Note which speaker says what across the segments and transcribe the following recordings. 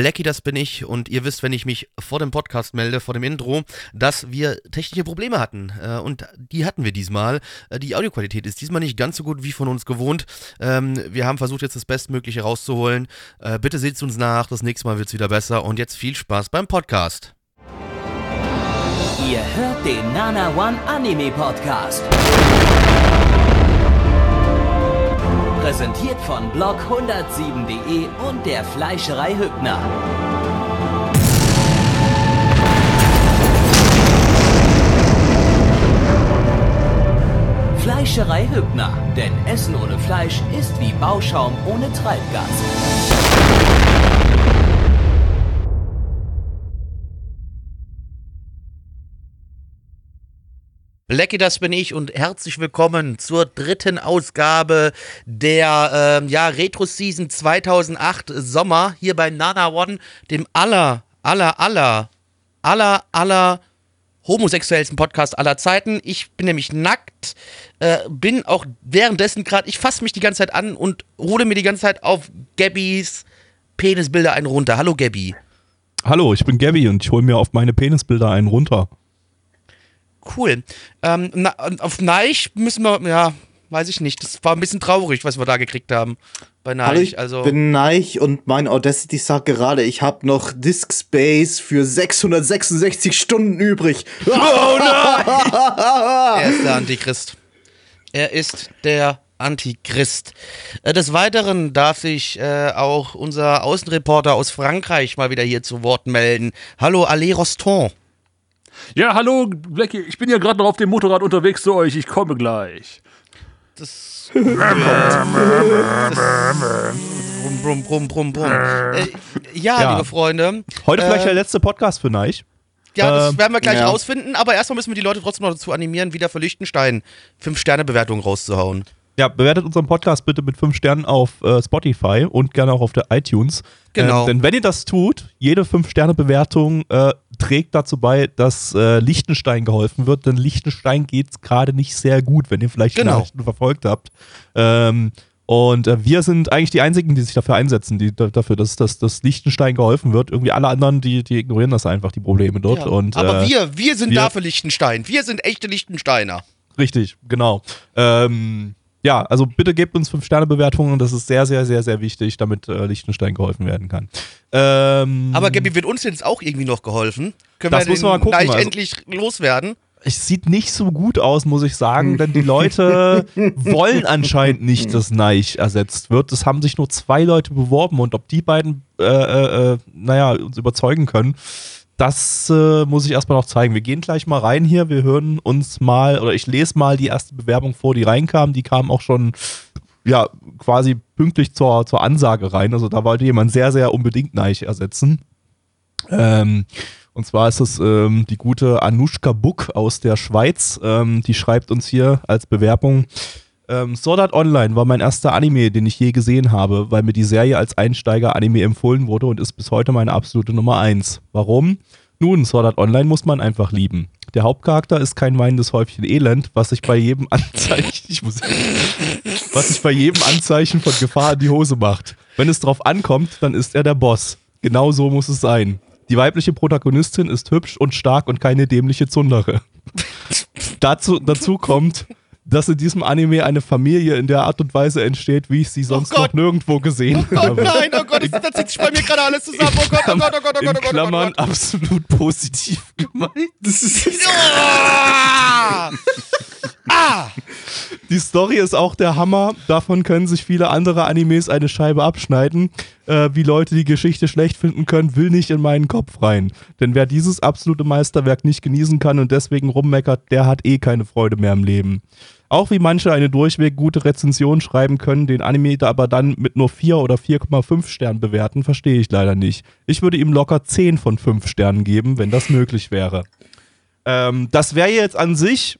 Speaker 1: Blackie, das bin ich. Und ihr wisst, wenn ich mich vor dem Podcast melde, vor dem Intro, dass wir technische Probleme hatten. Äh, und die hatten wir diesmal. Äh, die Audioqualität ist diesmal nicht ganz so gut wie von uns gewohnt. Ähm, wir haben versucht, jetzt das Bestmögliche rauszuholen. Äh, bitte seht es uns nach. Das nächste Mal wird es wieder besser. Und jetzt viel Spaß beim Podcast.
Speaker 2: Ihr hört den Nana One Anime Podcast. Präsentiert von blog107.de und der Fleischerei Hübner. Fleischerei Hübner, denn Essen ohne Fleisch ist wie Bauschaum ohne Treibgas.
Speaker 1: Blackie, das bin ich und herzlich willkommen zur dritten Ausgabe der ähm, ja, Retro Season 2008 Sommer hier bei Nana One, dem aller, aller, aller, aller, aller homosexuellsten Podcast aller Zeiten. Ich bin nämlich nackt, äh, bin auch währenddessen gerade, ich fasse mich die ganze Zeit an und hole mir die ganze Zeit auf Gabbys Penisbilder einen runter. Hallo Gabby.
Speaker 3: Hallo, ich bin Gabby und ich hole mir auf meine Penisbilder einen runter.
Speaker 1: Cool. Ähm, na, auf Neich müssen wir, ja, weiß ich nicht. Das war ein bisschen traurig, was wir da gekriegt haben bei Neich.
Speaker 4: Hallo, ich
Speaker 1: also,
Speaker 4: bin Neich und mein Audacity sagt gerade, ich habe noch Disk Space für 666 Stunden übrig.
Speaker 1: Oh er ist der Antichrist. Er ist der Antichrist. Äh, des Weiteren darf sich äh, auch unser Außenreporter aus Frankreich mal wieder hier zu Wort melden. Hallo, Alain Roston.
Speaker 5: Ja, hallo, Blackie, ich bin ja gerade noch auf dem Motorrad unterwegs zu euch, ich komme gleich.
Speaker 1: Das. das brumm, brumm, brumm, brumm, brumm. Äh, ja,
Speaker 3: Ja.
Speaker 1: liebe Freunde.
Speaker 3: Heute vielleicht
Speaker 1: äh,
Speaker 3: der letzte Podcast für Neich.
Speaker 1: Ja, das
Speaker 3: Ähm,
Speaker 1: werden wir gleich
Speaker 4: ja.
Speaker 1: rausfinden, aber erstmal müssen wir die Leute trotzdem noch dazu animieren, wieder für Lichtenstein 5-Sterne-Bewertungen rauszuhauen.
Speaker 3: Ja, bewertet unseren Podcast bitte mit 5 Sternen auf äh, Spotify und gerne auch auf der iTunes.
Speaker 1: Genau.
Speaker 3: Ähm, denn wenn ihr das tut, jede 5-Sterne-Bewertung äh, trägt dazu bei, dass äh, Liechtenstein geholfen wird, denn Liechtenstein geht es gerade nicht sehr gut, wenn ihr vielleicht die
Speaker 1: Genau.
Speaker 3: Nachrichten verfolgt habt. Ähm, und äh, wir sind eigentlich die Einzigen, die sich dafür einsetzen, die, da- dafür, dass, dass, dass Liechtenstein geholfen wird. Irgendwie alle anderen, die, die ignorieren das einfach, die Probleme dort.
Speaker 1: Ja.
Speaker 3: Und,
Speaker 1: aber
Speaker 3: äh,
Speaker 1: wir, wir sind
Speaker 3: wir-
Speaker 1: da für Lichtenstein. Wir sind echte Lichtensteiner.
Speaker 3: Richtig, genau. Ähm, ja, also bitte gebt uns 5-Sterne-Bewertungen, das ist sehr, sehr, sehr, sehr wichtig, damit äh, Liechtenstein geholfen werden kann. Ähm,
Speaker 1: Aber Gabby, wird uns jetzt auch irgendwie noch geholfen? Können
Speaker 3: Das
Speaker 1: wir
Speaker 3: muss man mal gucken,
Speaker 1: Neich
Speaker 3: also-
Speaker 1: endlich loswerden?
Speaker 3: es sieht nicht so gut aus, muss ich sagen, denn die Leute wollen anscheinend nicht, dass Neich ersetzt wird. Es haben sich nur zwei Leute beworben und ob die beiden, äh, äh, äh, naja, uns überzeugen können, das äh, muss ich erstmal noch zeigen. Wir gehen gleich mal rein hier. Wir hören uns mal, oder ich lese mal die erste Bewerbung vor, die reinkam. Die kam auch schon, ja, quasi pünktlich zur, zur Ansage rein. Also da wollte jemand sehr, sehr unbedingt Neich ersetzen. Ähm, und zwar ist es ähm, die gute Anushka Buck aus der Schweiz. Ähm, die schreibt uns hier als Bewerbung. Ähm, Sword Art Online war mein erster Anime, den ich je gesehen habe, weil mir die Serie als Einsteiger-Anime empfohlen wurde und ist bis heute meine absolute Nummer 1. Warum? Nun, Sword Art Online muss man einfach lieben. Der Hauptcharakter ist kein weinendes Häufchen Elend, was sich bei jedem Anzeichen, ich muss, was sich bei jedem Anzeichen von Gefahr in die Hose macht. Wenn es drauf ankommt, dann ist er der Boss. Genau so muss es sein. Die weibliche Protagonistin ist hübsch und stark und keine dämliche Zundere. dazu, dazu kommt, dass in diesem Anime eine Familie in der Art und Weise entsteht, wie ich sie sonst
Speaker 1: Gott.
Speaker 3: noch nirgendwo gesehen
Speaker 1: Oh
Speaker 3: habe.
Speaker 1: nein, oh Gott, das, zieht sich bei mir gerade alles zusammen. Oh Gott, oh Gott, oh Gott, oh Gott, oh
Speaker 3: in
Speaker 1: Gott, oh Gott, oh
Speaker 3: Klammern
Speaker 1: Gott.
Speaker 3: absolut positiv gemeint.
Speaker 4: Das ist
Speaker 1: Ah! ah!
Speaker 3: Die Story ist auch der Hammer. Davon können sich viele andere Animes eine Scheibe abschneiden. Äh, wie Leute die Geschichte schlecht finden können, will nicht in meinen Kopf rein. Denn wer dieses absolute Meisterwerk nicht genießen kann und deswegen rummeckert, der hat eh keine Freude mehr im Leben. Auch wie manche eine durchweg gute Rezension schreiben können, den Anime da aber dann mit nur 4 oder 4,5 Sternen bewerten, verstehe ich leider nicht. Ich würde ihm locker 10 von 5 Sternen geben, wenn das möglich wäre. Ähm, das wäre jetzt an sich,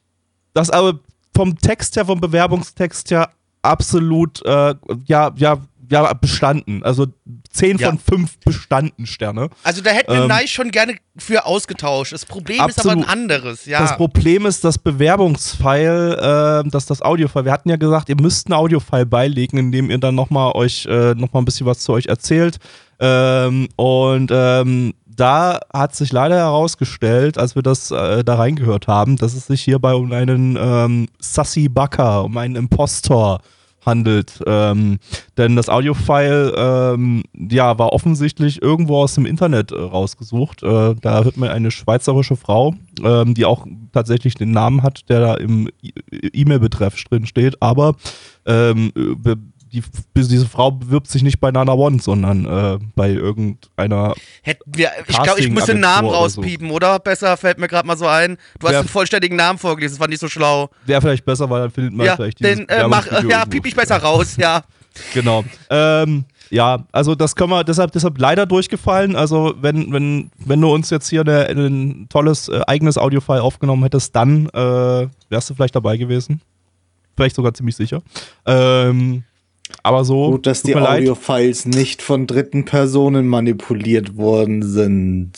Speaker 3: das aber vom Text her, vom Bewerbungstext her absolut, äh, ja, ja, ja, bestanden. Also 10
Speaker 1: Ja.
Speaker 3: von 5 bestanden Sterne.
Speaker 1: Also da hätten wir
Speaker 3: Ähm,
Speaker 1: Neich schon gerne für ausgetauscht. Das Problem ist aber ein
Speaker 3: Absolut.
Speaker 1: anderes, ja.
Speaker 3: Das Problem ist das Bewerbungsfile, äh, dass das Audiofile. Wir hatten ja gesagt, ihr müsst ein Audiofile beilegen, in dem ihr dann nochmal euch äh, noch mal ein bisschen was zu euch erzählt. Ähm, und ähm, da hat sich leider herausgestellt, als wir das äh, da reingehört haben, dass es sich hierbei um einen ähm, Sassy Bucker, um einen Impostor handelt. Ähm, denn das Audiofile ähm, ja, war offensichtlich irgendwo aus dem Internet äh, rausgesucht. Äh, da hört man eine schweizerische Frau, ähm, die auch tatsächlich den Namen hat, der da im E- E-Mail-Betreff drin steht. Aber ähm, be- die, diese Frau bewirbt sich nicht bei Nana One, sondern äh, bei irgendeiner.
Speaker 1: Hätten wir, ich glaube, ich muss den Namen
Speaker 3: oder so.
Speaker 1: rauspiepen, oder? Besser fällt mir gerade mal so ein. Du hast
Speaker 3: Ja.
Speaker 1: den vollständigen Namen vorgelesen, das war nicht so schlau.
Speaker 3: Wäre vielleicht besser, weil dann findet man
Speaker 1: ja,
Speaker 3: vielleicht
Speaker 1: den äh, mach, ja, piep ich besser raus, ja.
Speaker 3: Genau. Ähm, ja, also das können wir deshalb, deshalb leider durchgefallen. Also wenn, wenn, wenn du uns jetzt hier eine, ein tolles äh, eigenes Audiofile aufgenommen hättest, dann äh, wärst du vielleicht dabei gewesen. Vielleicht sogar ziemlich sicher. Ähm, aber so.
Speaker 4: Gut, dass die. Audiofiles nicht von dritten Personen manipuliert worden sind.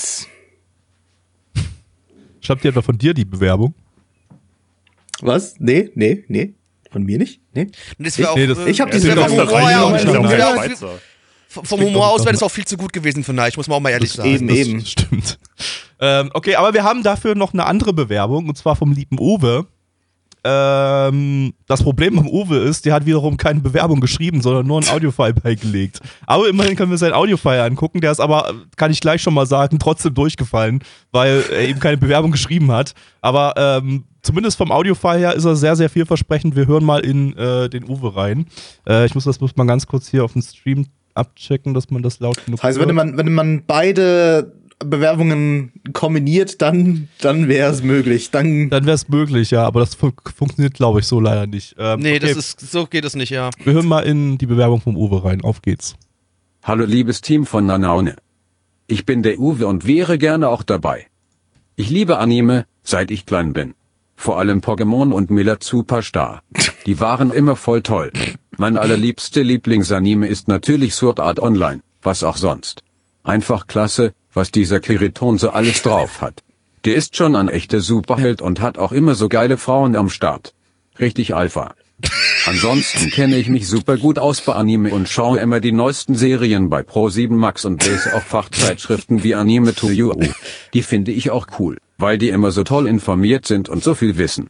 Speaker 3: Schreibt ihr etwa von dir die Bewerbung?
Speaker 4: Was? Nee, nee, nee. Von mir nicht? Nee.
Speaker 1: Das wär auch,
Speaker 3: nee, das-
Speaker 4: ich hab
Speaker 1: das
Speaker 4: diese
Speaker 3: Bewerbung
Speaker 1: vom Humor das aus wäre das auch viel zu gut gewesen für Neich, muss man auch mal ehrlich sagen.
Speaker 4: eben,
Speaker 3: das
Speaker 4: eben.
Speaker 3: Stimmt. Ähm, okay, aber wir haben dafür noch eine andere Bewerbung, und zwar vom lieben Uwe. Ähm, das Problem beim Uwe ist, der hat wiederum keine Bewerbung geschrieben, sondern nur ein Audiofile beigelegt. Aber immerhin können wir sein Audiofile angucken. Der ist aber, kann ich gleich schon mal sagen, trotzdem durchgefallen, weil er eben keine Bewerbung geschrieben hat. Aber ähm, zumindest vom Audiofile her ist er sehr, sehr vielversprechend. Wir hören mal in äh, den Uwe rein. Äh, ich muss das muss mal ganz kurz hier auf dem Stream abchecken, dass man das laut genug
Speaker 4: Das heißt,
Speaker 3: hört.
Speaker 4: wenn man, wenn man beide Bewerbungen kombiniert, dann, dann wäre es möglich. Dann,
Speaker 3: Dann wäre es möglich, ja, aber das fun funktioniert, glaube ich, so leider nicht. Ähm,
Speaker 1: Nee, das
Speaker 3: okay,
Speaker 1: ist, so geht es nicht, ja.
Speaker 3: Wir hören mal in die Bewerbung vom Uwe rein. Auf geht's.
Speaker 6: Hallo liebes Team von Nanaune. Ich bin der Uwe und wäre gerne auch dabei. Ich liebe Anime, seit ich klein bin. Vor allem Pokémon und Miller Superstar. Die waren immer voll toll. Mein allerliebste Lieblingsanime ist natürlich Sword Art Online, was auch sonst. Einfach klasse, was dieser Kiriton so alles drauf hat. Der ist schon ein echter Superheld und hat auch immer so geile Frauen am Start. Richtig Alpha. Ansonsten kenne ich mich super gut aus bei Anime und schaue immer die neuesten Serien bei Pro7 Max und lese auch Fachzeitschriften wie Anime to You. Die finde ich auch cool, weil die immer so toll informiert sind und so viel wissen.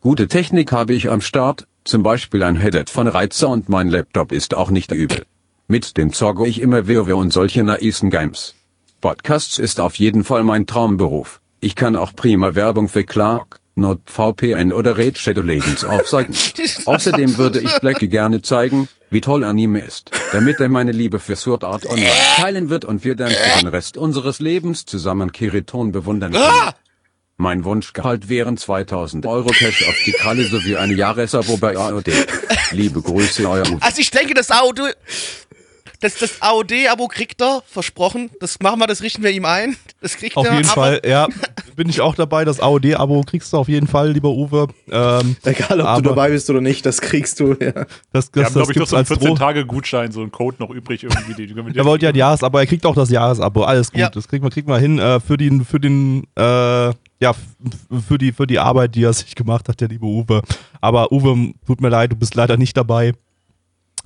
Speaker 6: Gute Technik habe ich am Start, zum Beispiel ein Headset von Reizer und mein Laptop ist auch nicht übel. Mit dem zocke ich immer WoW und solche naisen Games. Podcasts ist auf jeden Fall mein Traumberuf. Ich kann auch prima Werbung für Clark, NordVPN oder Raid Shadow Legends aufzeigen. Außerdem würde ich Blackie gerne zeigen, wie toll Anime ist, damit er meine Liebe für Sword Art Online teilen wird und wir dann für den Rest unseres Lebens zusammen Kiriton bewundern können. Mein Wunschgehalt wären 2000 Euro Cash auf die Kralle sowie ein Jahresabo bei AOD. Liebe Grüße, euer Uwe.
Speaker 1: Also ich denke, das Auto, das, das AOD-Abo kriegt er, versprochen. Das machen wir, das richten wir ihm ein. Das kriegt
Speaker 3: Auf
Speaker 1: er.
Speaker 3: jeden
Speaker 1: aber
Speaker 3: Fall, ja, bin ich auch dabei. Das AOD-Abo kriegst du auf jeden Fall, lieber Uwe. Ähm,
Speaker 4: egal ob
Speaker 3: aber
Speaker 4: du dabei bist oder nicht, das kriegst du. Ja.
Speaker 3: Das,
Speaker 5: Wir
Speaker 3: das,
Speaker 5: haben,
Speaker 3: das
Speaker 5: glaube ich, noch so einen
Speaker 3: als Droh.
Speaker 5: 14-Tage-Gutschein, so einen Code noch übrig irgendwie. Die, die,
Speaker 3: Er wollte ja ein Jahres, aber er kriegt auch das Jahresabo. Alles gut,
Speaker 1: Ja.
Speaker 3: das kriegen wir, kriegen wir hin. Äh, für den, für den, äh, ja, für die, für die Arbeit, die er sich gemacht hat, der liebe Uwe. Aber Uwe, tut mir leid, du bist leider nicht dabei.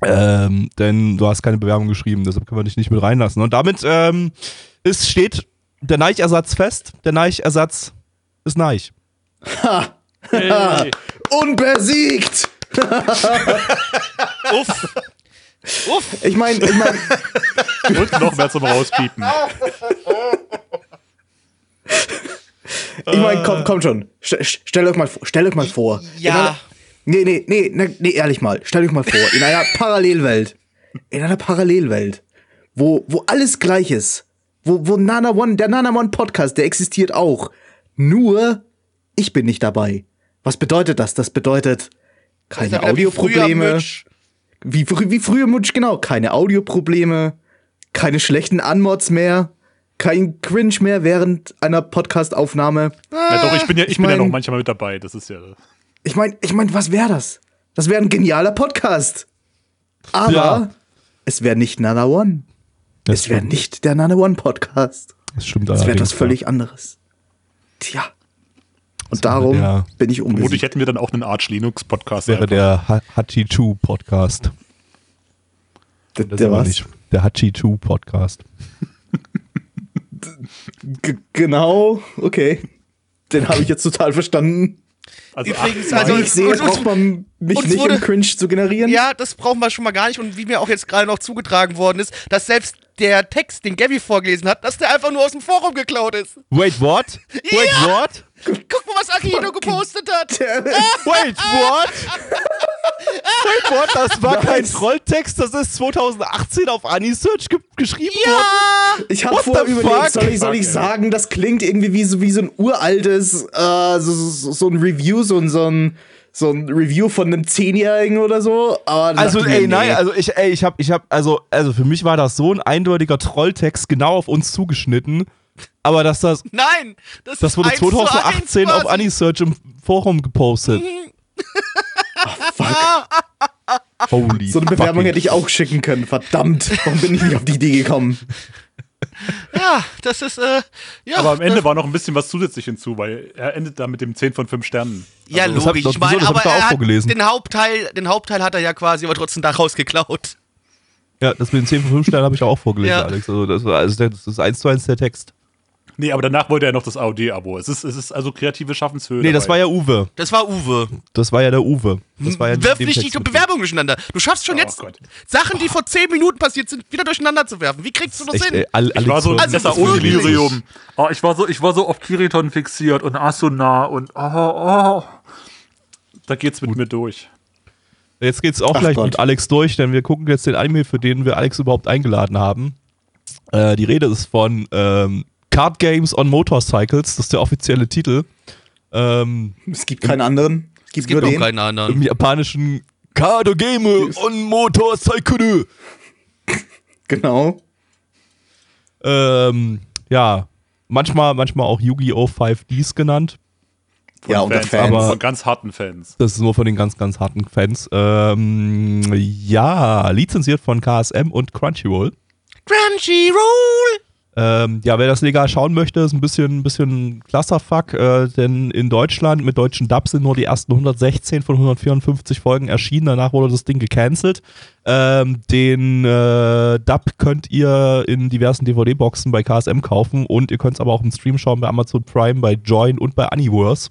Speaker 3: Ähm, denn du hast keine Bewerbung geschrieben, deshalb können wir dich nicht mit reinlassen. Und damit ähm, ist, steht der Neichersatz fest. Der Neichersatz ist Neich.
Speaker 5: Hey.
Speaker 4: Unbesiegt!
Speaker 1: Uff. Uff.
Speaker 4: Ich meine, ich mein,
Speaker 5: Und noch mehr zum Rauspiepen.
Speaker 4: ich mein, komm, komm schon. St st- stellt euch mal, vor- stellt euch mal vor.
Speaker 1: Ja.
Speaker 4: Nee, nee, nee, nee, nee, ehrlich mal. Stellt euch mal vor. In einer Parallelwelt. In einer Parallelwelt. Wo, wo alles gleich ist. Wo, wo Nana One, der Nana One Podcast, der existiert auch. Nur, ich bin nicht dabei. Was bedeutet das? Das bedeutet keine
Speaker 1: ja
Speaker 4: Audioprobleme. Wie, frü- wie früher Mutsch, genau. Keine Audioprobleme, keine schlechten Anmods mehr, kein Cringe mehr während einer Podcastaufnahme.
Speaker 5: Ja, doch, ich bin ja, ich,
Speaker 4: Ich
Speaker 5: bin ja
Speaker 4: mein-
Speaker 5: noch manchmal mit dabei. Das ist ja.
Speaker 4: Ich meine, ich mein, was wäre das? Das wäre ein genialer Podcast. Aber
Speaker 3: Ja.
Speaker 4: es wäre nicht Nana One.
Speaker 3: Das
Speaker 4: es wäre nicht der Nana One Podcast.
Speaker 3: Das stimmt
Speaker 4: Es wäre etwas völlig anderes. Tja. Und darum
Speaker 3: der-
Speaker 4: bin ich
Speaker 5: Vermutlich
Speaker 4: unbesiegt.
Speaker 5: hätten wir dann auch einen Arch Linux Podcast.
Speaker 3: ja. Wäre
Speaker 5: einfach.
Speaker 3: der Ha- Hachi 2 Podcast.
Speaker 4: Der,
Speaker 3: Das
Speaker 4: der was?
Speaker 3: nicht. Der Hachi 2 Podcast.
Speaker 4: G genau, okay. Den habe ich jetzt total verstanden.
Speaker 5: Also,
Speaker 1: Übrigens,
Speaker 5: ach,
Speaker 1: also-
Speaker 4: ich sehe,
Speaker 1: und-
Speaker 4: braucht man mich nicht
Speaker 1: wurde-
Speaker 4: im Cringe zu generieren.
Speaker 1: Ja, das brauchen wir schon mal gar nicht. Und wie mir auch jetzt gerade noch zugetragen worden ist, dass selbst der Text, den Gabby vorgelesen hat, dass der einfach nur aus dem Forum geklaut ist.
Speaker 3: Wait, what? Wait,
Speaker 1: Ja.
Speaker 3: what?
Speaker 1: Guck mal, was Akihito gepostet hat.
Speaker 3: Wait, what? Wait? Das war kein
Speaker 4: Nice.
Speaker 3: Trolltext, das ist 2018 auf Anisearch ge geschrieben worden.
Speaker 1: Ja!
Speaker 4: Ich habe vorher überlegt, soll ich, soll ich sagen, das klingt irgendwie wie so, wie so ein uraltes, äh, so, so, so ein Review, so, ein- so ein, so ein Review von einem Zehnjährigen oder so.
Speaker 3: Also, ey,
Speaker 4: mir,
Speaker 3: nein,
Speaker 4: nee.
Speaker 3: also ich, ey, ich hab, ich hab, also, also für mich war das so ein eindeutiger Trolltext genau auf uns zugeschnitten. Aber dass das,
Speaker 1: Nein! Das,
Speaker 3: das
Speaker 1: ist
Speaker 3: wurde
Speaker 1: eins zu
Speaker 3: 2018
Speaker 1: eins
Speaker 3: auf. Anisearch im Forum gepostet. Holy
Speaker 4: so eine Bewerbung hätte ich auch schicken können. Verdammt, warum bin ich nicht auf die Idee gekommen?
Speaker 1: Ja, das ist, äh, ja.
Speaker 5: aber am Ende war noch ein bisschen was zusätzlich hinzu, weil er endet da mit dem 10 von 5 Sternen.
Speaker 1: Ja,
Speaker 3: hab-
Speaker 1: logisch.
Speaker 3: das-
Speaker 1: Ich meine, aber
Speaker 3: ich da auch
Speaker 1: er hat
Speaker 3: vorgelesen.
Speaker 1: den Hauptteil, den Hauptteil hat er ja quasi aber trotzdem daraus geklaut.
Speaker 3: Ja, das mit den 10 von 5 Sternen habe ich auch vorgelesen,
Speaker 1: Ja.
Speaker 3: Alex. Also das, also das ist eins zu eins der Text.
Speaker 5: Nee, aber danach wollte er noch das AOD-Abo. Es ist, es ist also kreative Schaffenshöhe.
Speaker 3: Nee, das
Speaker 5: dabei.
Speaker 3: war ja Uwe.
Speaker 1: Das war Uwe.
Speaker 3: Das war ja der Uwe. Das war ja
Speaker 1: Wirf
Speaker 3: in dem
Speaker 1: nicht die
Speaker 3: Text.
Speaker 1: Bewerbung durcheinander. Du schaffst schon
Speaker 5: Oh
Speaker 1: jetzt
Speaker 5: Gott.
Speaker 1: Sachen, die vor 10 Minuten passiert sind, wieder durcheinander zu werfen. Wie kriegst du das
Speaker 3: Echt,
Speaker 1: hin?
Speaker 3: ey, Al-
Speaker 5: Ich war so also, besser
Speaker 1: das
Speaker 5: ohne Delirium. Oh, ich, war so, ich war so auf Kiriton fixiert und Asuna und oh, oh. Da geht's mit mir durch.
Speaker 3: Jetzt geht's auch
Speaker 4: Ach
Speaker 3: gleich
Speaker 4: Gott.
Speaker 3: mit Alex durch, denn wir gucken jetzt den Anime, für den wir Alex überhaupt eingeladen haben. Äh, die Rede ist von ähm, Card Games on Motorcycles, das ist der offizielle Titel. Ähm,
Speaker 4: Es gibt keinen anderen. Es gibt,
Speaker 1: es gibt
Speaker 4: nur den.
Speaker 1: keinen anderen.
Speaker 3: Im japanischen Card Game on Motorcycle.
Speaker 4: Genau.
Speaker 3: Ähm, ja, manchmal, manchmal auch Yu-Gi-Oh! 5Ds genannt.
Speaker 4: Ja, unter
Speaker 5: Fans,
Speaker 4: Fans.
Speaker 5: aber von ganz harten Fans.
Speaker 3: Das ist nur von den ganz, ganz harten Fans. Ähm, ja, lizenziert von KSM und Crunchyroll.
Speaker 1: Crunchyroll!
Speaker 3: Ähm, ja, wer das legal schauen möchte, ist ein bisschen, ein bisschen Clusterfuck, äh, denn in Deutschland mit deutschen Dubs sind nur die ersten 116 von 154 Folgen erschienen. Danach wurde das Ding gecancelt. Ähm, den äh, Dub könnt ihr in diversen DVD-Boxen bei KSM kaufen und ihr könnt es aber auch im Stream schauen bei Amazon Prime, bei Join und bei Universe.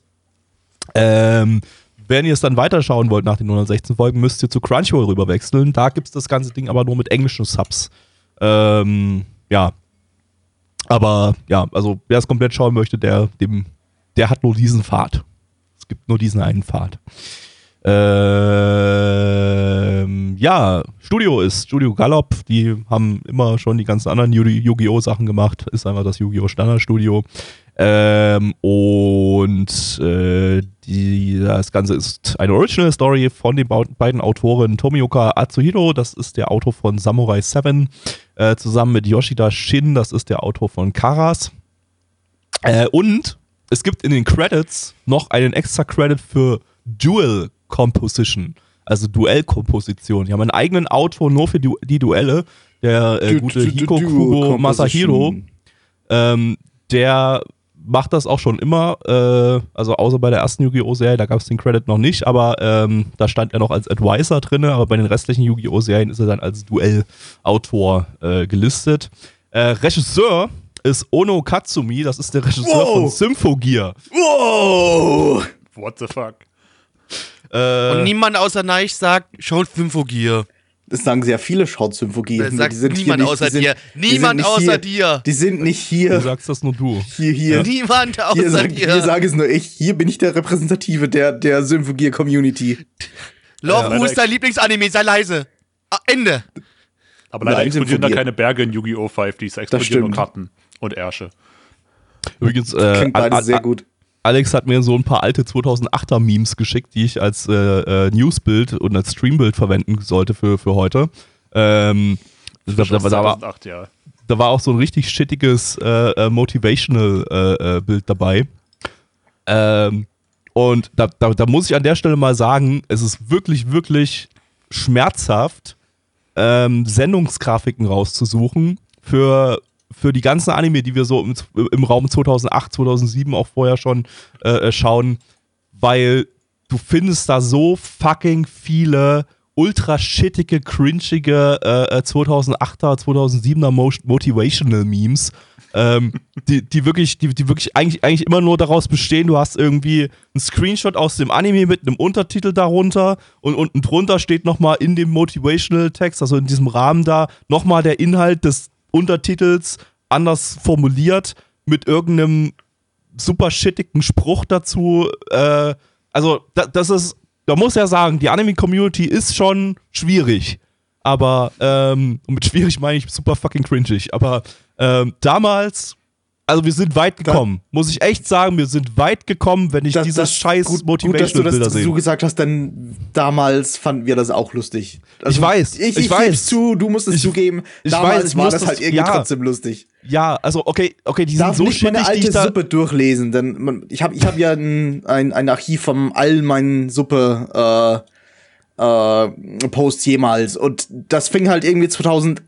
Speaker 3: Ähm, wenn ihr es dann weiterschauen wollt nach den 116 Folgen, müsst ihr zu Crunchyroll rüberwechseln. Da gibt es das ganze Ding aber nur mit englischen Subs. Ähm, ja. Aber ja, also wer es komplett schauen möchte, der, dem, der hat nur diesen Pfad. Es gibt nur diesen einen Pfad. Ähm, ja, Studio ist Studio Gallop. Die haben immer schon die ganzen anderen Yu- Yu-Gi-Oh! Sachen gemacht. Ist einfach das Yu-Gi-Oh! Standardstudio. Ähm, und äh, die, das Ganze ist eine Original Story von den beiden Autoren Tomioka Atsuhiro, das ist der Autor von Samurai 7, äh, zusammen mit Yoshida Shin, das ist der Autor von Karas. Äh, und es gibt in den Credits noch einen extra Credit für Dual Composition, also Duellkomposition. Die haben einen eigenen Autor nur für du die Duelle, der äh, gute Hiko
Speaker 4: Composition.
Speaker 3: Masahiro. Ähm, der macht das auch schon immer, äh, also außer bei der ersten Yu-Gi-Oh! Serie, da gab es den Credit noch nicht, aber ähm, da stand er noch als Advisor drin, aber bei den restlichen Yu-Gi-Oh! Serien ist er dann als Duellautor äh, gelistet. Äh, Regisseur ist Ono Katsumi, das ist der Regisseur
Speaker 4: Wow.
Speaker 3: von Symphogear.
Speaker 4: Wow!
Speaker 5: What the fuck?
Speaker 3: Äh,
Speaker 1: Und niemand außer Neich sagt, schaut Symphogear.
Speaker 4: Das sagen sehr viele Short-Symphogie.
Speaker 1: Das sagt niemand außer dir. Niemand außer dir.
Speaker 4: Die sind nicht
Speaker 3: du
Speaker 4: hier.
Speaker 3: sagst das nur du.
Speaker 4: Hier, hier.
Speaker 1: Niemand
Speaker 4: Hier,
Speaker 1: außer
Speaker 4: sag,
Speaker 1: dir.
Speaker 4: hier sage es nur ich. Hier bin ich der Repräsentative der, der Symphogie-Community.
Speaker 1: Love,
Speaker 5: Ja.
Speaker 1: wo ist dein Lieblingsanime? Sei leise. Ah, Ende.
Speaker 5: Aber leider
Speaker 4: Nein,
Speaker 5: explodieren da keine Berge in Yu-Gi-Oh! 5, die explodieren nur Karten und Ärsche.
Speaker 3: Übrigens, äh,
Speaker 4: Klingt beides sehr gut.
Speaker 3: Alex hat mir so ein paar alte 2008er Memes geschickt, die ich als äh, äh, Newsbild und als Streambild verwenden sollte für, für heute. Ähm, da, da, da, war,
Speaker 5: 2008, ja.
Speaker 3: da war auch so ein richtig shittiges äh, äh, Motivational äh, äh, Bild dabei. Ähm, und da, da, da muss ich an der Stelle mal sagen, es ist wirklich, wirklich schmerzhaft, ähm, Sendungsgrafiken rauszusuchen für, für die ganzen Anime, die wir so im, im Raum 2008, 2007 auch vorher schon äh, schauen, weil du findest da so fucking viele ultra shittige, cringige äh, 2008er, 2007er Mo Motivational Memes, ähm, die, die wirklich, die, die wirklich eigentlich, eigentlich immer nur daraus bestehen, du hast irgendwie einen Screenshot aus dem Anime mit einem Untertitel darunter und unten drunter steht nochmal in dem Motivational Text, also in diesem Rahmen da, nochmal der Inhalt des Untertitels anders formuliert mit irgendeinem super shittigen Spruch dazu. Äh, also, da, das ist, da muss ja sagen, die Anime-Community ist schon schwierig. Aber, ähm, und mit schwierig meine ich super fucking cringig. Aber ähm, damals, also wir sind weit gekommen. Da, muss ich echt sagen, wir sind weit gekommen, wenn ich das, dieses das, scheiß gut, Motivational
Speaker 4: gut,
Speaker 3: Bilder sehe.
Speaker 4: du gesagt hast, denn damals fanden wir das auch lustig.
Speaker 3: Also, ich weiß,
Speaker 4: ich,
Speaker 3: ich,
Speaker 4: ich
Speaker 3: weiß.
Speaker 4: zu, du musst es
Speaker 3: ich,
Speaker 4: zugeben.
Speaker 3: Ich
Speaker 4: damals
Speaker 3: weiß,
Speaker 4: war das halt irgendwie ja, trotzdem lustig.
Speaker 3: Ja, also okay, okay, die
Speaker 4: Darf
Speaker 3: sind so
Speaker 4: nicht meine alte Suppe durchlesen, denn man, ich habe ich hab ja ein, ein, ein Archiv von all meinen Suppe äh, äh, Posts jemals und das fing halt irgendwie 2008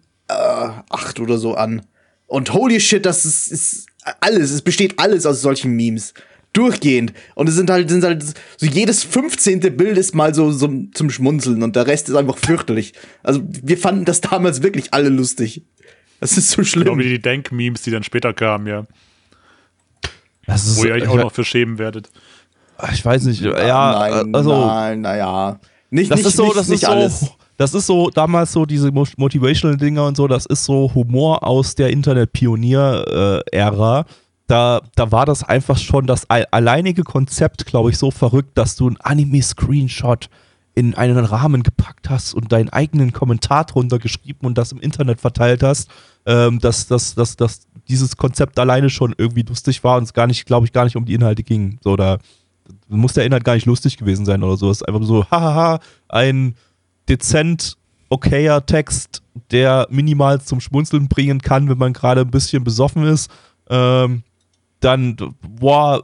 Speaker 4: oder so an. Und holy shit, das ist, ist alles, es besteht alles aus solchen Memes. Durchgehend. Und es sind halt, sind halt so jedes 15. Bild ist mal so, so zum Schmunzeln und der Rest ist einfach fürchterlich. Also wir fanden das damals wirklich alle lustig. Das ist so schlimm.
Speaker 5: Genau wie die Denk-Memes, die dann später kamen, ja.
Speaker 3: Das ist,
Speaker 5: Wo ihr euch auch noch für schämen werdet.
Speaker 3: Ich weiß nicht, ja,
Speaker 4: nein,
Speaker 3: also.
Speaker 4: Nein, naja. Nicht,
Speaker 3: das
Speaker 4: nicht,
Speaker 3: ist so,
Speaker 4: nicht,
Speaker 3: das
Speaker 4: nicht
Speaker 3: ist
Speaker 4: alles.
Speaker 3: so, das ist so damals so diese Motivational-Dinger und so, das ist so Humor aus der Internet-Pionier-Ära. Da, da war das einfach schon das alleinige Konzept, glaube ich, so verrückt, dass du ein Anime-Screenshot in einen Rahmen gepackt hast und deinen eigenen Kommentar drunter geschrieben und das im Internet verteilt hast, ähm, dass, dass, dass, dass dieses Konzept alleine schon irgendwie lustig war und es gar nicht, glaube ich, gar nicht um die Inhalte ging. So, da muss der Inhalt gar nicht lustig gewesen sein oder so. Es ist einfach so, hahaha, ein dezent okayer Text, der minimal zum Schmunzeln bringen kann, wenn man gerade ein bisschen besoffen ist. Ähm, dann, boah,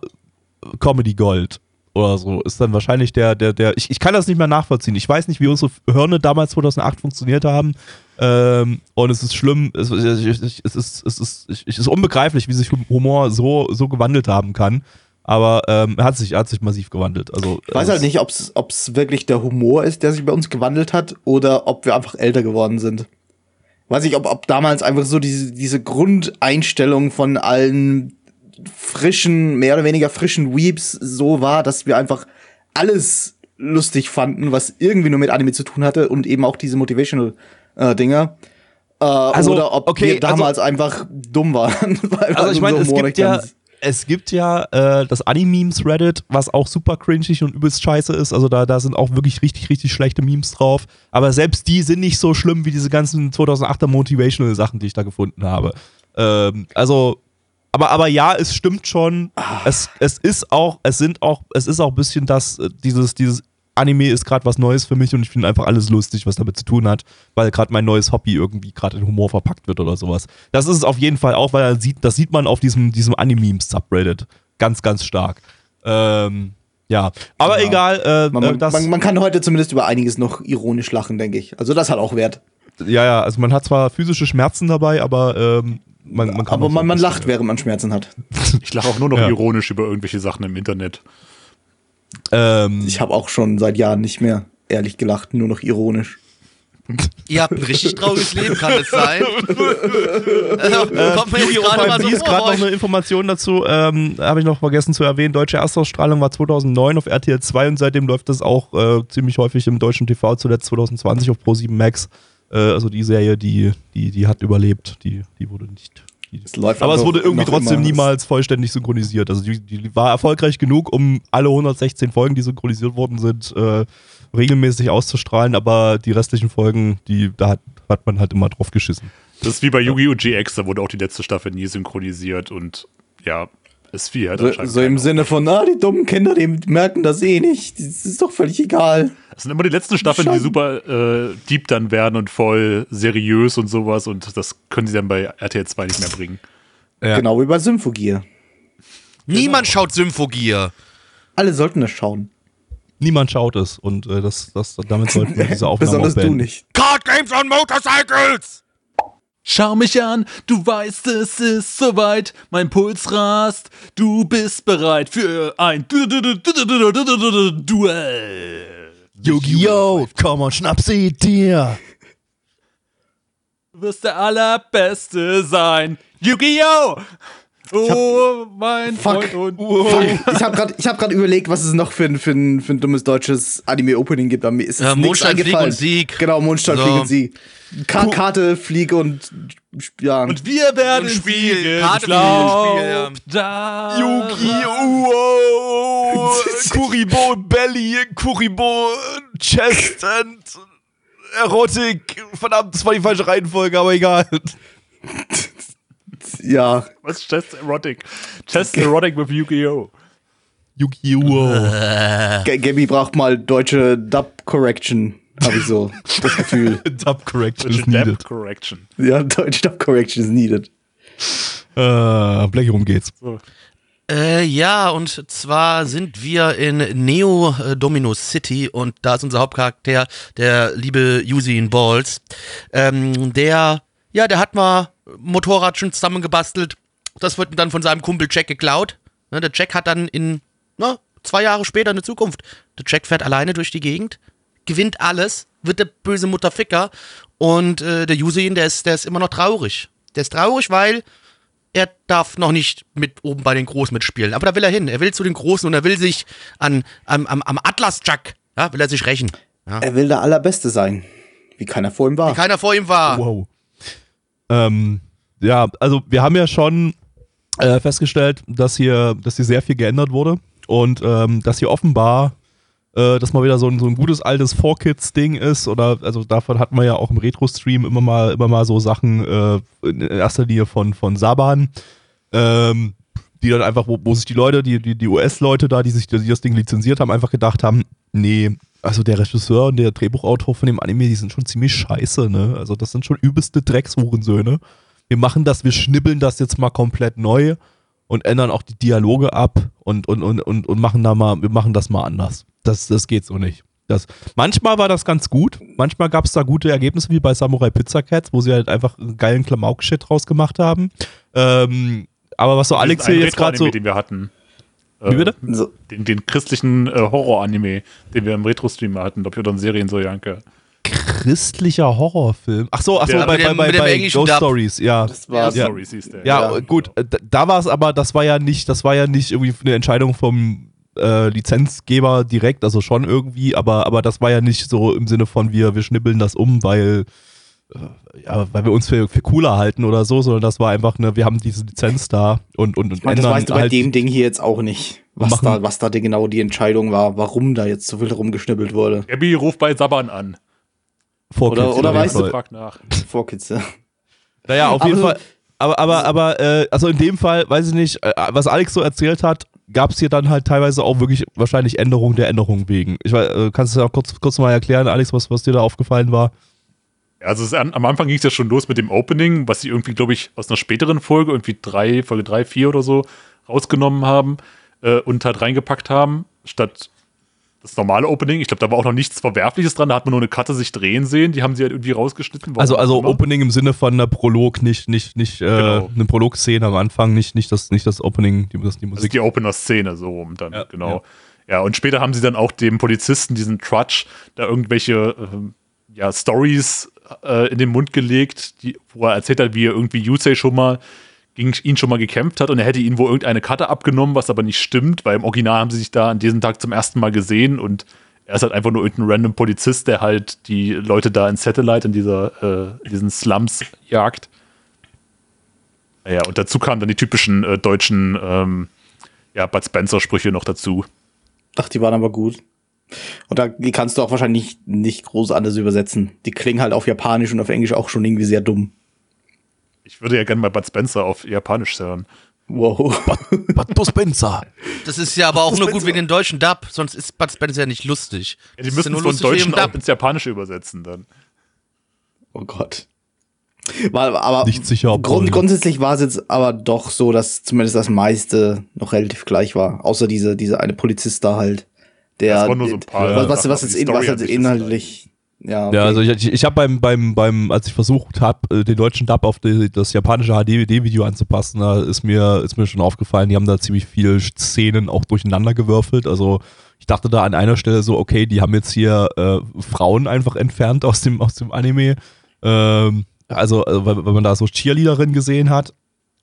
Speaker 3: Comedy Gold oder so ist dann wahrscheinlich der, der, der. Ich, ich kann das nicht mehr nachvollziehen. Ich weiß nicht, wie unsere Hirne damals 2008 funktioniert haben. Ähm, und es ist schlimm, es, es, ist, es, ist, es, ist, es ist unbegreiflich, wie sich Humor so, so gewandelt haben kann. Aber ähm, er, hat sich, hat sich massiv gewandelt. Also,
Speaker 4: ich weiß halt nicht, ob es wirklich der Humor ist, der sich bei uns gewandelt hat, oder ob wir einfach älter geworden sind. Weiß ich, ob, ob damals einfach so diese, diese Grundeinstellung von allen frischen, mehr oder weniger frischen Weeps so war, dass wir einfach alles lustig fanden, was irgendwie nur mit Anime zu tun hatte und eben auch diese Motivational-Dinger. Äh, äh,
Speaker 3: also,
Speaker 4: oder ob
Speaker 3: okay,
Speaker 4: wir damals also, einfach dumm waren.
Speaker 3: also ich meine, es gibt ja, es gibt ja äh, das Anime-Memes Reddit, was auch super cringig und übelst scheiße ist. Also da, da sind auch wirklich richtig, richtig schlechte Memes drauf. Aber selbst die sind nicht so schlimm wie diese ganzen 2008er Motivational Sachen, die ich da gefunden habe. Ähm, also aber, aber ja, es stimmt schon. Ah. Es, es ist auch, es sind auch, es ist auch ein bisschen das, äh, dieses, dieses Anime ist gerade was Neues für mich und ich finde einfach alles lustig, was damit zu tun hat, weil gerade mein neues Hobby irgendwie gerade in Humor verpackt wird oder sowas. Das ist es auf jeden Fall auch, weil sieht, das sieht man auf diesem, diesem Anime-Subreddit ganz, ganz stark. Ähm, ja, aber genau. egal. Äh,
Speaker 4: man,
Speaker 3: äh,
Speaker 4: man, man, kann heute zumindest über einiges noch ironisch lachen, denke ich. Also das hat auch Wert.
Speaker 3: Ja, ja, also man hat zwar physische Schmerzen dabei, aber ähm, man, man kann
Speaker 4: aber man, man lacht, während man Schmerzen hat.
Speaker 5: Ich lache auch nur noch ja. ironisch über irgendwelche Sachen im Internet.
Speaker 4: Ähm, ich habe auch schon seit Jahren nicht mehr ehrlich gelacht, nur noch ironisch.
Speaker 1: Ihr habt ein richtig trauriges Leben, kann es sein?
Speaker 3: äh, kommt mir jetzt gerade mal so vor, gerade noch eine Information dazu, ähm, habe ich noch vergessen zu erwähnen. Deutsche Erstausstrahlung war 2009 auf RTL 2 und seitdem läuft das auch äh, ziemlich häufig im deutschen TV, zuletzt 2020 auf Pro7 Max. Äh, also die Serie, die, die, die hat überlebt, die, die wurde nicht. Die, aber es wurde irgendwie trotzdem niemals vollständig synchronisiert. Also die, die, war erfolgreich genug, um alle 116 Folgen, die synchronisiert worden sind, äh, regelmäßig auszustrahlen, aber die restlichen Folgen, die, da hat, hat man halt immer drauf geschissen.
Speaker 5: Das ist wie bei Yu-Gi-Oh! GX, da wurde auch die letzte Staffel nie synchronisiert und ja, ist viel. Halt
Speaker 4: so, so im Sinne von, ah, die dummen Kinder, die merken das eh nicht. Das ist doch völlig egal.
Speaker 5: Das sind immer die letzten Staffeln, Schein. die super äh, deep dann werden und voll seriös und sowas und das können sie dann bei RTL 2 nicht mehr bringen.
Speaker 4: Ja. Genau wie bei Symphogear.
Speaker 1: Niemand genau. schaut Symphogear.
Speaker 4: Alle sollten das schauen.
Speaker 3: Niemand schaut es und äh, das, das, damit sollten wir diese Aufnahme
Speaker 4: Besonders du nicht.
Speaker 1: Card Games on Motorcycles!
Speaker 5: Schau mich an, du weißt, es ist soweit, mein Puls rast, du bist bereit für ein Duell.
Speaker 3: Yu-Gi-Oh! Komm und schnapp sie dir!
Speaker 5: Du wirst der Allerbeste sein. Yu-Gi-Oh! Oh, mein
Speaker 4: Fuck.
Speaker 5: Freund und
Speaker 4: Fuck. Ich habe gerade hab grad überlegt, was es noch für ein, für ein, für ein dummes deutsches Anime-Opening gibt. Aber mir ist
Speaker 1: Ja,
Speaker 4: nichts
Speaker 1: Mondstein, Flieg und Sieg.
Speaker 4: Genau, Mondstein,
Speaker 1: So.
Speaker 4: Flieg und Sieg. Ka Karte, Flieg und ja.
Speaker 5: Und wir werden
Speaker 1: Und Spiel.
Speaker 5: Spiel,
Speaker 1: Karte für
Speaker 5: glaubt
Speaker 1: Spiel,
Speaker 5: da.
Speaker 3: Yu-Gi-Oh! Kuribo Belly, Kuribo Chest and Erotik. Verdammt, das war die falsche Reihenfolge, aber egal.
Speaker 4: ja.
Speaker 5: Was ist Chest Erotic? Chest Erotic with Yu-Gi-Oh!
Speaker 3: Yu-Gi-Oh!
Speaker 4: G Gabby braucht mal deutsche Dub-Correction, habe ich so das Gefühl.
Speaker 3: Dub Correction is
Speaker 5: Deutsche
Speaker 3: needed.
Speaker 5: Depth Correction.
Speaker 4: Ja, deutsche Dub-Correction is needed.
Speaker 3: Äh, Blech rum geht's.
Speaker 1: Äh, ja, und zwar sind wir in Neo äh, Domino City und da ist unser Hauptcharakter, der liebe Usain Balls. Ähm, der, ja, der hat mal Motorrad schon zusammengebastelt. Das wird dann von seinem Kumpel Jack geklaut. Ne, der Jack hat dann in, na, zwei Jahre später eine Zukunft. Der Jack fährt alleine durch die Gegend, gewinnt alles, wird der böse Mutterficker und äh, der Usain, der ist, der ist immer noch traurig. Der ist traurig, weil er darf noch nicht mit oben bei den Großen mitspielen. Aber da will er hin. Er will zu den Großen und er will sich an, am, am, am Atlas-Jack, ja, will er sich rächen.
Speaker 4: Er will der Allerbeste sein. Wie keiner vor ihm war.
Speaker 1: Keiner vor ihm war.
Speaker 3: Wow. Ähm, ja, also wir haben ja schon äh, festgestellt, dass hier, dass hier sehr viel geändert wurde und ähm, dass hier offenbar äh, dass mal wieder so ein, so ein gutes altes 4Kids-Ding ist oder also davon hatten wir ja auch im Retro-Stream immer mal, immer mal so Sachen äh, in erster Linie von, von Saban, ähm, die dann einfach, wo, wo sich die Leute, die, die, die US-Leute da, die sich die das Ding lizenziert haben, einfach gedacht haben, nee, also der Regisseur und der Drehbuchautor von dem Anime, die sind schon ziemlich scheiße, ne? Also das sind schon übelste Dreckshurensöhne. Wir machen das, wir schnibbeln das jetzt mal komplett neu und ändern auch die Dialoge ab und, und, und, und, und machen da mal, wir machen das mal anders. Das, das geht so nicht. Das, manchmal war das ganz gut. Manchmal gab es da gute Ergebnisse, wie bei Samurai Pizza Cats, wo sie halt einfach einen geilen Klamauk-Shit draus gemacht haben. Ähm, aber was so Alex hier jetzt gerade so.
Speaker 5: Den wir hatten.
Speaker 3: Wie bitte?
Speaker 4: So,
Speaker 5: Den, den christlichen äh, Horror-Anime, den wir im Retro-Stream hatten, glaube ich, oder in Serien so, Janke.
Speaker 3: Christlicher Horrorfilm. Ach so, ach so,
Speaker 5: Der-
Speaker 3: bei, bei,
Speaker 1: dem-
Speaker 3: bei, bei
Speaker 1: englischen
Speaker 3: Ghost
Speaker 1: Dub.
Speaker 3: Stories, ja.
Speaker 4: das war
Speaker 3: Ja.
Speaker 5: Stories hieß der.
Speaker 3: Ja,
Speaker 4: Ja.
Speaker 3: gut, äh, da, da war es aber, das war ja nicht, das war ja nicht irgendwie eine Entscheidung vom äh, Lizenzgeber direkt, also schon irgendwie, aber, aber das war ja nicht so im Sinne von wir, wir schnibbeln das um, weil, äh, ja, weil wir uns für, für cooler halten oder so, sondern das war einfach eine, wir haben diese Lizenz da und, und, und
Speaker 4: Ich meine, das weißt du bei
Speaker 3: halt
Speaker 4: dem Ding hier jetzt auch nicht, was
Speaker 3: Machen-
Speaker 4: da, was da die, genau die Entscheidung war, warum da jetzt so viel rumgeschnibbelt wurde.
Speaker 5: Gabby ruft bei Saban an.
Speaker 3: vor
Speaker 4: oder-
Speaker 3: Kids
Speaker 4: oder weißt du-
Speaker 5: nach.
Speaker 4: Vorkids, ja.
Speaker 3: Naja, auf
Speaker 4: Aber
Speaker 3: jeden
Speaker 4: so-
Speaker 3: Fall. Aber, aber, aber, äh, also in dem Fall, weiß ich nicht, äh, was Alex so erzählt hat, gab es hier dann halt teilweise auch wirklich wahrscheinlich Änderungen der Änderung wegen. Ich weiß, äh, kannst du ja auch kurz, kurz mal erklären, Alex, was, was dir da aufgefallen war?
Speaker 5: Ja, Also an, am Anfang ging es ja schon los mit dem Opening, was sie irgendwie, glaube ich, aus einer späteren Folge, irgendwie drei, Folge drei, vier oder so, rausgenommen haben äh, und halt reingepackt haben, statt das normale Opening. Ich glaube, da war auch noch nichts Verwerfliches dran, da hat man nur eine Karte sich drehen sehen, die haben sie halt irgendwie rausgeschnitten. warum
Speaker 3: Also, also. Opening im Sinne von einer Prolog, nicht, nicht, nicht, äh,
Speaker 5: Genau.
Speaker 3: eine Prolog-Szene am Anfang, nicht, nicht das, nicht das Opening, die, das, die Musik.
Speaker 5: die Opener-Szene so rum dann,
Speaker 3: Ja,
Speaker 5: genau. Ja. und später haben sie dann auch dem Polizisten, diesen Trudge, da irgendwelche ähm, ja, Stories äh, in den Mund gelegt, die, wo er erzählt hat, wie er irgendwie Yusei schon mal gegen ihn schon mal gekämpft hat und er hätte ihn wohl irgendeine Karte abgenommen, was aber nicht stimmt, weil im Original haben sie sich da an diesem Tag zum ersten Mal gesehen und er ist halt einfach nur irgendein random Polizist, der halt die Leute da in Satellite, in dieser, äh, diesen Slums jagt. Ja, und dazu kamen dann die typischen äh, deutschen ähm, ja, Bud Spencer-Sprüche noch dazu.
Speaker 4: Ach, die waren aber gut. Und da kannst du auch wahrscheinlich nicht groß anders übersetzen. Die klingen halt auf Japanisch und auf Englisch auch schon irgendwie sehr dumm.
Speaker 5: Ich würde ja gerne mal Bud Spencer auf Japanisch hören.
Speaker 4: Wow.
Speaker 3: Bud Spencer.
Speaker 1: Das ist ja aber auch nur gut wegen den deutschen Dub, sonst ist Bud Spencer ja nicht lustig.
Speaker 5: Ja, die
Speaker 1: Das
Speaker 5: müssen
Speaker 1: nur
Speaker 5: es von Deutschen auch
Speaker 1: Dub.
Speaker 5: ins Japanische übersetzen dann.
Speaker 4: Oh Gott. War, aber
Speaker 3: Nicht sicher, ob
Speaker 4: grund, grundsätzlich war es jetzt aber doch so, dass zumindest das meiste noch relativ gleich war. Außer diese, diese eine Polizist da halt, Der,
Speaker 5: Das nur so ein paar
Speaker 4: was, was, was jetzt, in, was jetzt inhaltlich. Ja, okay.
Speaker 3: Ja, also ich, ich, habe beim, beim, beim, als ich versucht habe, den deutschen Dub auf die, das japanische HD-Video anzupassen, da ist mir, ist mir schon aufgefallen, die haben da ziemlich viele Szenen auch durcheinander gewürfelt. Also ich dachte da an einer Stelle so, okay, die haben jetzt hier äh, Frauen einfach entfernt aus dem, aus dem Anime. Ähm, also, äh, weil, weil man da so Cheerleaderin gesehen hat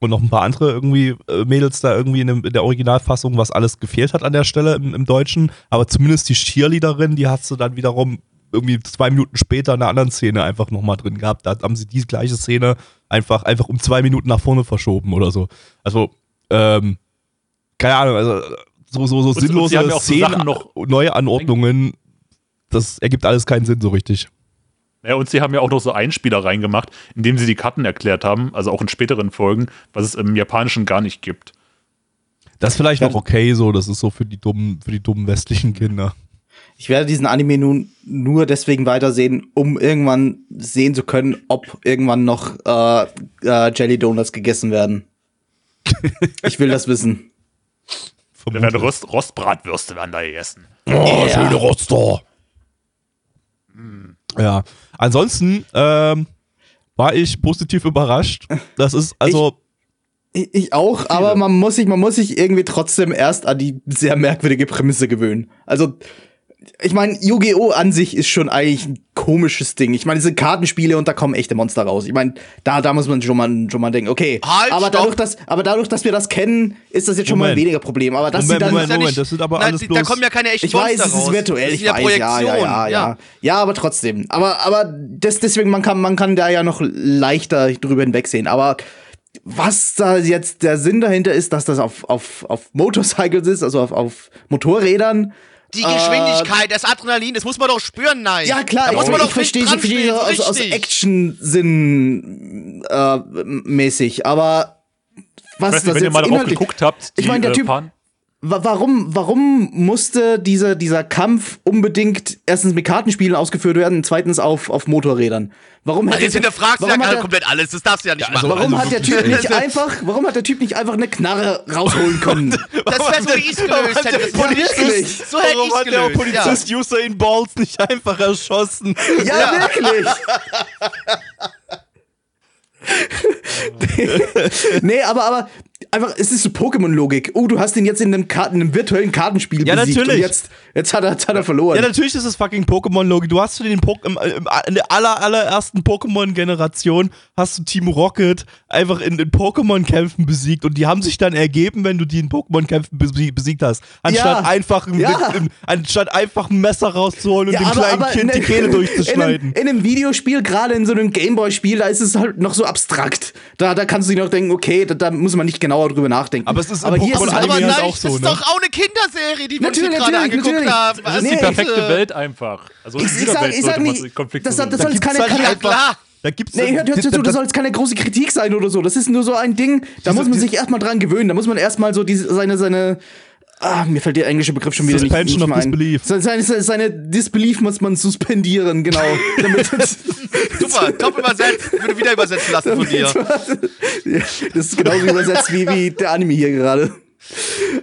Speaker 3: und noch ein paar andere irgendwie äh, Mädels da irgendwie in, dem, in der Originalfassung, was alles gefehlt hat an der Stelle im, im Deutschen. Aber zumindest die Cheerleaderin, die hast du dann wiederum irgendwie zwei Minuten später in einer anderen Szene einfach nochmal drin gehabt. Da haben sie die gleiche Szene einfach, einfach um zwei Minuten nach vorne verschoben oder so. Also, ähm, keine Ahnung, also so, so, so
Speaker 5: und
Speaker 3: sinnlose
Speaker 5: so
Speaker 3: Szenen,
Speaker 5: noch-
Speaker 3: neue Anordnungen, das ergibt alles keinen Sinn so richtig.
Speaker 5: Ja, und sie haben ja auch noch so Einspieler reingemacht, indem sie die Karten erklärt haben, also auch in späteren Folgen, was es im Japanischen gar nicht gibt.
Speaker 3: Das ist vielleicht noch okay so, das ist so für die dummen, für die dummen westlichen Kinder.
Speaker 4: Ich werde diesen Anime nun nur deswegen weitersehen, um irgendwann sehen zu können, ob irgendwann noch äh, äh, Jelly Donuts gegessen werden. ich will das wissen.
Speaker 5: Da werden Rost, Rostbratwürste werden da gegessen.
Speaker 3: Oh, schöne Roster. Ja, ansonsten ähm, war ich positiv überrascht. Das ist also
Speaker 4: Ich, ich auch, aber man muss sich, man muss sich irgendwie trotzdem erst an die sehr merkwürdige Prämisse gewöhnen. Also, ich meine, Yu-Gi-Oh! an sich ist schon eigentlich ein komisches Ding. Ich meine, diese Kartenspiele und da kommen echte Monster raus. Ich meine, da, da muss man schon mal, schon mal denken, okay.
Speaker 1: Halt,
Speaker 4: aber, dadurch, dass, aber dadurch, dass wir das kennen, ist das jetzt schon mal ein
Speaker 3: Moment.
Speaker 4: weniger Problem. Aber dass
Speaker 3: Moment,
Speaker 4: dann.
Speaker 3: Moment, Moment, das sind aber alles bloß.
Speaker 1: Da kommen ja keine echten
Speaker 4: Ich weiß,
Speaker 1: Monster
Speaker 4: es ist
Speaker 1: raus.
Speaker 4: virtuell,
Speaker 1: Das
Speaker 4: ich weiß, ja, ja, ja, ja. Ja, aber trotzdem. Aber, aber das, deswegen, man kann, man kann da ja noch leichter drüber hinwegsehen. Aber was da jetzt der Sinn dahinter ist, dass das auf, auf, auf Motorcycles ist, also auf, auf Motorrädern.
Speaker 1: Die Geschwindigkeit, das Adrenalin, das muss man doch spüren, nein.
Speaker 4: Ja, klar,
Speaker 1: da
Speaker 4: ich,
Speaker 1: muss man
Speaker 4: ich
Speaker 1: doch
Speaker 4: verstehe, ich verstehe
Speaker 1: stehen,
Speaker 4: aus, aus. Action-Sinn äh, mäßig. Aber was
Speaker 5: Ich weiß nicht,
Speaker 4: das
Speaker 5: wenn ihr
Speaker 4: jetzt
Speaker 5: mal darauf
Speaker 4: inhaltlich-
Speaker 5: geguckt habt, die
Speaker 4: Ich meine, der
Speaker 5: äh,
Speaker 4: Typ- Warum, warum musste dieser, dieser Kampf unbedingt erstens mit Kartenspielen ausgeführt werden, zweitens auf, auf Motorrädern? Warum
Speaker 1: Also
Speaker 4: hätte
Speaker 1: jetzt hinterfragst du ja
Speaker 4: warum hat
Speaker 1: gerade
Speaker 4: der-
Speaker 1: komplett alles, das darfst du ja nicht
Speaker 3: also-
Speaker 1: machen.
Speaker 4: Warum hat der Typ nicht
Speaker 1: Also-
Speaker 4: einfach, warum hat der Typ nicht einfach eine Knarre rausholen können?
Speaker 1: Das wäre so, wie ich es gelöst hätte. Das
Speaker 4: Ja, wirklich.
Speaker 1: So hätte ich es gelöst.
Speaker 3: Polizist Usain Balls nicht einfach erschossen?
Speaker 4: Ja, wirklich. nee, aber, aber einfach, es ist so Pokémon-Logik. Oh, du hast ihn jetzt in einem, Karten, in einem virtuellen Kartenspiel
Speaker 3: Ja,
Speaker 4: besiegt
Speaker 3: natürlich.
Speaker 4: und jetzt, jetzt, hat er, jetzt hat er verloren.
Speaker 3: Ja, natürlich ist es fucking Pokémon-Logik. Du hast du den Pok im, im, in der aller, allerersten Pokémon-Generation hast du Team Rocket einfach in, in Pokémon-Kämpfen besiegt und die haben sich dann ergeben, wenn du die in Pokémon-Kämpfen besie- besiegt hast. Anstatt
Speaker 4: Ja.
Speaker 3: einfach ein,
Speaker 4: Ja.
Speaker 3: ein, anstatt einfach ein Messer rauszuholen und
Speaker 4: Ja,
Speaker 3: dem
Speaker 4: aber-
Speaker 3: kleinen
Speaker 4: aber
Speaker 3: Kind
Speaker 4: in
Speaker 3: die Kehle durchzuschneiden.
Speaker 4: In einem, in einem Videospiel, gerade in so einem Gameboy-Spiel, da ist es halt noch so abstrakt. Da, da kannst du dir noch denken, okay, da, da muss man nicht genauer drüber nachdenken.
Speaker 3: Aber es ist
Speaker 4: aber hier ist es halt
Speaker 1: Aber
Speaker 3: halt
Speaker 1: nein,
Speaker 3: auch so,
Speaker 1: das ist
Speaker 3: ne?
Speaker 1: doch auch eine Kinderserie, die wir uns hier
Speaker 4: Natürlich,
Speaker 1: gerade
Speaker 4: natürlich,
Speaker 1: angeguckt
Speaker 4: natürlich.
Speaker 1: haben.
Speaker 5: Das ist
Speaker 4: Nee,
Speaker 5: die perfekte
Speaker 1: äh,
Speaker 5: Welt einfach. Also
Speaker 4: Ich- ich sag- ich sag nicht, das- das soll jetzt keine-
Speaker 3: halt
Speaker 1: klar.
Speaker 3: Da gibt's
Speaker 4: Nee, hört, hört, hört, zu, das soll jetzt keine große Kritik sein oder so. Das ist nur so ein Ding, da muss man sich erstmal dran gewöhnen. Da muss man erstmal so diese, seine, seine, ah, mir fällt der englische Begriff schon wieder
Speaker 3: Suspension
Speaker 4: nicht, nicht
Speaker 3: of disbelief.
Speaker 4: Seine, seine, Disbelief muss man suspendieren, genau.
Speaker 1: Super, top übersetzt. Würde wieder übersetzen lassen von dir.
Speaker 4: Ja, das ist genauso übersetzt wie, wie der Anime hier gerade.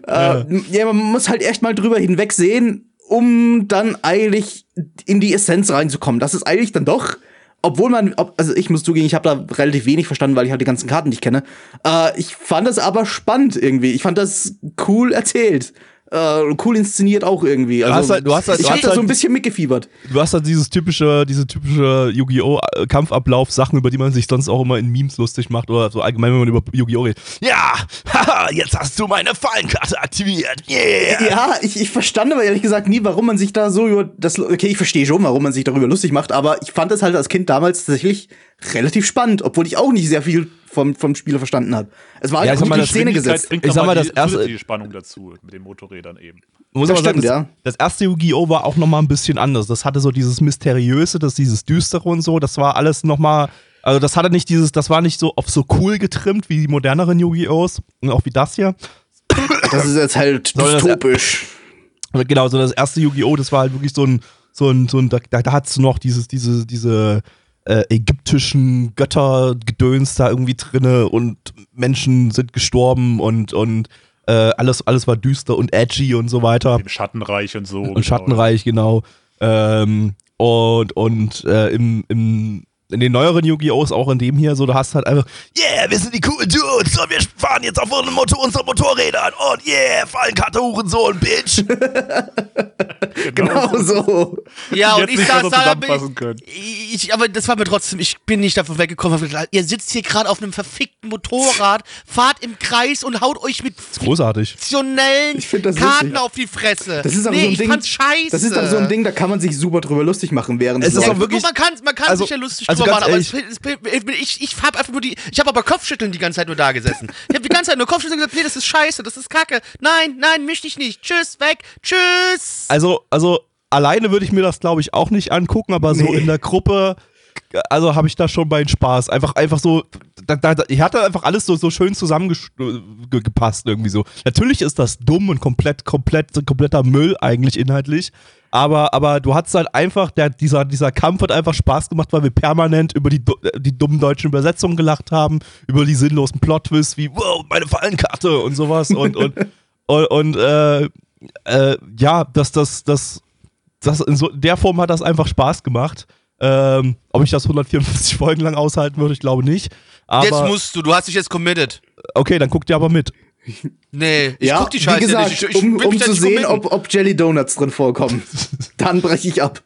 Speaker 4: Ja. Äh, ja, man muss halt echt mal drüber hinwegsehen, um dann eigentlich in die Essenz reinzukommen. Das ist eigentlich dann doch, obwohl man, ob, also ich muss zugeben, ich habe da relativ wenig verstanden, weil ich halt die ganzen Karten nicht kenne. Äh, ich fand das aber spannend irgendwie. Ich fand das cool erzählt. Äh, cool inszeniert auch irgendwie. Also,
Speaker 3: hast halt- du hast halt-
Speaker 4: ich
Speaker 3: du
Speaker 4: hab da so
Speaker 3: halt-
Speaker 4: ein bisschen mitgefiebert.
Speaker 3: Du hast halt dieses typische, diese typische Yu-Gi-Oh! Kampfablauf, Sachen, über die man sich sonst auch immer in Memes lustig macht oder so allgemein, wenn man über Yu-Gi-Oh! redet. Ja, haha, jetzt hast du meine Fallenkarte aktiviert. Yeah.
Speaker 4: Ja, ich, ich verstand aber ehrlich gesagt nie, warum man sich da so über das. Okay, ich verstehe schon, warum man sich darüber lustig macht, aber ich fand es halt als Kind damals tatsächlich relativ spannend, obwohl ich auch nicht sehr viel vom, vom Spiel verstanden habe. Es war
Speaker 3: Ja,
Speaker 4: halt
Speaker 3: ich sag
Speaker 4: gut in
Speaker 3: das
Speaker 4: Szene gesetzt.
Speaker 3: Ich sag mal,
Speaker 5: die
Speaker 3: das erste-
Speaker 5: zusätzliche Spannung dazu mit den Motorrädern eben.
Speaker 3: Muss
Speaker 4: Das
Speaker 3: aber sagen,
Speaker 4: stimmt,
Speaker 3: das,
Speaker 4: ja.
Speaker 3: das erste Yu-Gi-Oh! war auch nochmal ein bisschen anders. Das hatte so dieses Mysteriöse, das dieses Düstere und so. Das war alles nochmal, also das hatte nicht dieses, das war nicht so auf so cool getrimmt wie die moderneren Yu-Gi-Ohs und auch wie das hier.
Speaker 4: Das ist jetzt halt
Speaker 3: das-
Speaker 4: dystopisch.
Speaker 3: Aber Genau, so das erste Yu-Gi-Oh! das war halt wirklich so ein, so ein, so ein, da, da hattest du noch dieses, diese, diese äh, ägyptischen Göttergedöns da irgendwie drinne und Menschen sind gestorben und, und Äh, alles, alles war düster und edgy und so weiter.
Speaker 5: Im Schattenreich und so. genau.
Speaker 3: Und Schattenreich, genau. Ähm, und und äh, im, im, in den neueren Yu-Gi-Ohs, auch in dem hier, so, du hast halt einfach, yeah, wir sind die coolen Dudes und wir fahren jetzt auf unseren, Motor, unseren Motorrädern und yeah, Fallenkarte, Hurensohn, Bitch.
Speaker 4: Genau so.
Speaker 1: Ja, und ich saß
Speaker 5: so
Speaker 1: da, ich, ich, aber das war mir trotzdem, ich bin nicht davon weggekommen. gedacht, Ihr sitzt hier gerade auf einem verfickten Motorrad, fahrt im Kreis und haut euch mit
Speaker 3: Großartig.
Speaker 1: fiktionellen
Speaker 4: Ich find das
Speaker 1: Karten
Speaker 4: lustig.
Speaker 1: auf die Fresse.
Speaker 4: Das ist aber
Speaker 1: nee,
Speaker 4: so ein
Speaker 1: ich
Speaker 4: Ding.
Speaker 1: fand's scheiße.
Speaker 4: Das ist aber so ein Ding, da kann man sich super drüber lustig machen, während
Speaker 3: Es ist auch wirklich-
Speaker 1: man kann, man kann
Speaker 3: also-
Speaker 1: sich ja lustig
Speaker 3: also
Speaker 1: machen, aber es, es, ich, ich hab einfach nur die, ich habe aber Kopfschütteln die ganze Zeit nur da gesessen. Ich habe die ganze Zeit nur Kopfschütteln gesagt, nee, das ist scheiße, das ist kacke. Nein, nein, möchte ich nicht. Tschüss, weg. Tschüss.
Speaker 3: Also, also alleine würde ich mir das, glaube ich, auch nicht angucken, aber so
Speaker 4: Nee.
Speaker 3: in der Gruppe, also habe ich da schon meinen Spaß. Einfach, einfach so, da, da, hier hat da einfach alles so, so schön zusammengepasst irgendwie so. Natürlich ist das dumm und komplett, komplett, kompletter Müll eigentlich inhaltlich. Aber, aber du hattest halt einfach, der, dieser, dieser Kampf hat einfach Spaß gemacht, weil wir permanent über die, die dummen deutschen Übersetzungen gelacht haben, über die sinnlosen Plot-Twists wie, wow, meine Fallenkarte und sowas und, und, und, und äh, äh, ja, dass das, das, das in so der Form hat das einfach Spaß gemacht. Ähm, ob ich das 154 Folgen lang aushalten würde, ich glaube nicht. Aber
Speaker 1: jetzt musst du, du hast dich jetzt committed.
Speaker 3: okay, dann guckt ihr aber mit.
Speaker 1: Nee, ich
Speaker 4: ja,
Speaker 1: guck die Scheiße
Speaker 4: wie gesagt,
Speaker 1: nicht. Ich, ich
Speaker 4: um, um zu sehen, ob, ob Jelly Donuts drin vorkommen. Dann breche ich ab.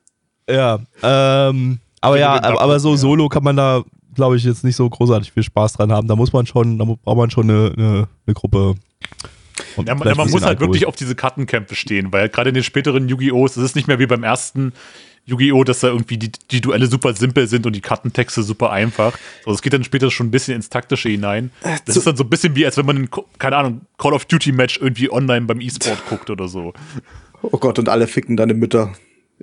Speaker 3: Ja, ähm, aber
Speaker 5: Ich
Speaker 3: ja, aber, so
Speaker 5: ja.
Speaker 3: solo kann man da, glaube ich, jetzt nicht so großartig viel Spaß dran haben. Da muss man schon, da braucht man schon eine, eine, eine Gruppe.
Speaker 5: Ja, man, man muss halt wirklich auf diese Kartenkämpfe stehen, weil gerade in den späteren Yu-Gi-Ohs, es ist nicht mehr wie beim ersten Yu-Gi-Oh!, dass da irgendwie die, die Duelle super simpel sind und die Kartentexte super einfach. So, es geht dann später schon ein bisschen ins Taktische hinein. Das ist dann so ein bisschen wie, als wenn man ein, keine Ahnung, Call of Duty-Match irgendwie online beim E-Sport guckt oder so.
Speaker 4: Oh Gott, und alle ficken deine Mütter.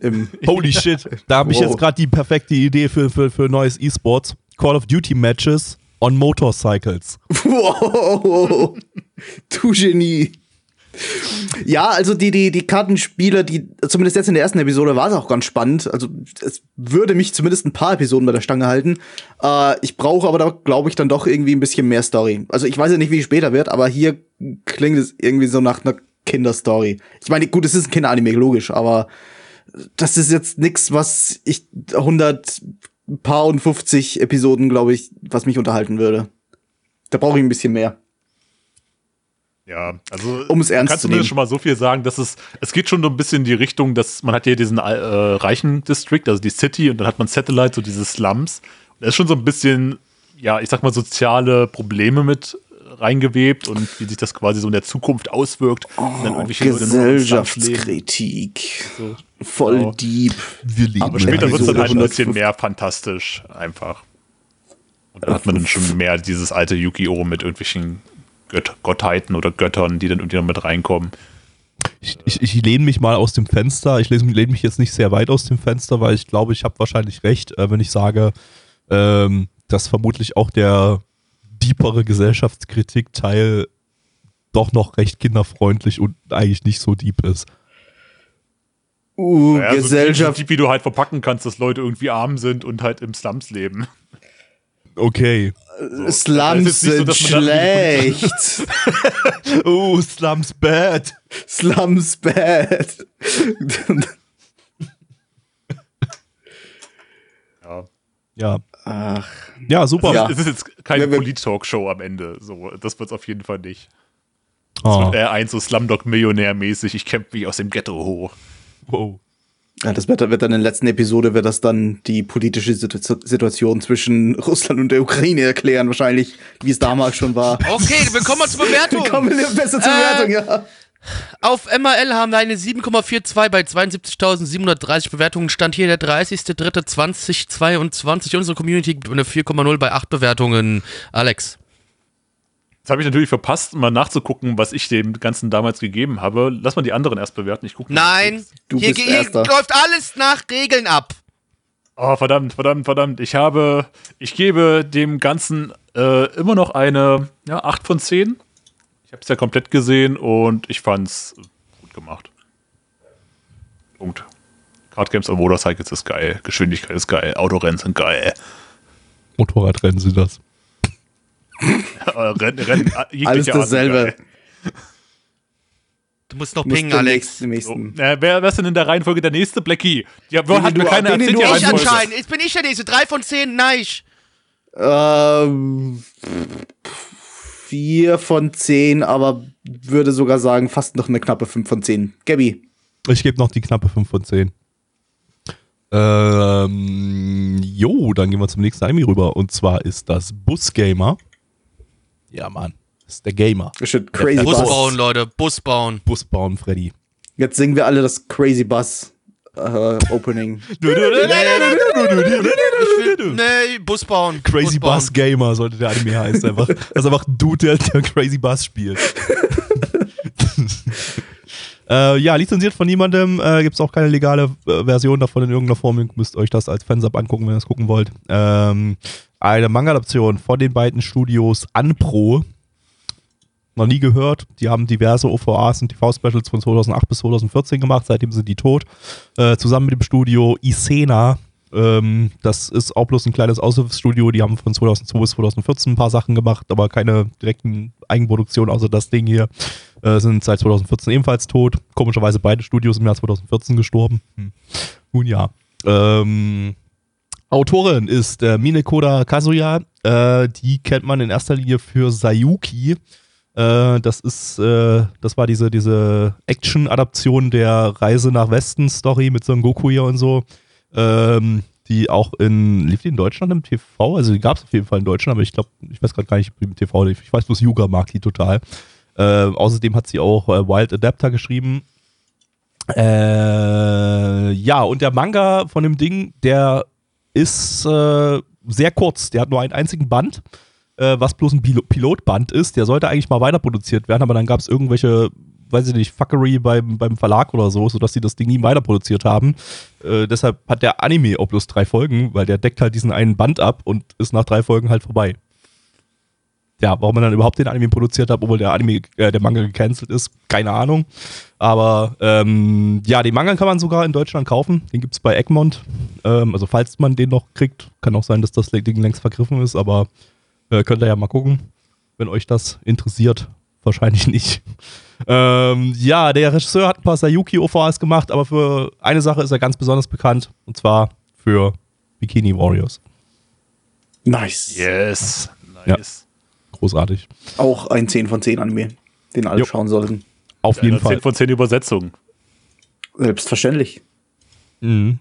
Speaker 4: Im
Speaker 3: Holy shit. Da habe ich
Speaker 4: Wow.
Speaker 3: jetzt gerade die perfekte Idee für, für, für neues E-Sports. Call of Duty Matches on Motorcycles.
Speaker 4: wow, du Genie. Ja, also die, die, die Kartenspiele, die, zumindest jetzt in der ersten Episode war es auch ganz spannend. Also es würde mich zumindest ein paar Episoden bei der Stange halten. Äh, ich brauche aber da, glaube ich, dann doch irgendwie ein bisschen mehr Story. Also ich weiß ja nicht, wie es später wird, aber hier klingt es irgendwie so nach einer Kinderstory. Ich meine, gut, es ist ein Kinderanime, logisch, aber das ist jetzt nix, was ich 100 paar und 50 Episoden, glaube ich, was mich unterhalten würde. Da brauche ich ein bisschen mehr.
Speaker 5: Ja, also
Speaker 4: Um es ernst
Speaker 5: kannst
Speaker 4: zu
Speaker 5: du mir
Speaker 4: nehmen.
Speaker 5: schon mal so viel sagen, dass es, es geht schon so ein bisschen in die Richtung, dass man hat hier diesen äh, reichen District, also die City, und dann hat man Satellite, so diese Slums. Und da ist schon so ein bisschen, ja, ich sag mal, soziale Probleme mit reingewebt und wie sich das quasi so in der Zukunft auswirkt. Leben.
Speaker 4: Gesellschaftskritik.
Speaker 5: So.
Speaker 4: Voll
Speaker 5: Genau.
Speaker 4: deep.
Speaker 3: Wir leben
Speaker 5: Aber später wird es dann halt ein
Speaker 4: 150.
Speaker 5: bisschen mehr fantastisch, einfach. Und dann hat man dann schon mehr dieses alte Yu-Gi-Oh! mit irgendwelchen Gött Gottheiten oder Göttern, die dann irgendwie noch mit reinkommen.
Speaker 3: Ich, ich, ich lehne mich mal aus dem Fenster. Ich lehne mich jetzt nicht sehr weit aus dem Fenster, weil ich glaube, ich habe wahrscheinlich recht, äh, wenn ich sage, ähm, dass vermutlich auch der deepere Gesellschaftskritik-Teil doch noch recht kinderfreundlich und eigentlich nicht so deep ist.
Speaker 4: Uh,
Speaker 5: Ja, so
Speaker 4: Gesellschaft.
Speaker 5: deep, deep, wie du halt verpacken kannst, dass Leute irgendwie arm sind und halt im Slums leben.
Speaker 3: Okay.
Speaker 4: Slums
Speaker 5: so,
Speaker 4: sind
Speaker 5: dass man da
Speaker 4: schlecht.
Speaker 3: Oh, Slums bad.
Speaker 4: Slums bad.
Speaker 5: Ja.
Speaker 3: Ja.
Speaker 4: Ach,
Speaker 3: Ja, super.
Speaker 4: Ja.
Speaker 5: Es ist jetzt keine Polit-Talkshow am Ende. So, das wird es auf jeden Fall nicht. Es
Speaker 3: Oh,
Speaker 5: wird eher eins so Slumdog-Millionär-mäßig. Ich kämpfe mich aus dem Ghetto hoch.
Speaker 3: wow.
Speaker 4: Ja, das wird, wird dann in der letzten Episode, wird das dann die politische Situ Situation zwischen Russland und der Ukraine erklären, wahrscheinlich, wie es damals schon war.
Speaker 1: Okay, willkommen zur Bewertung.
Speaker 4: Kommen wir besser zur
Speaker 1: Äh,
Speaker 4: Bewertung, ja.
Speaker 1: Auf MRL haben wir eine 7,42 bei 72.730 Bewertungen. Stand hier der 30.03.2022. Unsere Community gibt eine 4,0 bei 8 Bewertungen. Alex.
Speaker 5: Jetzt habe ich natürlich verpasst, mal nachzugucken, was ich dem Ganzen damals gegeben habe. Lass mal die anderen erst bewerten. Ich gucke.
Speaker 1: Nein,
Speaker 4: Du
Speaker 1: hier,
Speaker 4: bist
Speaker 1: hier
Speaker 4: Erster.
Speaker 1: läuft alles nach Regeln ab.
Speaker 5: Oh, verdammt, verdammt, verdammt. Ich habe, ich gebe dem Ganzen äh, immer noch eine ja, 8 von 10. Ich habe es ja komplett gesehen und ich fand es gut gemacht. Punkt. Card Games on Motorcycles ist geil, Geschwindigkeit ist geil, Autorennen sind geil.
Speaker 3: Motorradrennen sind das.
Speaker 5: Äh, Rennen, Rennen, äh,
Speaker 4: Alles dasselbe.
Speaker 1: Du musst noch pingen, Alex.
Speaker 4: nächste-
Speaker 5: So.
Speaker 4: nächsten.
Speaker 5: Äh, wer, wer ist denn in der Reihenfolge der nächste? Blackie. Ja,
Speaker 4: Den,
Speaker 5: hat mir keiner erzählt,
Speaker 1: Ich anscheinend. Jetzt bin ich der Nächste. Drei von zehn, nein.
Speaker 4: Ähm, vier von zehn, aber würde sogar sagen, fast noch eine knappe fünf von zehn. Gabby.
Speaker 3: Ich gebe noch die knappe 5 von 10. Ähm, jo, dann gehen wir zum nächsten Anime rüber. Und zwar ist das Busgamer. Ja, Mann. Das ist der Gamer.
Speaker 4: Das steht Crazy
Speaker 1: Bus
Speaker 4: Bus.
Speaker 1: bauen, Leute. Bus bauen.
Speaker 3: Bus bauen, Freddy.
Speaker 4: Jetzt singen wir alle das Crazy Bus äh, Opening.
Speaker 1: Nee, Bus bauen.
Speaker 3: Crazy
Speaker 1: bauen.
Speaker 3: Bus Gamer sollte der Anime heißen. Einfach. Das ist einfach ein Dude, der, der Crazy Bus spielt. äh, ja, lizenziert von niemandem. Äh, Gibt es auch keine legale äh, Version davon in irgendeiner Form. Ihr müsst euch das als Fansub angucken, wenn ihr das gucken wollt. Ähm, eine Manga-Adaption von den beiden Studios Anpro. Noch nie gehört. Die haben diverse OVAs und TV-Specials von 2008 bis 2014 gemacht. Seitdem sind die tot. Äh, zusammen mit dem Studio Isena. Ähm, das ist auch bloß ein kleines Aushilfsstudio. Die haben von 2002 bis 2014 ein paar Sachen gemacht, aber keine direkten Eigenproduktionen, außer das Ding hier. Äh, sind seit 2014 ebenfalls tot. Komischerweise beide Studios im Jahr 2014 gestorben. Hm. Nun ja. Ähm, Autorin ist äh, Minekoda Kazuya. Äh, die kennt man in erster Linie für Sayuki. Äh, das ist, äh, das war diese, diese Action-Adaption der Reise nach Westen-Story mit Son Goku hier und so. Ähm, die auch in, lief die in Deutschland im TV? Also die gab es auf jeden Fall in Deutschland, aber ich glaube, ich weiß gerade gar nicht, die im TV lief. Ich weiß bloß, Yuga mag die total. Äh, außerdem hat sie auch äh, Wild Adapter geschrieben. Äh, ja, und der Manga von dem Ding, der ist äh, sehr kurz. Der hat nur einen einzigen Band, äh, was bloß ein Pilo Pilotband ist. Der sollte eigentlich mal weiter produziert werden, aber dann gab es irgendwelche, weiß ich nicht, Fuckery beim, beim Verlag oder so, sodass sie das Ding nie weiter produziert haben. Äh, deshalb hat der Anime auch bloß drei Folgen, weil der deckt halt diesen einen Band ab und ist nach drei Folgen halt vorbei. Ja, warum man dann überhaupt den Anime produziert hat, obwohl der Anime, äh, der Manga gecancelt ist, keine Ahnung. Aber ähm, ja, den Manga kann man sogar in Deutschland kaufen. Den gibt es bei Egmont. Ähm, also falls man den noch kriegt, kann auch sein, dass das Ding längst vergriffen ist, aber äh, könnt ihr ja mal gucken, wenn euch das interessiert. Wahrscheinlich nicht. Ähm, ja, der Regisseur hat ein paar Sayuki-OVAs gemacht, aber für eine Sache ist er ganz besonders bekannt, und zwar für Bikini Warriors.
Speaker 4: Nice.
Speaker 5: Yes.
Speaker 3: Ja. Großartig.
Speaker 4: Auch ein 10 von 10 Anime, den alle
Speaker 3: Jo.
Speaker 4: schauen sollten.
Speaker 3: Auf jeden
Speaker 5: Eine
Speaker 3: Fall.
Speaker 5: 10 von 10 Übersetzungen.
Speaker 4: Selbstverständlich.
Speaker 3: Mhm.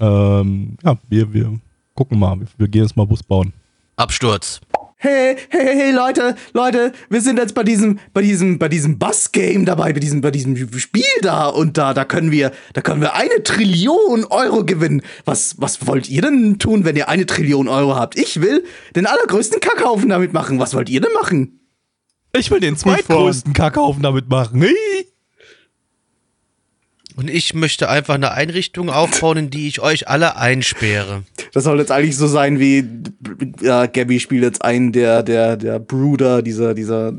Speaker 3: Ähm, ja, wir, wir gucken mal. Wir, wir gehen jetzt mal Bus bauen.
Speaker 1: Absturz.
Speaker 4: Hey, hey, hey, hey, Leute, Leute, wir sind jetzt bei diesem, bei diesem, bei diesem Bus-Game dabei, bei diesem, bei diesem Spiel da und da, da können wir, da können wir eine Trillion Euro gewinnen. Was, was wollt ihr denn tun, wenn ihr eine Trillion Euro habt? Ich will den allergrößten Kackhaufen damit machen. Was wollt ihr denn machen?
Speaker 3: Ich will den zweitgrößten Kackhaufen damit machen. Hi.
Speaker 1: Und ich möchte einfach eine Einrichtung aufbauen, in die ich euch alle einsperre.
Speaker 4: Das soll jetzt eigentlich so sein wie, ja, Gabby spielt jetzt einen der, der, der Brüder, dieser, dieser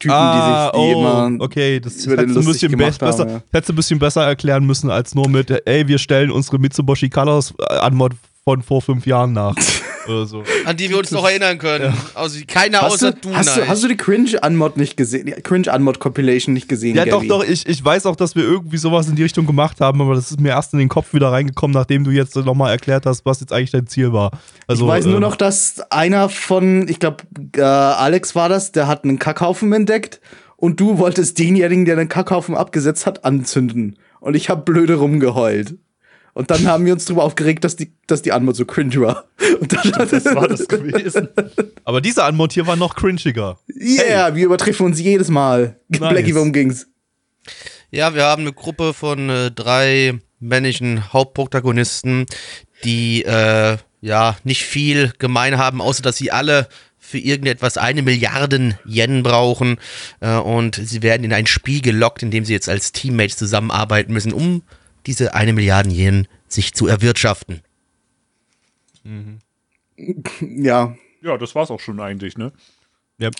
Speaker 4: Typen,
Speaker 3: Ah,
Speaker 4: die sich, die
Speaker 3: oh,
Speaker 4: immer
Speaker 3: okay, das
Speaker 4: über den
Speaker 3: ein bisschen be
Speaker 4: gemacht haben,
Speaker 3: besser,
Speaker 4: ja.
Speaker 3: hättest du ein bisschen besser erklären müssen als nur mit, ey, wir stellen unsere Mitsubishi Colors äh, Anmod von vor fünf Jahren nach. oder so.
Speaker 1: An die wir uns noch erinnern können. Also keiner
Speaker 4: Hast
Speaker 1: außer
Speaker 4: du,
Speaker 1: du,
Speaker 4: hast, du, hast du die Cringe-Unmod nicht gesehen? Die Cringe-Unmod-Compilation nicht gesehen?
Speaker 3: Ja, doch,
Speaker 4: Gabby?
Speaker 3: doch, ich, ich weiß auch, dass wir irgendwie sowas in die Richtung gemacht haben, aber das ist mir erst in den Kopf wieder reingekommen, nachdem du jetzt nochmal erklärt hast, was jetzt eigentlich dein Ziel war. Also,
Speaker 4: ich weiß nur
Speaker 3: ähm,
Speaker 4: noch, dass einer von, ich glaube, äh, Alex war das, der hat einen Kackhaufen entdeckt und du wolltest denjenigen, der den Kackhaufen abgesetzt hat, anzünden. Und ich habe blöde rumgeheult. Und dann haben wir uns darüber aufgeregt, dass die, dass die Anmod so cringe war. Und dann
Speaker 5: Das war das gewesen.
Speaker 3: Aber dieser Anmod hier war noch cringiger.
Speaker 4: Yeah, wir übertreffen uns jedes Mal.
Speaker 3: Nice.
Speaker 4: Blackie, worum ging's?
Speaker 1: Ja, wir haben eine Gruppe von äh, drei männlichen Hauptprotagonisten, die äh, ja nicht viel gemein haben, außer dass sie alle für irgendetwas eine Milliarden Yen brauchen äh, und sie werden in ein Spiel gelockt, in dem sie jetzt als Teammates zusammenarbeiten müssen, um diese eine Milliarden Yen sich zu erwirtschaften.
Speaker 4: Ja,
Speaker 5: Ja, das war's auch schon eigentlich, ne?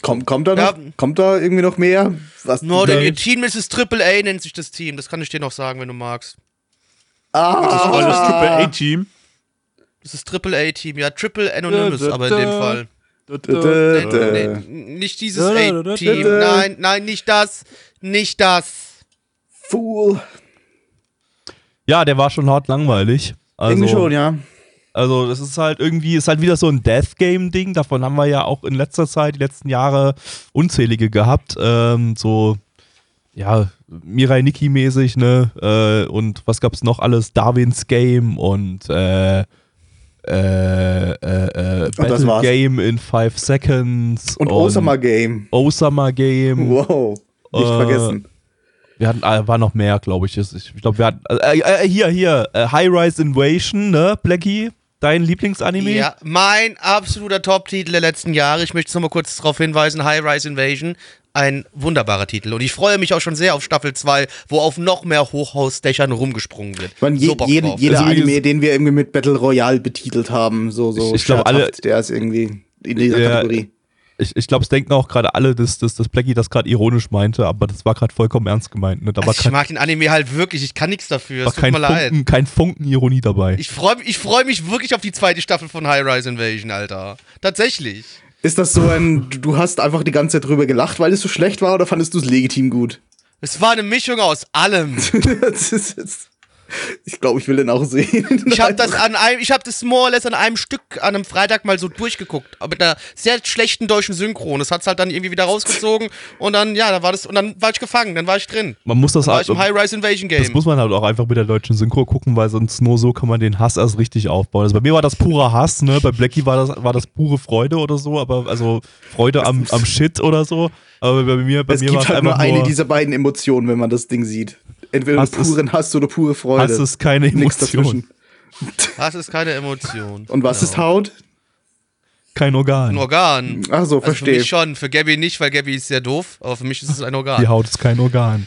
Speaker 4: kommt, kommt da noch?
Speaker 1: Ja.
Speaker 4: Kommt da irgendwie noch mehr? Was?
Speaker 1: No,
Speaker 3: Nee.
Speaker 1: denn ihr Team ist es Triple A, nennt sich das Team. Das kann ich dir noch sagen, wenn du magst.
Speaker 4: ah,
Speaker 5: Das war das Triple A-Team.
Speaker 1: Das ist Triple A Team, ja, Triple Anonymous, aber in dem Fall.
Speaker 4: Dö, dö.
Speaker 1: Nee, nicht dieses A-Team. Nein, nein, nicht das. Nicht das.
Speaker 4: Fool.
Speaker 3: Ja, der war schon hart langweilig. Also,
Speaker 4: Irgendwie schon, ja.
Speaker 3: Also, das ist halt irgendwie, ist halt wieder so ein Death Game-Ding. Davon haben wir ja auch in letzter Zeit, die letzten Jahre, unzählige gehabt. Ähm, so, ja, Mirai Nikki-mäßig, ne? Äh, und was gab's noch alles? Darwins Game und äh, äh, äh, äh, Battle. Game in 5 Seconds.
Speaker 4: Und Osama Game.
Speaker 3: Osama Game.
Speaker 4: Wow. Nicht
Speaker 3: Äh,
Speaker 4: vergessen.
Speaker 3: Wir hatten, äh, war noch mehr, glaube ich. Ich glaube, wir hatten, äh, äh, hier, hier, äh, High Rise Invasion, ne, Blackie? Dein Lieblingsanime?
Speaker 1: Ja, mein absoluter Top-Titel der letzten Jahre. Ich möchte noch mal kurz darauf hinweisen: High Rise Invasion. Ein wunderbarer Titel. Und ich freue mich auch schon sehr auf Staffel 2, wo auf noch mehr Hochhausdächern rumgesprungen wird.
Speaker 4: Ich meine, je,
Speaker 1: So Bock
Speaker 4: jede,
Speaker 1: drauf.
Speaker 4: jeder
Speaker 3: Also,
Speaker 4: Anime, den wir irgendwie mit Battle Royale betitelt haben, so, so
Speaker 3: Ich- ich glaub, alle-
Speaker 4: scherzhaft, der ist irgendwie in dieser
Speaker 3: Ja,
Speaker 4: Kategorie.
Speaker 3: Ich, ich glaube, es denken auch gerade alle, dass, dass, dass Blackie das gerade ironisch meinte, aber das war gerade vollkommen ernst gemeint. Ne?
Speaker 1: Also ich mag den Anime halt wirklich. Ich kann nichts dafür.
Speaker 3: war
Speaker 1: Es tut
Speaker 3: kein,
Speaker 1: mir leid.
Speaker 3: Funken, kein Funken Ironie dabei.
Speaker 1: Ich freue ich freu mich wirklich auf die zweite Staffel von High Rise Invasion, Alter. Tatsächlich.
Speaker 4: Ist das so ein, du- du hast einfach die ganze Zeit drüber gelacht, weil es so schlecht war, oder fandest du es legitim gut?
Speaker 1: Es war eine Mischung aus allem.
Speaker 4: das ist, jetzt- ich glaube, ich will den auch sehen.
Speaker 1: Ich habe das an einem, ich habe das more or less an einem Stück an einem Freitag mal so durchgeguckt, aber mit einer sehr schlechten deutschen Synchron. Das hat's halt dann irgendwie wieder rausgezogen und dann ja, da war das und dann war ich gefangen, dann war ich drin.
Speaker 3: Man muss das
Speaker 1: Dann war
Speaker 3: halt,
Speaker 1: ich im High Rise Invasion
Speaker 3: das
Speaker 1: Game.
Speaker 3: muss man halt auch einfach mit der deutschen Synchro gucken, weil sonst nur so kann man den Hass erst richtig aufbauen. Also bei mir war das purer Hass, ne? Bei Blackie war das, war das pure Freude oder so, aber also Freude am, am Shit oder so. Aber bei mir, bei
Speaker 4: es
Speaker 3: mir war
Speaker 4: gibt
Speaker 3: es
Speaker 4: halt
Speaker 3: einfach
Speaker 4: nur eine
Speaker 3: nur,
Speaker 4: dieser beiden Emotionen, wenn man das Ding sieht. Entweder
Speaker 3: Hass
Speaker 4: puren Hass oder pure Freude.
Speaker 3: Hass ist keine Emotion.
Speaker 1: Das ist keine Emotion.
Speaker 4: Und was ist Haut?
Speaker 3: kein Organ.
Speaker 1: Ein Organ.
Speaker 4: Ach so,
Speaker 1: Also für
Speaker 4: verstehe.
Speaker 1: mich schon, für Gabby nicht, weil Gabby ist sehr doof, aber für mich ist es ein Organ.
Speaker 3: Die Haut ist kein Organ.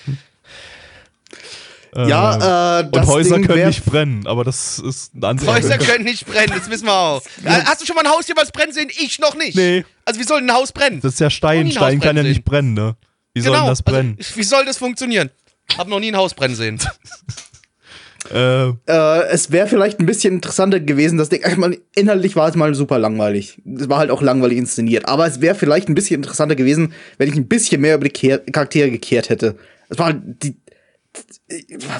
Speaker 4: ja, äh,
Speaker 3: Und
Speaker 4: das
Speaker 3: Häuser
Speaker 4: Ding
Speaker 3: können nicht brennen, aber das ist ein anderes.
Speaker 1: Häuser können nicht brennen, das wissen wir auch. Äh, Hast du schon mal ein Haus jemals brennen sehen? Ich noch nicht.
Speaker 3: Nee.
Speaker 1: Also wie soll denn ein Haus brennen?
Speaker 3: Das ist ja Stein. Stein kann ja nicht brennen, ne? Wie soll denn das brennen?
Speaker 1: Also, wie soll das funktionieren? Hab noch nie ein Haus brennen sehen.
Speaker 3: äh,
Speaker 4: Äh, es wäre vielleicht ein bisschen interessanter gewesen, das Ding. Ich meine, inhaltlich war es mal super langweilig. Es war halt auch langweilig inszeniert. Aber es wäre vielleicht ein bisschen interessanter gewesen, wenn ich ein bisschen mehr über die Kehr Charaktere gekehrt hätte. Es war halt die.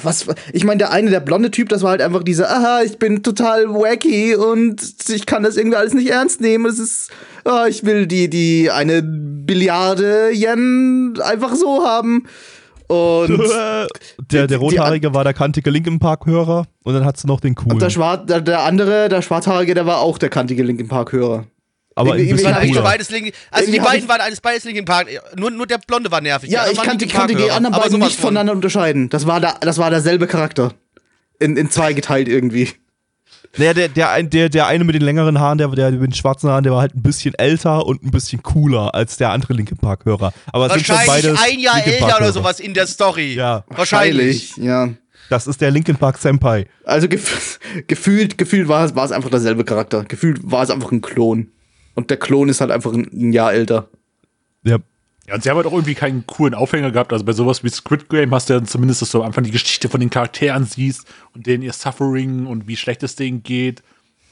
Speaker 4: Was, ich meine, der eine, der blonde Typ, das war halt einfach dieser, aha, ich bin total wacky und ich kann das irgendwie alles nicht ernst nehmen. Es ist, ah, ich will die, die eine Billiarde Yen einfach so haben. Und
Speaker 3: der, der
Speaker 4: die-
Speaker 3: Rothaarige war der kantige Linkin Park-Hörer und dann hat sie noch den coolen.
Speaker 4: der, Schwar der, der andere, der Schwarzhaarige, der war auch der kantige Linkin Park-Hörer.
Speaker 3: aber
Speaker 1: Waren eigentlich
Speaker 3: cooler.
Speaker 1: beides Linkin, also
Speaker 4: Irgendwie
Speaker 1: die beiden
Speaker 4: ich-
Speaker 1: waren alles beides Linkin Park. Nur, nur der Blonde war nervig.
Speaker 4: Ja, ich kannte, kannte die anderen beiden nicht
Speaker 1: von.
Speaker 4: voneinander unterscheiden. Das war, der, das war derselbe Charakter. In, in zwei geteilt irgendwie.
Speaker 3: Naja, der, der, der, der eine mit den längeren Haaren, der, der mit den schwarzen Haaren, der war halt ein bisschen älter und ein bisschen cooler als der andere Linkin Park-Hörer. Aber es sind schon beides
Speaker 1: ein Jahr
Speaker 3: Linkin
Speaker 1: älter oder sowas in der Story.
Speaker 3: Ja.
Speaker 1: Wahrscheinlich.
Speaker 4: Ja.
Speaker 3: Das ist der Linkin Park Senpai.
Speaker 4: Also gef gefühlt, gefühlt war es, war es einfach derselbe Charakter. Gefühlt war es einfach ein Klon. Und der Klon ist halt einfach ein, ein Jahr älter.
Speaker 3: Ja.
Speaker 5: Ja, und sie haben halt auch irgendwie keinen coolen Aufhänger gehabt. Also bei sowas wie Squid Game hast du ja zumindest, dass du am Anfang die Geschichte von den Charakteren siehst und denen ihr Suffering und wie schlecht es denen geht.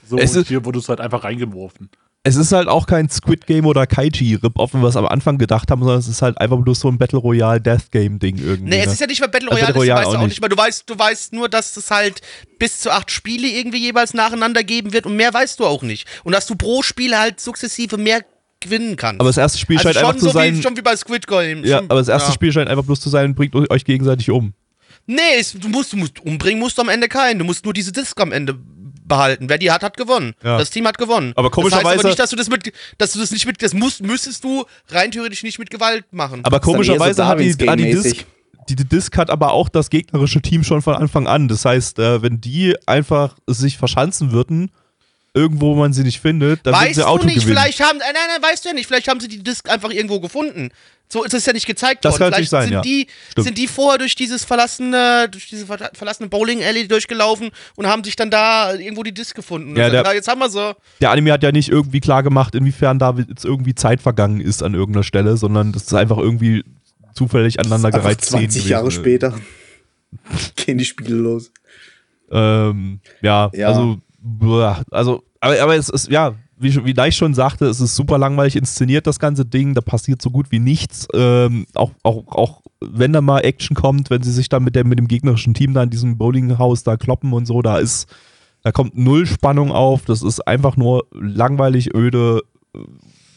Speaker 5: So,
Speaker 3: Es
Speaker 5: und
Speaker 3: ist-
Speaker 5: hier wurde es halt einfach reingeworfen.
Speaker 3: Es ist halt auch kein Squid Game oder Kaiji-Rip-Off, wie wir es am Anfang gedacht haben, sondern es ist halt einfach bloß so ein Battle Royale Death Game-Ding irgendwie.
Speaker 1: Nee, es
Speaker 3: ne?
Speaker 1: ist ja nicht mal Battle Royale,
Speaker 3: Battle
Speaker 1: das
Speaker 3: Royale
Speaker 1: weißt du
Speaker 3: auch nicht.
Speaker 1: nicht mal. Du weißt, du weißt nur, dass es halt bis zu acht Spiele irgendwie jeweils nacheinander geben wird und mehr weißt du auch nicht. Und dass du pro Spiel halt sukzessive mehr gewinnen kannst.
Speaker 3: Aber das erste Spiel
Speaker 1: also
Speaker 3: scheint
Speaker 1: schon
Speaker 3: einfach zu
Speaker 1: so
Speaker 3: sein.
Speaker 1: Wie, schon wie bei Squid Game.
Speaker 3: ja, aber das erste
Speaker 1: ja.
Speaker 3: Spiel scheint einfach bloß zu sein, bringt euch gegenseitig um.
Speaker 1: Nee, es, du, musst, du musst umbringen, musst du am Ende keinen. Du musst nur diese Disc am Ende behalten. Wer die hat, hat gewonnen.
Speaker 3: Ja.
Speaker 1: Das Team hat gewonnen.
Speaker 3: Aber
Speaker 1: das heißt
Speaker 3: komischerweise-
Speaker 1: aber nicht, dass du das mit, dass du das nicht mit, das musst, müsstest du rein theoretisch nicht mit Gewalt machen.
Speaker 3: Aber komischerweise hat die, hat die. Disc, die, die Disc hat aber auch das gegnerische Team schon von Anfang an. Das heißt, äh, wenn die einfach sich verschanzen würden, irgendwo wo man sie nicht findet, dann
Speaker 1: weißt
Speaker 3: sie
Speaker 1: du
Speaker 3: Auto
Speaker 1: nicht,
Speaker 3: gewinnen.
Speaker 1: vielleicht haben, nein, nein, weißt du ja nicht, vielleicht haben sie die Disc einfach irgendwo gefunden. So ist es ja nicht gezeigt
Speaker 3: Das
Speaker 1: worden.
Speaker 3: kann
Speaker 1: Vielleicht
Speaker 3: natürlich sein,
Speaker 1: sind,
Speaker 3: ja.
Speaker 1: die,
Speaker 3: Stimmt.
Speaker 1: sind die vorher durch dieses verlassene, durch diese ver- verlassene Bowling Alley durchgelaufen und haben sich dann da irgendwo die Disc gefunden.
Speaker 3: Ja,
Speaker 1: Und
Speaker 3: der-
Speaker 1: jetzt haben wir sie.
Speaker 3: Der Anime hat ja nicht irgendwie klar gemacht, inwiefern da jetzt irgendwie Zeit vergangen ist an irgendeiner Stelle, sondern das ist einfach irgendwie zufällig aneinander gereizt.
Speaker 4: 20
Speaker 3: gewesen.
Speaker 4: Jahre später gehen die Spiele los.
Speaker 3: Ähm, ja,
Speaker 4: Ja.
Speaker 3: also, also, aber, aber es ist, ja, wie, wie Leich schon sagte, es ist super langweilig inszeniert, das ganze Ding. Da passiert so gut wie nichts. Ähm, auch, auch, auch wenn da mal Action kommt, wenn sie sich dann mit, der, mit dem gegnerischen Team da in diesem Bowlinghaus da kloppen und so, da ist, da kommt null Spannung auf. Das ist einfach nur langweilig, öde, äh,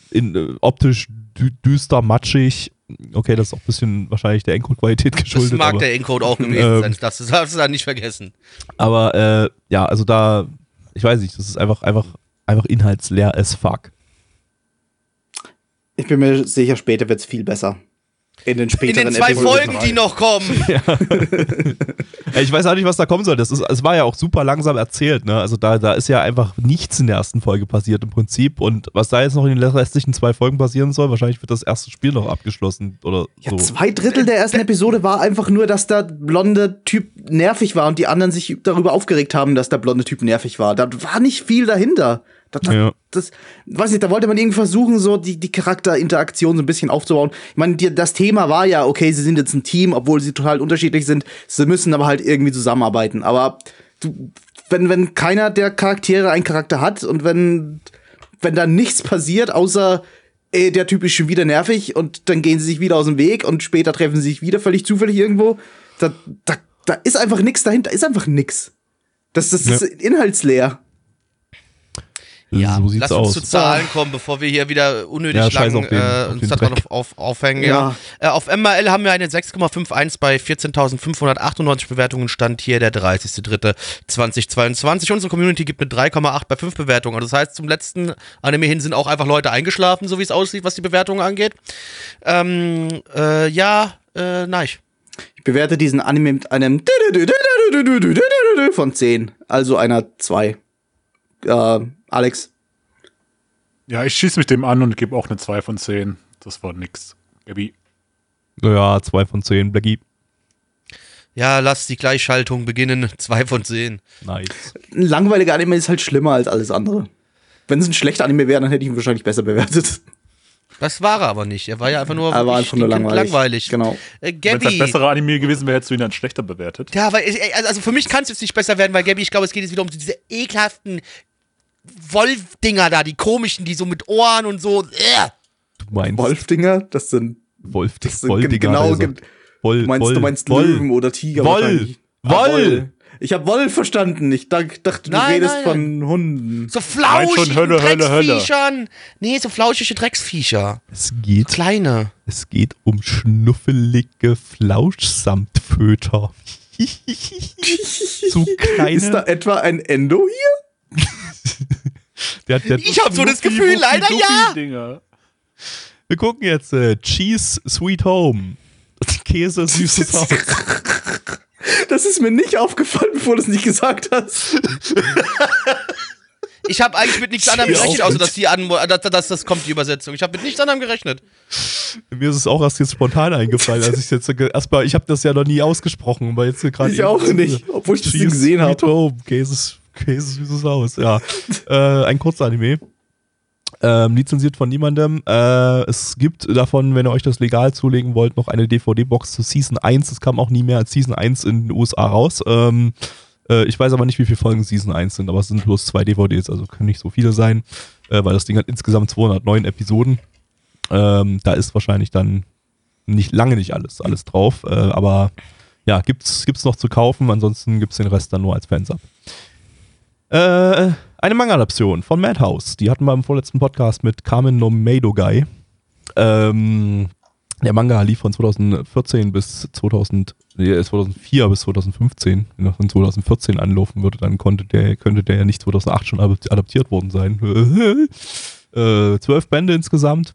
Speaker 3: in, äh, optisch dü düster, matschig. Okay, das ist auch ein bisschen wahrscheinlich der Encode-Qualität
Speaker 1: Das
Speaker 3: geschuldet.
Speaker 1: mag
Speaker 3: aber,
Speaker 1: der Encode auch gewesen
Speaker 3: Ähm,
Speaker 1: sein. Das darfst du da nicht vergessen.
Speaker 3: aber äh, ja, also da, ich weiß nicht, das ist einfach, einfach, einfach inhaltsleer as fuck.
Speaker 4: Ich bin mir sicher, später wird es viel besser. In den
Speaker 1: In
Speaker 4: späteren
Speaker 1: den zwei
Speaker 4: Episoden.
Speaker 1: Folgen, die noch kommen.
Speaker 3: Ey, Ich weiß auch nicht, was da kommen soll. Das ist, es war ja auch super langsam erzählt, ne? Also da, da ist ja einfach nichts in der ersten Folge passiert im Prinzip. Und was da jetzt noch in den restlichen zwei Folgen passieren soll, wahrscheinlich wird das erste Spiel noch abgeschlossen oder
Speaker 4: Ja,
Speaker 3: so.
Speaker 4: zwei Drittel der ersten Episode war einfach nur, dass der blonde Typ nervig war und die anderen sich darüber aufgeregt haben, dass der blonde Typ nervig war. Da war nicht viel dahinter. Das, das,
Speaker 3: Ja.
Speaker 4: das weiß nicht, da wollte man irgendwie versuchen, so die, die Charakterinteraktion so ein bisschen aufzubauen. Ich meine, die, das Thema war ja, okay, sie sind jetzt ein Team, obwohl sie total unterschiedlich sind. Sie müssen aber halt irgendwie zusammenarbeiten. Aber du, wenn, wenn keiner der Charaktere einen Charakter hat und wenn, wenn da nichts passiert, außer ey, der Typ ist schon wieder nervig und dann gehen sie sich wieder aus dem Weg und später treffen sie sich wieder völlig zufällig irgendwo. Da, da, da ist einfach nichts dahinter, ist einfach nix. Das, das ist inhaltsleer.
Speaker 1: Ja,
Speaker 3: so sieht's
Speaker 1: lass uns
Speaker 3: aus.
Speaker 1: zu Zahlen kommen, bevor wir hier wieder unnötig
Speaker 3: Ja,
Speaker 1: lang
Speaker 3: auf den-
Speaker 1: äh, uns
Speaker 3: den
Speaker 1: da dran
Speaker 3: Dreck.
Speaker 1: auf, auf, aufhängen. Ja. Äh, auf MRL haben wir eine 6,51 bei 14.598 Bewertungen. Stand hier der 30.03.2022. Unsere Community gibt eine 3,8 bei 5 Bewertungen. Also das heißt, zum letzten Anime hin sind auch einfach Leute eingeschlafen, so wie es aussieht, was die Bewertungen angeht. Ähm, äh, ja, äh, nein.
Speaker 4: Ich bewerte diesen Anime mit einem von 10, also einer 2. Äh, Alex.
Speaker 5: Ja, ich schieße mich dem an und gebe auch eine 2 von 10. Das war nix. Gabi.
Speaker 3: Ja, zwei von zehn, Blackie.
Speaker 1: Ja, lass die Gleichschaltung beginnen. 2 von 10.
Speaker 3: Nice.
Speaker 4: Ein langweiliger Anime ist halt schlimmer als alles andere. Wenn es ein schlechter Anime wäre, dann hätte ich ihn wahrscheinlich besser bewertet.
Speaker 1: Das war er aber nicht. Er war ja einfach nur
Speaker 4: Er war einfach nur langweilig.
Speaker 1: langweilig.
Speaker 4: Genau.
Speaker 1: Äh,
Speaker 5: Wenn es ein besserer Anime gewesen wäre, hättest du ihn dann schlechter bewertet.
Speaker 1: Ja, weil, ich- also für mich kann es jetzt nicht besser werden, weil Gabby, ich glaube, es geht jetzt wieder um diese ekelhaften Wolf-Dinger da, die komischen, die so mit Ohren und so. Äh.
Speaker 3: Du meinst
Speaker 4: Wolfdinger, das sind,
Speaker 3: Wolf,
Speaker 4: das sind
Speaker 3: Woldinger,
Speaker 4: genau,
Speaker 3: also. Woll,
Speaker 4: du meinst,
Speaker 3: Woll,
Speaker 4: du meinst
Speaker 3: Woll.
Speaker 4: Löwen oder Tiger
Speaker 3: Woll.
Speaker 4: wahrscheinlich.
Speaker 3: Woll.
Speaker 4: Ich habe Woll verstanden. Ich dacht- dachte, du
Speaker 1: Nein,
Speaker 4: redest
Speaker 1: nein,
Speaker 4: von Hunden.
Speaker 1: So
Speaker 5: Nein, schon
Speaker 1: flauschige
Speaker 5: Hölle, Hölle, Hölle.
Speaker 1: Drecksviechern. Nee, so flauschige Drecksviecher.
Speaker 3: Es geht,
Speaker 1: Kleine.
Speaker 3: es geht um schnuffelige Flauschsamtföter. so kleine.
Speaker 4: Ist da etwa ein Endo hier?
Speaker 3: Der, der,
Speaker 1: Ich habe so das Gefühl, leider ja.
Speaker 5: Dinger.
Speaker 3: Wir gucken jetzt äh, Cheese Sweet Home. Käse süßes Haus.
Speaker 4: Das ist mir nicht aufgefallen, bevor du es nicht gesagt hast.
Speaker 1: Ich habe eigentlich mit nichts anderem gerechnet, außer dass, die an, dass, dass das kommt, die Übersetzung. Ich habe mit nichts anderem gerechnet.
Speaker 3: Mir ist es auch erst jetzt spontan eingefallen, als ich jetzt ge- erstmal, ich habe das ja noch nie ausgesprochen, aber jetzt gerade
Speaker 4: Ich auch nicht, obwohl ich das gesehen
Speaker 3: Sweet
Speaker 4: habe.
Speaker 3: Home, Käse, Käse süßes Haus, ja. äh, ein Kurzanime. Ähm, lizenziert von niemandem. Äh, es gibt davon, wenn ihr euch das legal zulegen wollt, noch eine DVD-Box zu Season 1. Es kam auch nie mehr als Season 1 in den USA raus. Ähm, äh, ich weiß aber nicht, wie viele Folgen Season 1 sind, aber es sind bloß zwei DVDs, also können nicht so viele sein, äh, weil das Ding hat insgesamt 209 Episoden. Ähm, da ist wahrscheinlich dann nicht lange nicht alles, alles drauf, äh, aber ja, gibt's, gibt's noch zu kaufen, ansonsten gibt's den Rest dann nur als Fansub. Äh, eine Manga-Adaption von Madhouse. Die hatten wir im vorletzten Podcast mit Carmen no Meidogai. Ähm, der Manga lief von 2014 bis 2000, nee, 2004 bis 2015. Wenn er von 2014 anlaufen würde, dann konnte der, könnte der ja nicht 2008 schon adap- adaptiert worden sein. äh, zwölf Bände insgesamt.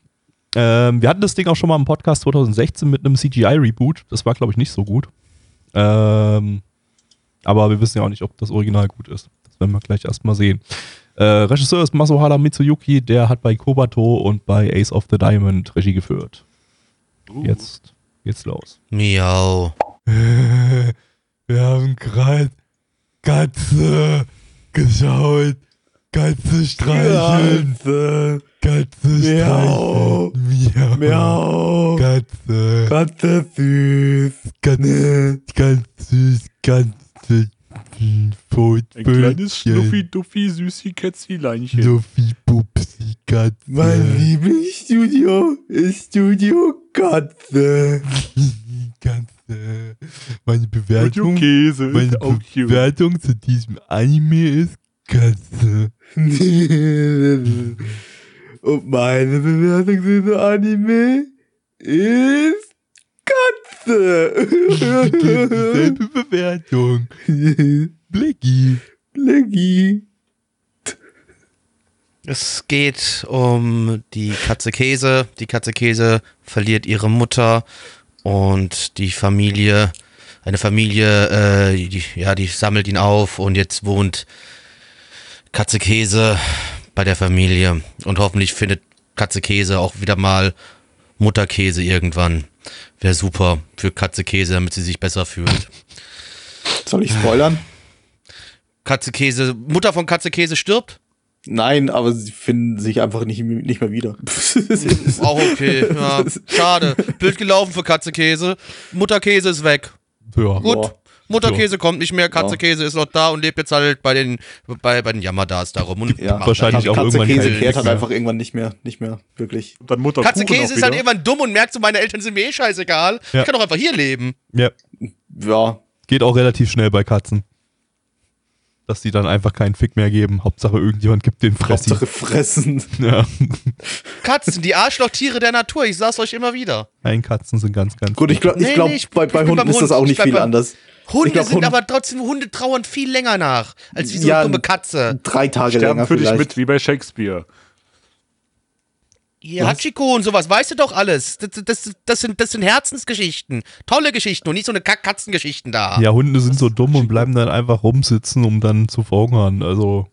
Speaker 3: Ähm, wir hatten das Ding auch schon mal im Podcast 2016 mit einem CGI-Reboot. Das war, glaube ich, nicht so gut. Ähm, aber wir wissen ja auch nicht, ob das Original gut ist. Das werden wir gleich erstmal sehen. Äh, Regisseur ist Masuhara Mitsuyuki, der hat bei Kobato und bei Ace of the Diamond Regie geführt. Jetzt geht's los.
Speaker 1: Miau.
Speaker 3: Wir haben gerade Katze geschaut. Katze streicheln. Katze
Speaker 4: Miau.
Speaker 3: streicheln. Miau.
Speaker 4: Miau.
Speaker 3: Katze.
Speaker 4: Katze süß.
Speaker 3: Ganz, ganz süß, ganz süß.
Speaker 5: Ein kleines
Speaker 3: Furtböckchen.
Speaker 5: Schnuffi-Duffi Süßi-Kätzileinchen.
Speaker 3: Schnuffi Pupsi Katze.
Speaker 4: Lieblingsstudio ist Studio Katze.
Speaker 3: Katze. Meine Bewertung,
Speaker 5: Käse
Speaker 3: meine
Speaker 5: ist auch cute.
Speaker 3: Bewertung zu diesem Anime ist Katze.
Speaker 4: Und meine Bewertung zu diesem Anime ist Katze.
Speaker 3: Selbe Bewertung. Blicky.
Speaker 4: Leggy.
Speaker 1: Es geht um die Katze Käse. Die Katze Käse verliert ihre Mutter und die Familie, eine Familie, äh, die, ja, die sammelt ihn auf und jetzt wohnt Katze Käse bei der Familie und hoffentlich findet Katze Käse auch wieder mal Mutterkäse irgendwann. Wäre super für Katze Käse, damit sie sich besser fühlt.
Speaker 4: Soll ich spoilern?
Speaker 1: Katze Käse, Mutter von Katze Käse stirbt?
Speaker 4: Nein, aber sie finden sich einfach nicht, nicht mehr wieder.
Speaker 1: Auch okay, ja. Schade. Blöd gelaufen für Katzekäse. Mutterkäse ist weg.
Speaker 3: Ja.
Speaker 1: Gut.
Speaker 4: Boah.
Speaker 1: Mutterkäse kommt nicht mehr, Katzekäse ist noch da und lebt jetzt halt bei den, bei, bei den Yamadas darum. Und
Speaker 4: Ja,
Speaker 3: wahrscheinlich
Speaker 1: halt-
Speaker 3: auch
Speaker 4: Katze
Speaker 3: irgendwann
Speaker 4: Käse kehrt halt einfach irgendwann nicht mehr, nicht mehr wirklich.
Speaker 5: Und dann Mutter
Speaker 1: Katze
Speaker 5: Kuchen
Speaker 1: Käse
Speaker 5: auch
Speaker 1: ist dann
Speaker 5: wieder.
Speaker 1: irgendwann dumm und merkt so, meine Eltern sind mir eh scheißegal.
Speaker 3: Ja.
Speaker 1: Ich kann doch einfach hier leben.
Speaker 3: ja.
Speaker 4: Ja,
Speaker 3: Geht auch relativ schnell bei Katzen. Dass die dann einfach keinen Fick mehr geben. Hauptsache irgendjemand gibt den Fressi.
Speaker 4: Hauptsache fressen.
Speaker 3: Ja.
Speaker 1: Katzen, die Arschlochtiere der Natur, ich sag's euch immer wieder.
Speaker 3: Nein, Katzen sind ganz, ganz.
Speaker 4: Gut, ich glaube,
Speaker 1: Nee,
Speaker 4: ich glaub,
Speaker 1: nee, ich-
Speaker 4: bei, bei Hunden ist das auch
Speaker 1: Ich
Speaker 4: nicht viel anders.
Speaker 1: Hunde
Speaker 4: glaub,
Speaker 1: sind
Speaker 4: Hund-
Speaker 1: aber trotzdem, Hunde trauern viel länger nach, als wie so
Speaker 4: Ja,
Speaker 1: eine dumme Katze.
Speaker 4: Drei Tage
Speaker 5: Sterben
Speaker 4: länger
Speaker 5: für dich
Speaker 4: vielleicht.
Speaker 5: mit, wie bei Shakespeare.
Speaker 1: Hier, Hachiko und sowas, weißt du doch alles. Das, das, das, sind, das sind Herzensgeschichten. Tolle Geschichten und nicht so eine Kack-Katzengeschichten da.
Speaker 3: Ja, Hunde sind so dumm und bleiben dann einfach rumsitzen, um dann zu verhungern. Also,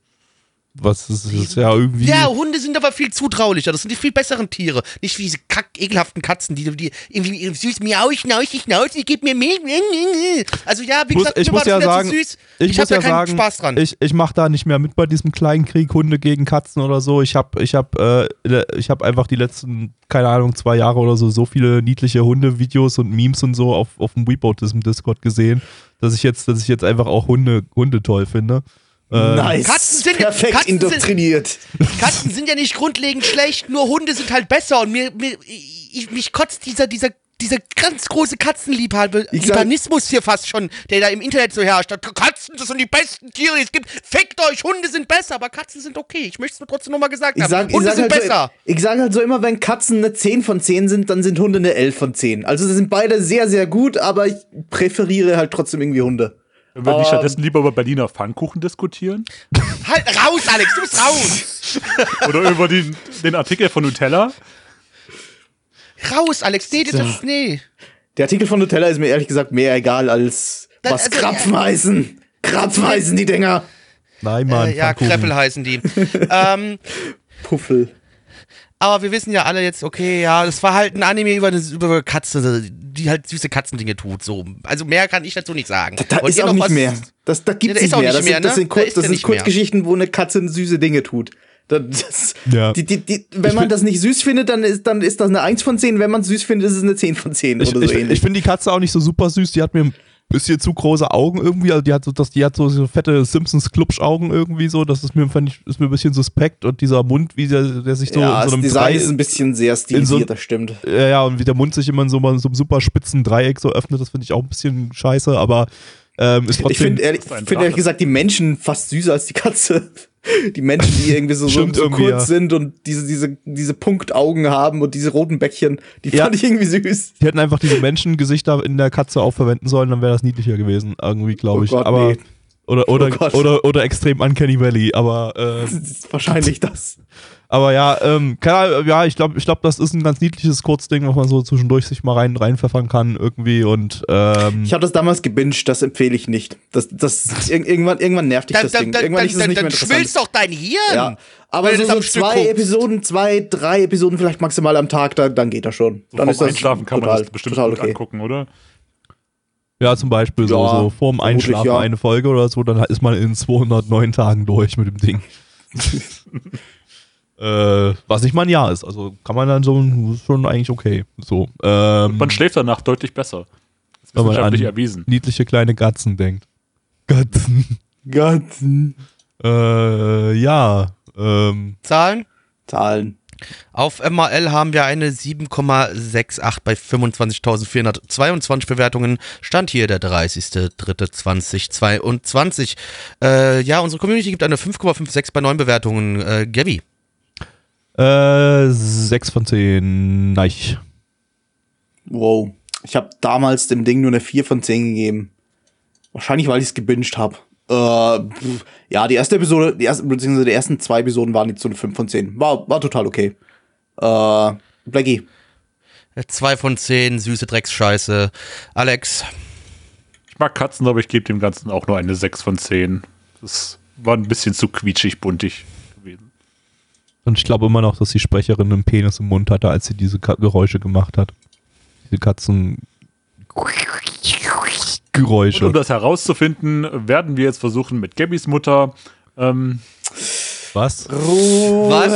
Speaker 3: was ist, ist ja irgendwie.
Speaker 1: Ja, Hunde sind aber viel zutraulicher. Das sind die viel besseren Tiere. Nicht wie diese kack ekelhaften Katzen, die, die irgendwie süß miau, schnauz, schnauz, die gib mir Milch. Also ja, wie
Speaker 3: ich muss,
Speaker 1: gesagt,
Speaker 3: ich
Speaker 1: mir
Speaker 3: muss
Speaker 1: war
Speaker 3: ja
Speaker 1: das
Speaker 3: sagen,
Speaker 1: zu süß.
Speaker 3: ich,
Speaker 1: Ich,
Speaker 3: muss ja
Speaker 1: keinen
Speaker 3: sagen,
Speaker 1: Spaß dran.
Speaker 3: ich, ich mache da nicht mehr mit bei diesem kleinen Krieg Hunde gegen Katzen oder so. Ich habe ich hab, äh, ich hab einfach die letzten, keine Ahnung, zwei Jahre oder so so viele niedliche Hunde-Videos und Memes und so auf, auf dem Weebotism Discord gesehen, dass ich jetzt, dass ich jetzt einfach auch Hunde, Hunde toll finde. Äh,
Speaker 4: Nice.
Speaker 1: Katzen sind-
Speaker 4: Perfekt
Speaker 1: Katzen sind-
Speaker 4: indoktriniert.
Speaker 1: Katzen sind ja nicht grundlegend schlecht, nur Hunde sind halt besser und mir, mir ich, mich kotzt dieser, dieser, dieser ganz große Katzenliebhaberismus hier fast schon, der da im Internet so herrscht. Katzen, das sind die besten Tiere, die es gibt. Fickt euch, Hunde sind besser, aber Katzen sind okay. Ich möchte es nur trotzdem nochmal gesagt
Speaker 4: Ich
Speaker 1: haben.
Speaker 4: sag,
Speaker 1: Hunde sind
Speaker 4: halt
Speaker 1: besser.
Speaker 4: So, ich sage halt so immer, wenn Katzen eine 10 von 10 sind, dann sind Hunde eine 11 von 10. Also sie sind beide sehr, sehr gut, aber ich präferiere halt trotzdem irgendwie Hunde.
Speaker 5: Wenn wir nicht
Speaker 4: Ähm.
Speaker 5: stattdessen lieber über Berliner Pfannkuchen diskutieren?
Speaker 1: Halt raus, Alex, du bist raus.
Speaker 5: Oder über den, den Artikel von Nutella?
Speaker 1: raus, Alex. Nee, das ist, nee.
Speaker 4: Der Artikel von Nutella ist mir ehrlich gesagt mehr egal als
Speaker 1: Das-
Speaker 4: was
Speaker 1: also,
Speaker 4: Krapfen heißen. Krapfen heißen die Dinger.
Speaker 3: Nein, Mann.
Speaker 1: Äh, ja,
Speaker 3: Pfannkuchen.
Speaker 1: Kreppel heißen die. ähm,
Speaker 4: Puffel.
Speaker 1: Aber wir wissen ja alle jetzt, okay, ja, das war halt ein Anime über eine, über eine Katze, die halt süße Katzendinge tut. So. Also mehr kann ich dazu nicht sagen.
Speaker 4: Da
Speaker 1: Wollt
Speaker 4: ist auch nicht
Speaker 1: was-
Speaker 4: mehr. Das, da
Speaker 1: Ja,
Speaker 4: gibt's
Speaker 1: da ist
Speaker 4: nicht
Speaker 1: auch
Speaker 4: mehr.
Speaker 1: nicht
Speaker 4: Das,
Speaker 1: mehr,
Speaker 4: sind, das
Speaker 1: ne? Da.
Speaker 4: Kurzgeschichten, wo eine Katze süße Dinge tut. Das, das,
Speaker 3: Ja.
Speaker 4: die, die, die, wenn man das nicht süß findet, dann ist, dann ist das eine 1 von 10. Wenn man es süß findet, ist es eine 10 von 10
Speaker 3: Ich,
Speaker 4: oder so
Speaker 3: ich,
Speaker 4: ähnlich.
Speaker 3: ich finde die Katze auch nicht so super süß. Die hat mir bisschen zu große Augen irgendwie. Also die hat so, das, die hat so, so fette Simpsons-Klubschaugen irgendwie so. Das ist mir, fand ich, ist mir ein bisschen suspekt. Und dieser Mund, wie der, der sich so
Speaker 4: ja,
Speaker 3: in so
Speaker 4: das
Speaker 3: einem
Speaker 4: Design
Speaker 3: Drei-
Speaker 4: ist ein bisschen sehr
Speaker 3: in so-
Speaker 4: stilisiert, das stimmt.
Speaker 3: Ja, ja, und wie der Mund sich immer in so, so einem super spitzen Dreieck so öffnet, das finde ich auch ein bisschen scheiße, aber ähm, ist
Speaker 4: Ich
Speaker 3: trotzdem.
Speaker 4: finde ehrlich, find ehrlich gesagt die Menschen fast süßer als die Katze. Die Menschen, die irgendwie so, so, so kurz
Speaker 3: ja.
Speaker 4: sind und diese, diese, diese Punktaugen haben und diese roten Bäckchen, die
Speaker 3: Ja.
Speaker 4: fand ich irgendwie süß.
Speaker 3: die hätten einfach diese Menschengesichter in der Katze auch verwenden sollen, dann wäre das niedlicher gewesen, irgendwie, glaube
Speaker 4: Oh
Speaker 3: ich.
Speaker 4: Gott,
Speaker 3: aber
Speaker 4: nee.
Speaker 3: oder, oder,
Speaker 4: Oh Gott.
Speaker 3: oder, oder extrem Uncanny Valley, aber äh,
Speaker 4: Das ist wahrscheinlich das.
Speaker 3: Aber ja, ähm, keine Ahnung, ja, ich glaube, ich glaub, das ist ein ganz niedliches Kurzding, was man so zwischendurch sich mal rein reinpfeffern kann irgendwie und ähm,
Speaker 4: Ich habe das damals gebinged, das empfehle ich nicht. Das, das, ir irgendwann, irgendwann nervt dich
Speaker 1: Dann,
Speaker 4: das
Speaker 1: dann,
Speaker 4: Ding.
Speaker 1: dann,
Speaker 4: Irgendwann
Speaker 1: dann,
Speaker 4: ist es
Speaker 1: dann,
Speaker 4: nicht mehr
Speaker 1: schmilzt doch dein Hirn.
Speaker 4: Ja, aber
Speaker 1: wenn
Speaker 4: so, so
Speaker 1: Stück
Speaker 4: zwei
Speaker 1: guckst.
Speaker 4: Episoden, zwei, drei Episoden vielleicht maximal am Tag, dann, dann geht das schon.
Speaker 5: So
Speaker 4: Dann
Speaker 5: vorm
Speaker 4: ist das
Speaker 5: Einschlafen kann man das bestimmt
Speaker 4: total
Speaker 5: gut
Speaker 4: okay.
Speaker 5: angucken, oder?
Speaker 3: ja, zum Beispiel so,
Speaker 4: Ja,
Speaker 3: so vorm
Speaker 4: vermutlich,
Speaker 3: Einschlafen
Speaker 4: ja.
Speaker 3: eine Folge oder so, dann ist man in 209 Tagen durch mit dem Ding. äh, was nicht mal ein Jahr ist, also kann man dann so, ist schon eigentlich okay. So, ähm,
Speaker 5: Man schläft danach deutlich besser. Das ist wissenschaftlich erwiesen.
Speaker 3: niedliche kleine Gatzen denkt. Gatzen.
Speaker 4: Gatzen.
Speaker 3: Äh, ja. Ähm,
Speaker 1: Zahlen?
Speaker 4: Zahlen.
Speaker 1: Auf MRL haben wir eine 7,68 bei 25.422 Bewertungen. Stand hier der 30.03.2022. Äh, ja, unsere Community gibt eine 5,56 bei 9 Bewertungen. Äh, Gabby.
Speaker 3: Äh, 6 von 10. Nein.
Speaker 4: Wow. Ich habe damals dem Ding nur eine 4 von 10 gegeben. Wahrscheinlich, weil ich es gebinged habe. Äh, ja, die erste Episode, die ersten, beziehungsweise die ersten zwei Episoden waren jetzt so eine 5 von 10. War, war total okay. Äh, Blackie.
Speaker 1: 2 von 10, süße Drecksscheiße. Alex.
Speaker 5: Ich mag Katzen, aber ich gebe dem Ganzen auch nur eine 6 von 10. Das war ein bisschen zu quietschig, buntig.
Speaker 3: Und ich glaube immer noch, dass die Sprecherin einen Penis im Mund hatte, als sie diese Ka Geräusche gemacht hat. Diese Katzen.
Speaker 5: Und
Speaker 3: Geräusche.
Speaker 5: um das herauszufinden, werden wir jetzt versuchen, mit Gabbys Mutter ähm,
Speaker 3: Was?
Speaker 1: Was?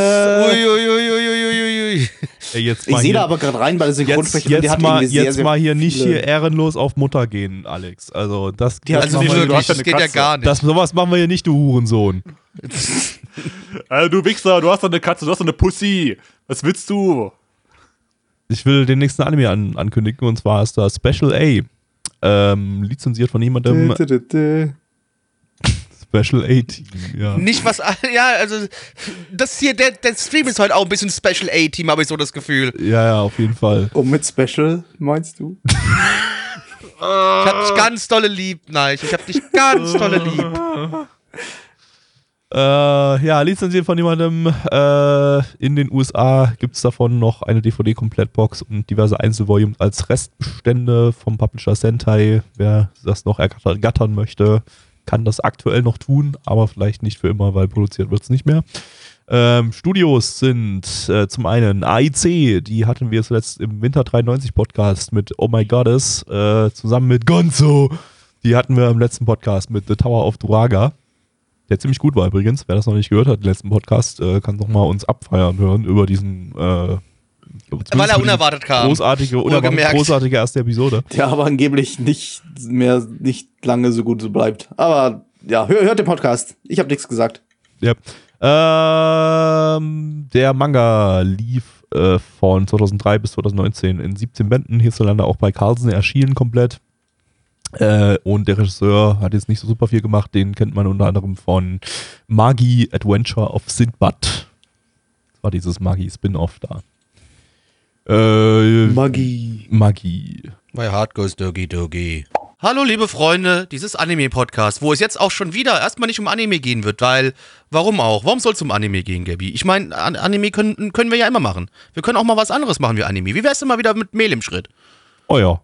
Speaker 1: Uiuiuiuiuiui.
Speaker 3: Ey, jetzt
Speaker 4: Ich
Speaker 3: mal
Speaker 4: sehe da
Speaker 3: hier,
Speaker 4: aber gerade rein bei der
Speaker 3: jetzt,
Speaker 4: Synchronsprecherin,
Speaker 3: jetzt, mal,
Speaker 4: irgendwie sehr,
Speaker 3: jetzt
Speaker 4: sehr
Speaker 3: mal hier nicht hier ehrenlos auf Mutter gehen, Alex. Also das,
Speaker 4: Die
Speaker 3: das,
Speaker 1: Also
Speaker 3: wir,
Speaker 1: wirklich, das geht ja gar nicht.
Speaker 3: das sowas machen wir hier nicht, du Hurensohn.
Speaker 5: äh, Du Wichser, du hast doch eine Katze, du hast doch eine Pussy. Was willst du?
Speaker 3: Ich will den nächsten Anime an, ankündigen und zwar ist das Special A. Ähm, lizenziert von jemandem
Speaker 4: Dö, dö, dö, dö.
Speaker 3: Special A Team. Ja.
Speaker 1: Nicht was, ja, also, das hier, der, der Stream ist heute auch ein bisschen Special A-Team, habe ich so das Gefühl.
Speaker 3: ja, ja, auf jeden Fall.
Speaker 4: Und mit Special, meinst du?
Speaker 1: Ich hab dich ganz dolle lieb, nein, ich hab dich ganz dolle lieb.
Speaker 3: Äh, ja, lizenziert von jemandem. Äh, in den USA gibt es davon noch eine DVD-Komplettbox und diverse Einzelvolumes als Restbestände vom Publisher Sentai. Wer das noch ergattern möchte, kann das aktuell noch tun, aber vielleicht nicht für immer, weil produziert wird es nicht mehr. Ähm, Studios sind äh, zum einen AIC, die hatten wir zuletzt im Winter 93 Podcast mit Oh My Goddess, äh, zusammen mit Gonzo. Die hatten wir im letzten Podcast mit The Tower of Duraga. Der ziemlich gut war übrigens. Wer das noch nicht gehört hat, den letzten Podcast, äh, kann noch mal uns abfeiern hören über diesen. Äh,
Speaker 1: Weil er unerwartet kam.
Speaker 3: Großartige, unerwartet großartige erste Episode.
Speaker 4: Der aber angeblich nicht mehr, nicht lange so gut so bleibt. Aber ja, hör, hört den Podcast. Ich habe nichts gesagt.
Speaker 3: Ja. Ähm, der Manga lief äh, von 2003 bis 2019 in 17 Bänden, hierzulande auch bei Carlsen erschienen komplett. Äh, und der Regisseur hat jetzt nicht so super viel gemacht, den kennt man unter anderem von Magi Adventure of Sindbad. Das war dieses Magi-Spin-Off da. Äh,
Speaker 4: Magie.
Speaker 3: Magie.
Speaker 1: Bei Hard Goes Doggy Doggy. Hallo liebe Freunde dieses Anime-Podcasts, wo es jetzt auch schon wieder erstmal nicht um Anime gehen wird, weil, warum auch? Warum soll es um Anime gehen, Gabi? Ich meine, An Anime können, können wir ja immer machen. Wir können auch mal was anderes machen wie Anime. Wie wär's denn mal wieder mit Mehl im Schritt?
Speaker 3: Oh ja.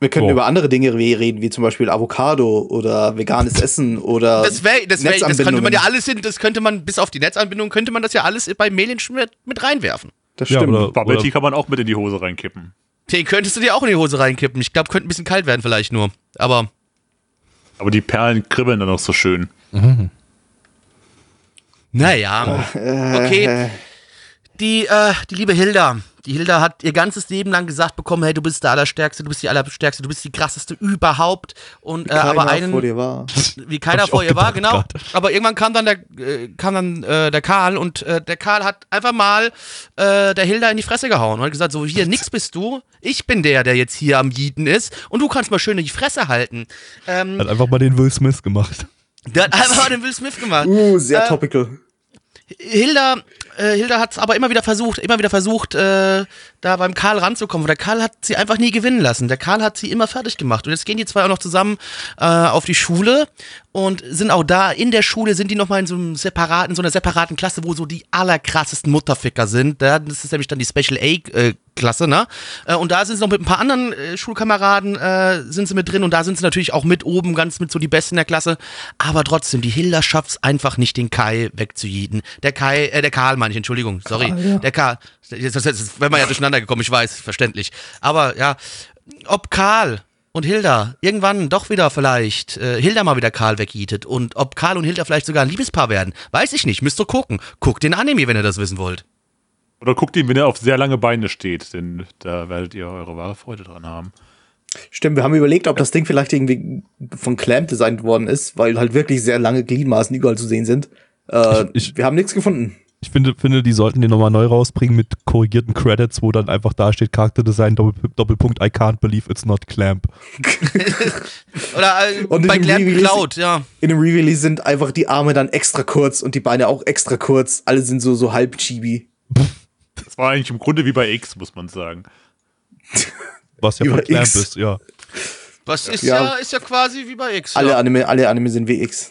Speaker 4: Wir können
Speaker 3: So.
Speaker 4: über andere Dinge re- reden, wie zum Beispiel Avocado oder veganes Essen oder
Speaker 1: Das, wär, das, wär, das könnte man ja
Speaker 4: Netzanbindungen.
Speaker 1: alles hin, das könnte man, bis auf die Netzanbindung, könnte man das ja alles bei Schritt mit reinwerfen.
Speaker 4: Das
Speaker 3: Ja,
Speaker 4: stimmt.
Speaker 3: oder-
Speaker 5: Bubble Tea kann man auch mit in die Hose reinkippen.
Speaker 1: Den könntest du dir auch in die Hose reinkippen. Ich glaube, könnte ein bisschen kalt werden vielleicht nur. Aber
Speaker 5: Aber die Perlen kribbeln dann noch so schön.
Speaker 1: naja, okay. Die, äh, die liebe Hilda, die Hilda hat ihr ganzes Leben lang gesagt bekommen, hey, du bist der Allerstärkste, du bist die Allerstärkste, du bist die krasseste überhaupt. Und äh, aber
Speaker 4: Keiner
Speaker 1: einen,
Speaker 4: vor dir war.
Speaker 1: wie keiner vor ihr war, genau.
Speaker 3: grad.
Speaker 1: Aber irgendwann kam dann der, äh, kam dann äh, der Karl und äh, der Karl hat einfach mal äh, der Hilda in die Fresse gehauen und hat gesagt, so hier, nix bist du, ich bin der, der jetzt hier am Jieten ist und du kannst mal schön die Fresse halten. Ähm,
Speaker 3: Hat einfach mal den Will Smith gemacht.
Speaker 1: der hat einfach mal den Will Smith gemacht.
Speaker 4: Uh, sehr
Speaker 1: Äh,
Speaker 4: topical.
Speaker 1: Hilda, äh, Hilda hat es aber immer wieder versucht, immer wieder versucht, äh, da beim Karl ranzukommen. Der Karl hat sie einfach nie gewinnen lassen. Der Karl hat sie immer fertig gemacht. Und jetzt gehen die zwei auch noch zusammen äh, auf die Schule und sind auch da in der Schule, sind die nochmal in so einem separaten, so einer separaten Klasse, wo so die allerkrassesten Mutterficker sind. Da, das ist nämlich dann die Special A äh, Klasse, ne? Äh, und da sind sie noch mit ein paar anderen äh, Schulkameraden äh, sind sie mit drin und da sind sie natürlich auch mit oben, ganz mit so die Besten der Klasse. Aber trotzdem, die Hilda schafft es einfach nicht, den Kai wegzujieden. Der Kai, äh, der Karl meine ich, Entschuldigung, sorry. Der Karl, jetzt, jetzt, jetzt wären wir ja durcheinander gekommen, ich weiß, verständlich. Aber ja, ob Karl und Hilda irgendwann doch wieder vielleicht äh, Hilda mal wieder Karl wegjietet und ob Karl und Hilda vielleicht sogar ein Liebespaar werden, weiß ich nicht. Müsst ihr gucken. Guckt den Anime, wenn ihr das wissen wollt.
Speaker 5: Oder guckt ihn, wenn er auf sehr lange Beine steht, denn da werdet ihr eure wahre Freude dran haben.
Speaker 4: Stimmt, wir haben überlegt, ob das Ding vielleicht irgendwie von Clamp designt worden ist, weil halt wirklich sehr lange Gliedmaßen überall zu sehen sind. Äh,
Speaker 3: Ich- ich-
Speaker 4: wir haben nichts gefunden.
Speaker 3: Ich finde, finde, die sollten den nochmal neu rausbringen mit korrigierten Credits, wo dann einfach da steht Charakterdesign, Doppel, Doppelpunkt, I can't believe it's not Clamp.
Speaker 1: Oder äh,
Speaker 4: Und in
Speaker 1: bei
Speaker 4: Re-Release-
Speaker 1: Cloud, ja.
Speaker 4: In dem Re-Release sind einfach die Arme dann extra kurz und die Beine auch extra kurz. Alle sind so, so halb chibi.
Speaker 5: Das war eigentlich im Grunde wie bei X, muss man sagen.
Speaker 3: Was ja
Speaker 4: X.
Speaker 3: ist, ja.
Speaker 1: Das ist ja,
Speaker 4: Ja.
Speaker 1: ist ja quasi wie bei X.
Speaker 4: Alle
Speaker 1: ja.
Speaker 4: Anime, alle Anime sind wie X.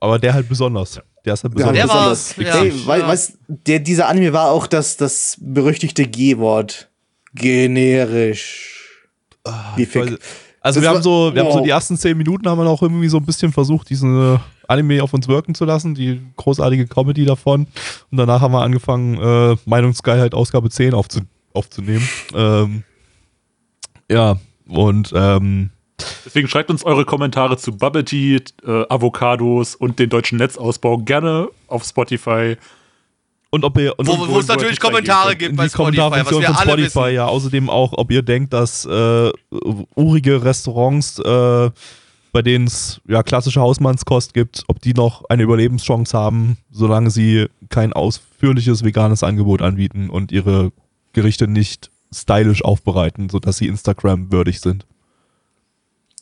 Speaker 3: Aber der halt besonders. Der ist halt besonders.
Speaker 1: Der war-
Speaker 4: besonders.
Speaker 1: ja,
Speaker 4: hey,
Speaker 1: ja.
Speaker 4: wei- weißt, der, dieser Anime war auch das, das berüchtigte G-Wort. Generisch. Wie
Speaker 3: Voll-
Speaker 4: fick.
Speaker 3: Also
Speaker 4: Das
Speaker 3: wir
Speaker 4: war-
Speaker 3: haben so, wir haben so
Speaker 4: wow.
Speaker 3: die ersten zehn Minuten haben wir auch irgendwie so ein bisschen versucht, diesen Anime auf uns wirken zu lassen, die großartige Comedy davon. Und danach haben wir angefangen, äh, Meinungsgeilheit Ausgabe 10 aufzu aufzunehmen. ähm, ja, und ähm,
Speaker 5: Deswegen schreibt uns eure Kommentare zu Bubble Tea, äh, Avocados und den deutschen Netzausbau gerne auf Spotify.
Speaker 3: und ob ihr und,
Speaker 1: Wo,
Speaker 3: und,
Speaker 1: wo es
Speaker 5: wo-
Speaker 1: natürlich
Speaker 5: wo-
Speaker 1: Kommentare gibt
Speaker 3: die
Speaker 1: bei Spotify, was wir
Speaker 3: von
Speaker 1: alle
Speaker 3: Spotify,
Speaker 1: wissen.
Speaker 3: ja. Außerdem auch, ob ihr denkt, dass äh, urige Restaurants, äh, bei denen es ja klassische Hausmannskost gibt, ob die noch eine Überlebenschance haben, solange sie kein ausführliches veganes Angebot anbieten und ihre Gerichte nicht stylisch aufbereiten, sodass sie Instagram würdig sind.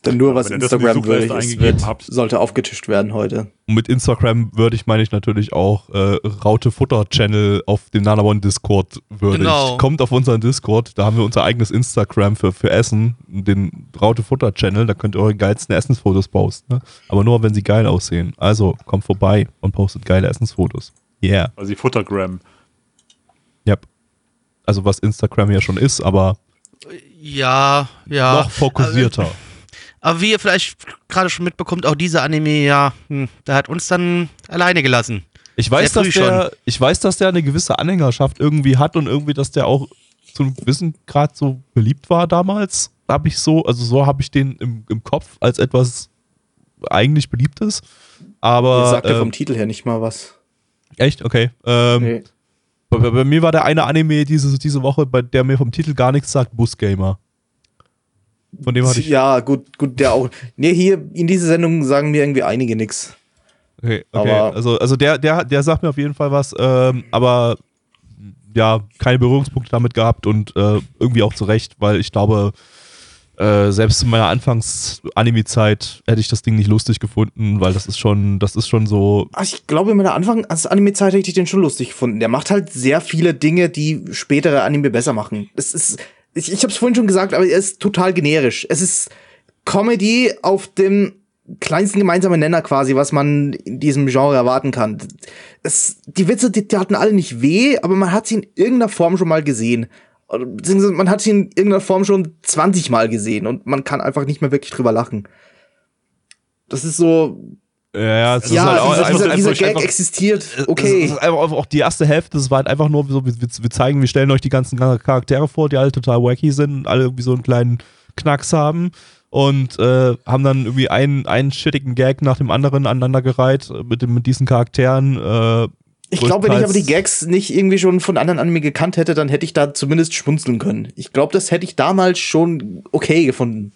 Speaker 4: Denn nur was
Speaker 5: in die
Speaker 4: Instagram würdig ist,
Speaker 5: eingegeben
Speaker 4: wird,
Speaker 5: habt.
Speaker 4: sollte aufgetischt werden heute.
Speaker 3: Und mit Instagram würdig meine ich natürlich auch äh, Raute Futter Channel auf dem Nanamon Discord würdig.
Speaker 1: Genau.
Speaker 3: Kommt auf unseren Discord, da haben wir unser eigenes Instagram für, für Essen, den Raute Futter Channel, da könnt ihr eure geilsten Essensfotos posten. Ne? Aber nur, wenn sie geil aussehen. Also kommt vorbei und postet geile Essensfotos. Yeah.
Speaker 5: Also die Futtergram.
Speaker 3: Yep. Also was Instagram ja schon ist, aber
Speaker 1: Ja, ja.
Speaker 3: noch fokussierter.
Speaker 1: Aber wie ihr vielleicht gerade schon mitbekommt, auch dieser Anime, ja, hm, der hat uns dann alleine gelassen.
Speaker 3: Ich weiß, dass der, ich weiß, dass der eine gewisse Anhängerschaft irgendwie hat und irgendwie, dass der auch zu einem gewissen Grad so beliebt war damals. Habe ich so, also so habe ich den im, im Kopf als etwas eigentlich Beliebtes. Aber
Speaker 4: Ihr sagt ja vom
Speaker 3: ähm,
Speaker 4: Titel her nicht mal was.
Speaker 3: echt, okay. Ähm,
Speaker 4: Nee.
Speaker 3: bei, bei mir war der eine Anime diese, diese Woche, bei der mir vom Titel gar nichts sagt, Busgamer. Von dem hatte ich.
Speaker 4: Ja, gut, gut, der auch. Nee, hier in dieser Sendung sagen mir irgendwie einige nix.
Speaker 3: Okay, okay.
Speaker 4: Aber-
Speaker 3: also, also der, der, der sagt mir auf jeden Fall was, ähm, aber ja, keine Berührungspunkte damit gehabt und äh, irgendwie auch zu Recht, weil ich glaube, äh, selbst in meiner Anfangs-Anime-Zeit hätte ich das Ding nicht lustig gefunden, weil das ist schon, das ist schon so,
Speaker 4: Ach, ich glaube, in meiner Anfang, als Anime-Zeit hätte ich den schon lustig gefunden. Der macht halt sehr viele Dinge, die spätere Anime besser machen. Das ist, ich, ich habe es vorhin schon gesagt, aber er ist total generisch. Es ist Comedy auf dem kleinsten gemeinsamen Nenner quasi, was man in diesem Genre erwarten kann. Es, die Witze, die, die hatten alle nicht weh, aber man hat sie in irgendeiner Form schon mal gesehen. Beziehungsweise man hat sie in irgendeiner Form schon 20 Mal gesehen und man kann einfach nicht mehr wirklich drüber lachen. Das ist so,
Speaker 3: ja, ja, es
Speaker 4: ja,
Speaker 3: ist halt auch
Speaker 4: dieser,
Speaker 3: einfach,
Speaker 4: dieser, dieser Gag
Speaker 3: einfach-
Speaker 4: existiert.
Speaker 3: Es
Speaker 4: Okay.
Speaker 3: ist einfach auch die erste Hälfte, das war halt einfach nur so, wir, wir zeigen, wir stellen euch die ganzen Charaktere vor, die alle total wacky sind und alle irgendwie so einen kleinen Knacks haben und äh, haben dann irgendwie einen, einen shittigen Gag nach dem anderen aneinandergereiht äh, mit, dem, mit diesen Charakteren. Äh,
Speaker 4: Ich glaube, wenn ich aber die Gags nicht irgendwie schon von anderen Anime gekannt hätte, dann hätte ich da zumindest schmunzeln können. Ich glaube, das hätte ich damals schon okay gefunden.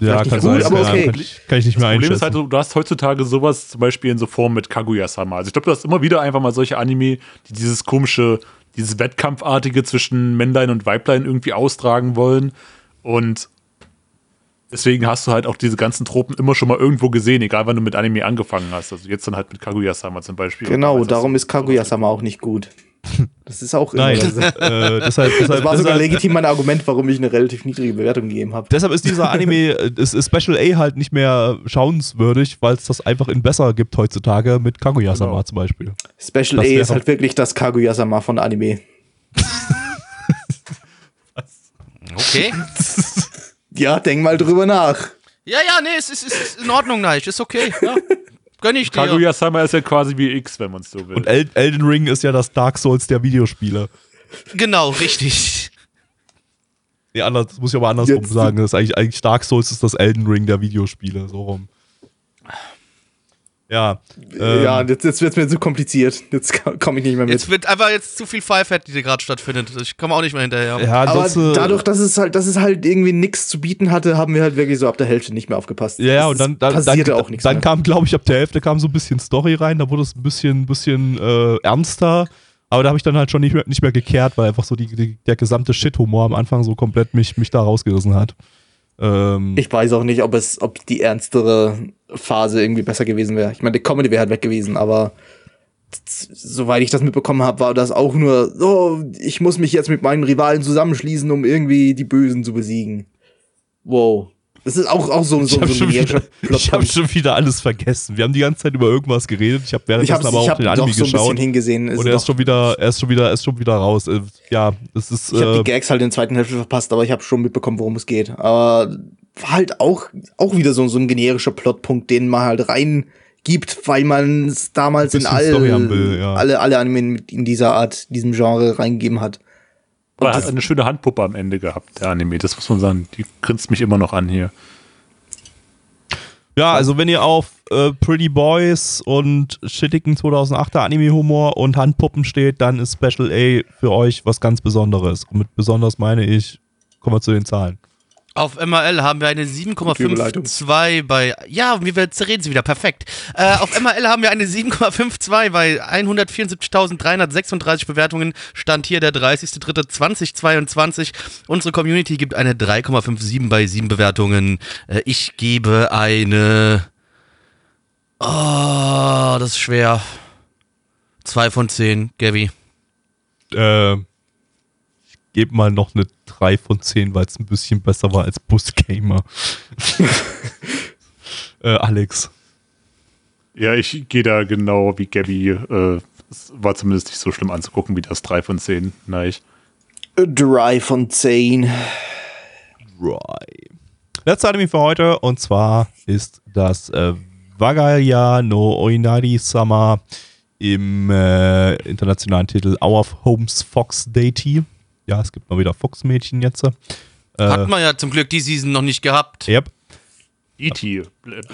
Speaker 3: Ja, kann
Speaker 4: gut, aber okay.
Speaker 3: Kann ich, kann ich nicht mehr
Speaker 5: Das Problem
Speaker 3: einschätzen.
Speaker 5: ist halt, du hast heutzutage sowas zum Beispiel in so Form mit Kaguya-sama. Also ich glaube, du hast immer wieder einfach mal solche Anime, die dieses komische, dieses Wettkampfartige zwischen Männlein und Weiblein irgendwie austragen wollen. Und deswegen hast du halt auch diese ganzen Tropen immer schon mal irgendwo gesehen, egal wann du mit Anime angefangen hast. Also jetzt dann halt mit Kaguya-sama zum Beispiel.
Speaker 4: Genau, darum ist Kaguya-sama auch nicht gut. Das ist auch immer
Speaker 3: Nein,
Speaker 4: so.
Speaker 3: äh, deshalb, deshalb,
Speaker 4: Das war sogar legitim mein Argument, warum ich eine relativ niedrige Bewertung gegeben habe.
Speaker 3: deshalb ist dieser Anime, äh, ist, ist Special A halt nicht mehr schauenswürdig, weil es das einfach in besser gibt heutzutage mit Kaguya-sama
Speaker 5: Genau.
Speaker 3: zum Beispiel.
Speaker 4: Special
Speaker 3: Das
Speaker 4: A ist halt wirklich das Kaguya-sama von Anime.
Speaker 1: Okay.
Speaker 4: Ja, denk mal drüber nach.
Speaker 1: ja, ja, nee, es ist, ist in Ordnung, Neich, ist okay. Ja. Gönn ich dir.
Speaker 5: Kaguya-sama ist ja quasi wie X, wenn man es so will.
Speaker 3: Und El Elden Ring ist ja das Dark Souls der Videospiele.
Speaker 1: Genau, richtig.
Speaker 3: Nee, anders, das muss ich aber andersrum
Speaker 4: Jetzt-
Speaker 3: sagen. Das ist eigentlich, eigentlich Dark Souls ist das Elden Ring der Videospiele, so rum. Ja. ähm,
Speaker 4: ja, jetzt, jetzt wird es mir zu kompliziert. Jetzt komme ich nicht mehr mit.
Speaker 1: Jetzt wird einfach jetzt zu viel Firehead, die gerade stattfindet. Ich komme auch nicht mehr hinterher.
Speaker 3: ja,
Speaker 4: Aber
Speaker 3: ansonsten-
Speaker 4: dadurch, dass es halt, dass es halt irgendwie nichts zu bieten hatte, haben wir halt wirklich so ab der Hälfte nicht mehr aufgepasst.
Speaker 3: Ja, ja,
Speaker 4: Es
Speaker 3: und dann, dann,
Speaker 4: passierte
Speaker 3: dann,
Speaker 4: auch nichts
Speaker 3: dann
Speaker 4: mehr.
Speaker 3: kam, glaube ich, ab der Hälfte kam so ein bisschen Story rein, da wurde es ein bisschen, bisschen äh, ernster. Aber da habe ich dann halt schon nicht mehr, nicht mehr gekehrt, weil einfach so die, die, der gesamte Shit-Humor am Anfang so komplett mich, mich da rausgerissen hat. Ähm,
Speaker 4: Ich weiß auch nicht, ob es, ob die ernstere Phase irgendwie besser gewesen wäre. Ich meine, die Comedy wäre halt weg gewesen, aber soweit ich das mitbekommen habe, war das auch nur, oh, ich muss mich jetzt mit meinen Rivalen zusammenschließen, um irgendwie die Bösen zu besiegen. Wow. Das ist auch, auch so,
Speaker 3: ich
Speaker 4: so,
Speaker 3: habe
Speaker 4: so
Speaker 3: schon,
Speaker 4: ein
Speaker 3: wieder- ich hab
Speaker 4: Plotpunkt.
Speaker 3: schon wieder alles vergessen. Wir haben die ganze Zeit über irgendwas geredet. Ich habe
Speaker 4: Ich
Speaker 3: währenddessen
Speaker 4: habe
Speaker 3: aber
Speaker 4: ich
Speaker 3: auch
Speaker 4: hab
Speaker 3: den Anime
Speaker 4: so
Speaker 3: geschaut. Und er ist schon wieder, er ist schon wieder, er ist schon wieder raus. Äh, Ja, es ist.
Speaker 4: Ich habe
Speaker 3: Äh,
Speaker 4: die Gags halt in der zweiten Hälfte verpasst, aber ich habe schon mitbekommen, worum es geht. Aber war halt auch, auch wieder so, so ein generischer Plotpunkt, den man halt reingibt, weil man es damals in all,
Speaker 3: ja.
Speaker 4: alle, alle Anime in dieser Art, diesem Genre reingegeben hat.
Speaker 5: Aber er hat eine schöne Handpuppe am Ende gehabt, der Anime. Das muss man sagen. Die grinst mich immer noch an hier.
Speaker 3: Ja, also wenn ihr auf äh, Pretty Boys und shittigen 2008er Anime-Humor und Handpuppen steht, dann ist Special A für euch was ganz Besonderes. Und mit besonders meine ich, kommen wir zu den Zahlen.
Speaker 1: Auf MRL haben wir eine
Speaker 4: Überleitung.
Speaker 1: 7,52 bei. Ja, wir reden sie wieder, perfekt. Äh, auf MRL haben wir eine 7,52 bei 174.336 Bewertungen. Stand hier der 30.03.2022. Unsere Community gibt eine 3,57 bei 7 Bewertungen. Äh, ich gebe eine. Oh, das ist schwer. 2 von 10, Gabby.
Speaker 3: Äh, gebe mal noch eine 3 von 10, weil es ein bisschen besser war als Busgamer. äh, Alex.
Speaker 5: Ja, ich gehe da genau wie Gabby. Äh, es war zumindest nicht so schlimm anzugucken wie das 3 von 10. Nein.
Speaker 4: Drei von zehn.
Speaker 3: Right. Letzter Anime für heute und zwar ist das äh, Wagaya no Oinari Summer im äh, internationalen Titel Our Homes Fox Deity. Ja, es gibt mal wieder Fox-Mädchen jetzt. Äh,
Speaker 1: Hat man ja zum Glück die Season noch nicht gehabt.
Speaker 3: yep.
Speaker 5: E.T. äh,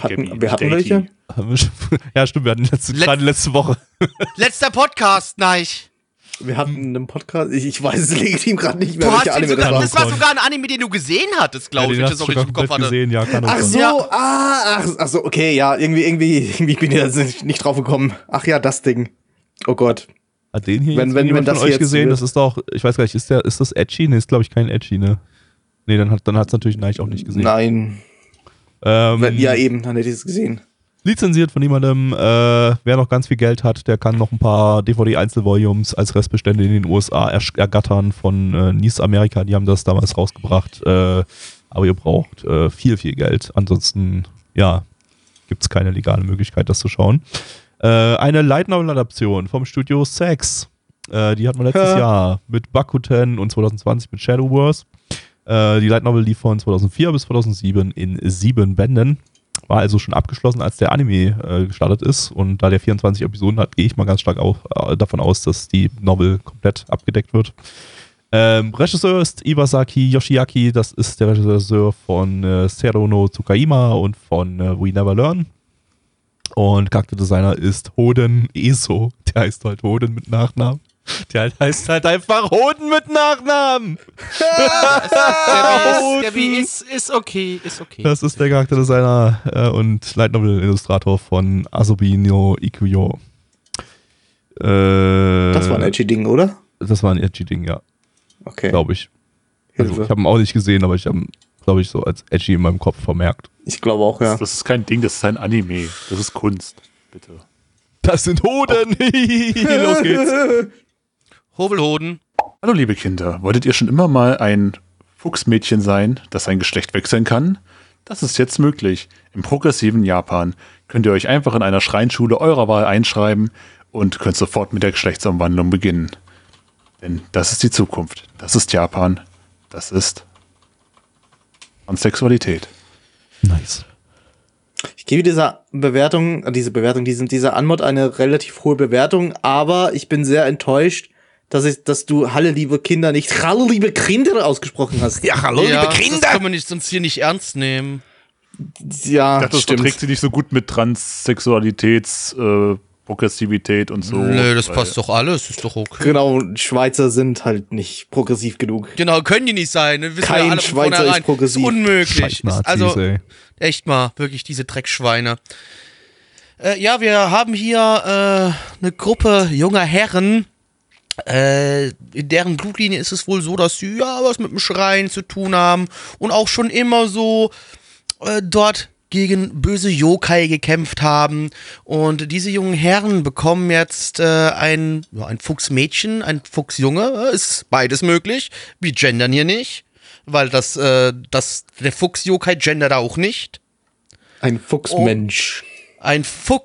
Speaker 4: Hatten, wir hatten
Speaker 5: nicht
Speaker 4: welche?
Speaker 3: Ja, stimmt, wir hatten letzte,
Speaker 1: Let-
Speaker 3: gerade letzte Woche.
Speaker 1: Letzter Podcast, nein.
Speaker 4: Wir hatten einen Podcast. Ich, ich weiß es legitim gerade nicht mehr,
Speaker 1: Du hast
Speaker 4: welche Anime
Speaker 1: sogar,
Speaker 4: das
Speaker 1: das
Speaker 4: war.
Speaker 1: war sogar ein Anime, den du gesehen hattest, glaube ich,
Speaker 3: den
Speaker 1: wenn ich das
Speaker 3: du
Speaker 1: auch richtig im Kopf hatte.
Speaker 3: gesehen, ja,
Speaker 4: Ach so,
Speaker 1: Ja.
Speaker 4: ah, ach, ach so, okay, ja, irgendwie, irgendwie, irgendwie bin ich da nicht nicht drauf gekommen. Ach ja, das Ding. Oh Gott.
Speaker 3: Hat den hier
Speaker 4: Wenn-
Speaker 3: jetzt
Speaker 4: wenn-
Speaker 3: jemand
Speaker 4: wenn
Speaker 3: von
Speaker 4: das
Speaker 3: euch gesehen? Das ist doch, ich weiß gar nicht, ist, der, ist das Edgy? Nee, ist glaube ich kein Edgy, ne? Nee, dann hat dann hat's natürlich Neich auch nicht gesehen.
Speaker 4: Nein.
Speaker 3: Ähm,
Speaker 4: Wenn- Ja, eben, dann hätte ich es gesehen.
Speaker 3: lizenziert von jemandem. Äh, wer noch ganz viel Geld hat, der kann noch ein paar DVD-Einzelvolumes als Restbestände in den USA ergattern von äh, Nice Amerika. Die haben das damals rausgebracht. Äh, aber ihr braucht äh, viel, viel Geld. Ansonsten, ja, gibt es keine legale Möglichkeit, das zu schauen. Äh, eine Light Novel-Adaption vom Studio Sex. Äh, die hatten wir letztes
Speaker 4: Ja.
Speaker 3: Jahr mit Bakuten und 2020 mit Shadow Wars. Äh, die Light Novel lief von 2004 bis 2007 in sieben Bänden. War also schon abgeschlossen, als der Anime äh, gestartet ist. Und da der 24 Episoden hat, gehe ich mal ganz stark auf, äh, davon aus, dass die Novel komplett abgedeckt wird. Ähm, Regisseur ist Iwasaki Yoshiaki. Das ist der Regisseur von äh, Zero no Tsukaima und von äh, We Never Learn. Und Charakterdesigner ist Hoden Eso. Der heißt halt Hoden mit Nachnamen. Der halt heißt halt einfach Hoden mit Nachnamen.
Speaker 1: Gabby, ist, ist, ist okay, ist okay.
Speaker 3: Das ist der Charakterdesigner äh, und Light Novel Illustrator von Asobino Ikuyo. Äh,
Speaker 4: Das war ein edgy Ding, oder?
Speaker 3: Das war ein edgy Ding, ja,
Speaker 4: Okay.
Speaker 3: glaube ich. Also, ich habe ihn auch nicht gesehen, aber ich habe ihn, glaube ich, so als edgy in meinem Kopf vermerkt.
Speaker 4: Ich glaube auch, ja.
Speaker 5: Das ist kein Ding, das ist ein Anime. Das ist Kunst. Bitte.
Speaker 3: Das sind Hoden! Los geht's!
Speaker 1: Hobelhoden.
Speaker 5: Hallo liebe Kinder, wolltet ihr schon immer mal ein Fuchsmädchen sein, das sein Geschlecht wechseln kann? Das ist jetzt möglich. Im progressiven Japan könnt ihr euch einfach in einer Schreinschule eurer Wahl einschreiben und könnt sofort mit der Geschlechtsumwandlung beginnen. Denn das ist die Zukunft. Das ist Japan. Das ist Sexualität.
Speaker 3: Nice.
Speaker 4: Ich gebe dieser Bewertung, äh, diese Bewertung, diesen, dieser Anmod eine relativ hohe Bewertung, aber ich bin sehr enttäuscht, dass ich, dass du Halle, liebe Kinder nicht Hallo, liebe Kinder ausgesprochen hast.
Speaker 3: Ja, hallo,
Speaker 1: ja, Das kann man nicht, sonst hier nicht ernst nehmen.
Speaker 4: Ja,
Speaker 5: Ich dachte, das
Speaker 4: stimmt.
Speaker 5: verträgt sie nicht so gut mit Transsexualitäts, äh, Progressivität und so.
Speaker 1: Nö, das
Speaker 5: weil-
Speaker 1: passt doch alles, ist doch okay.
Speaker 4: Genau, Schweizer sind halt nicht progressiv genug.
Speaker 1: Genau, können die nicht sein. ne? Wissen
Speaker 4: Kein Schweizer ist progressiv.
Speaker 1: Ist unmöglich. Ist also
Speaker 3: ey.
Speaker 1: echt mal, wirklich diese Dreckschweine. Äh, ja, wir haben hier äh, eine Gruppe junger Herren. Äh, in deren Blutlinie ist es wohl so, dass sie ja was mit dem Schreien zu tun haben und auch schon immer so äh, dort gegen böse Yokai gekämpft haben. Und diese jungen Herren bekommen jetzt äh, ein, ja, ein Fuchsmädchen, ein Fuchsjunge. Äh, ist beides möglich. Wir gendern hier nicht. Weil das, äh, das, der Fuchs-Yokai gendert auch nicht.
Speaker 4: Ein Fuchsmensch.
Speaker 1: Ein Fuchsi.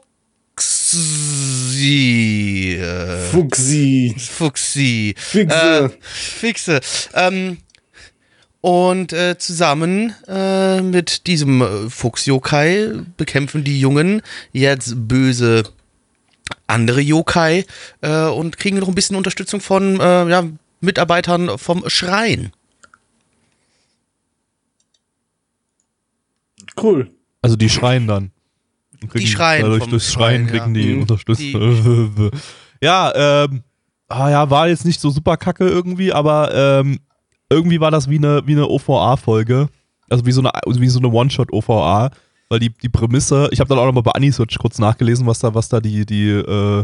Speaker 1: Äh,
Speaker 4: Fuchsi.
Speaker 1: Fuchsi.
Speaker 4: Fixe.
Speaker 1: Äh, Fixe. Ähm, und äh, zusammen äh, mit diesem äh, Fuchs-Yokai bekämpfen die Jungen jetzt böse andere Yokai äh, und kriegen noch ein bisschen Unterstützung von äh, ja, Mitarbeitern vom Schrein.
Speaker 4: Cool.
Speaker 3: Also die schreien dann. Kriegen
Speaker 1: Die schreien
Speaker 3: Dadurch
Speaker 1: vom
Speaker 3: durchs Schreien
Speaker 1: Schreien,
Speaker 3: kriegen
Speaker 1: ja.
Speaker 3: die
Speaker 4: Mhm.
Speaker 3: Unterstützung. ja, ähm, ah ja, war jetzt nicht so super kacke irgendwie, aber ähm, irgendwie war das wie eine, wie eine OVA-Folge. Also wie so eine, wie so eine One-Shot-OVA. Weil die, die Prämisse, ich habe dann auch nochmal bei Anisearch kurz nachgelesen, was da, was da die, die, äh,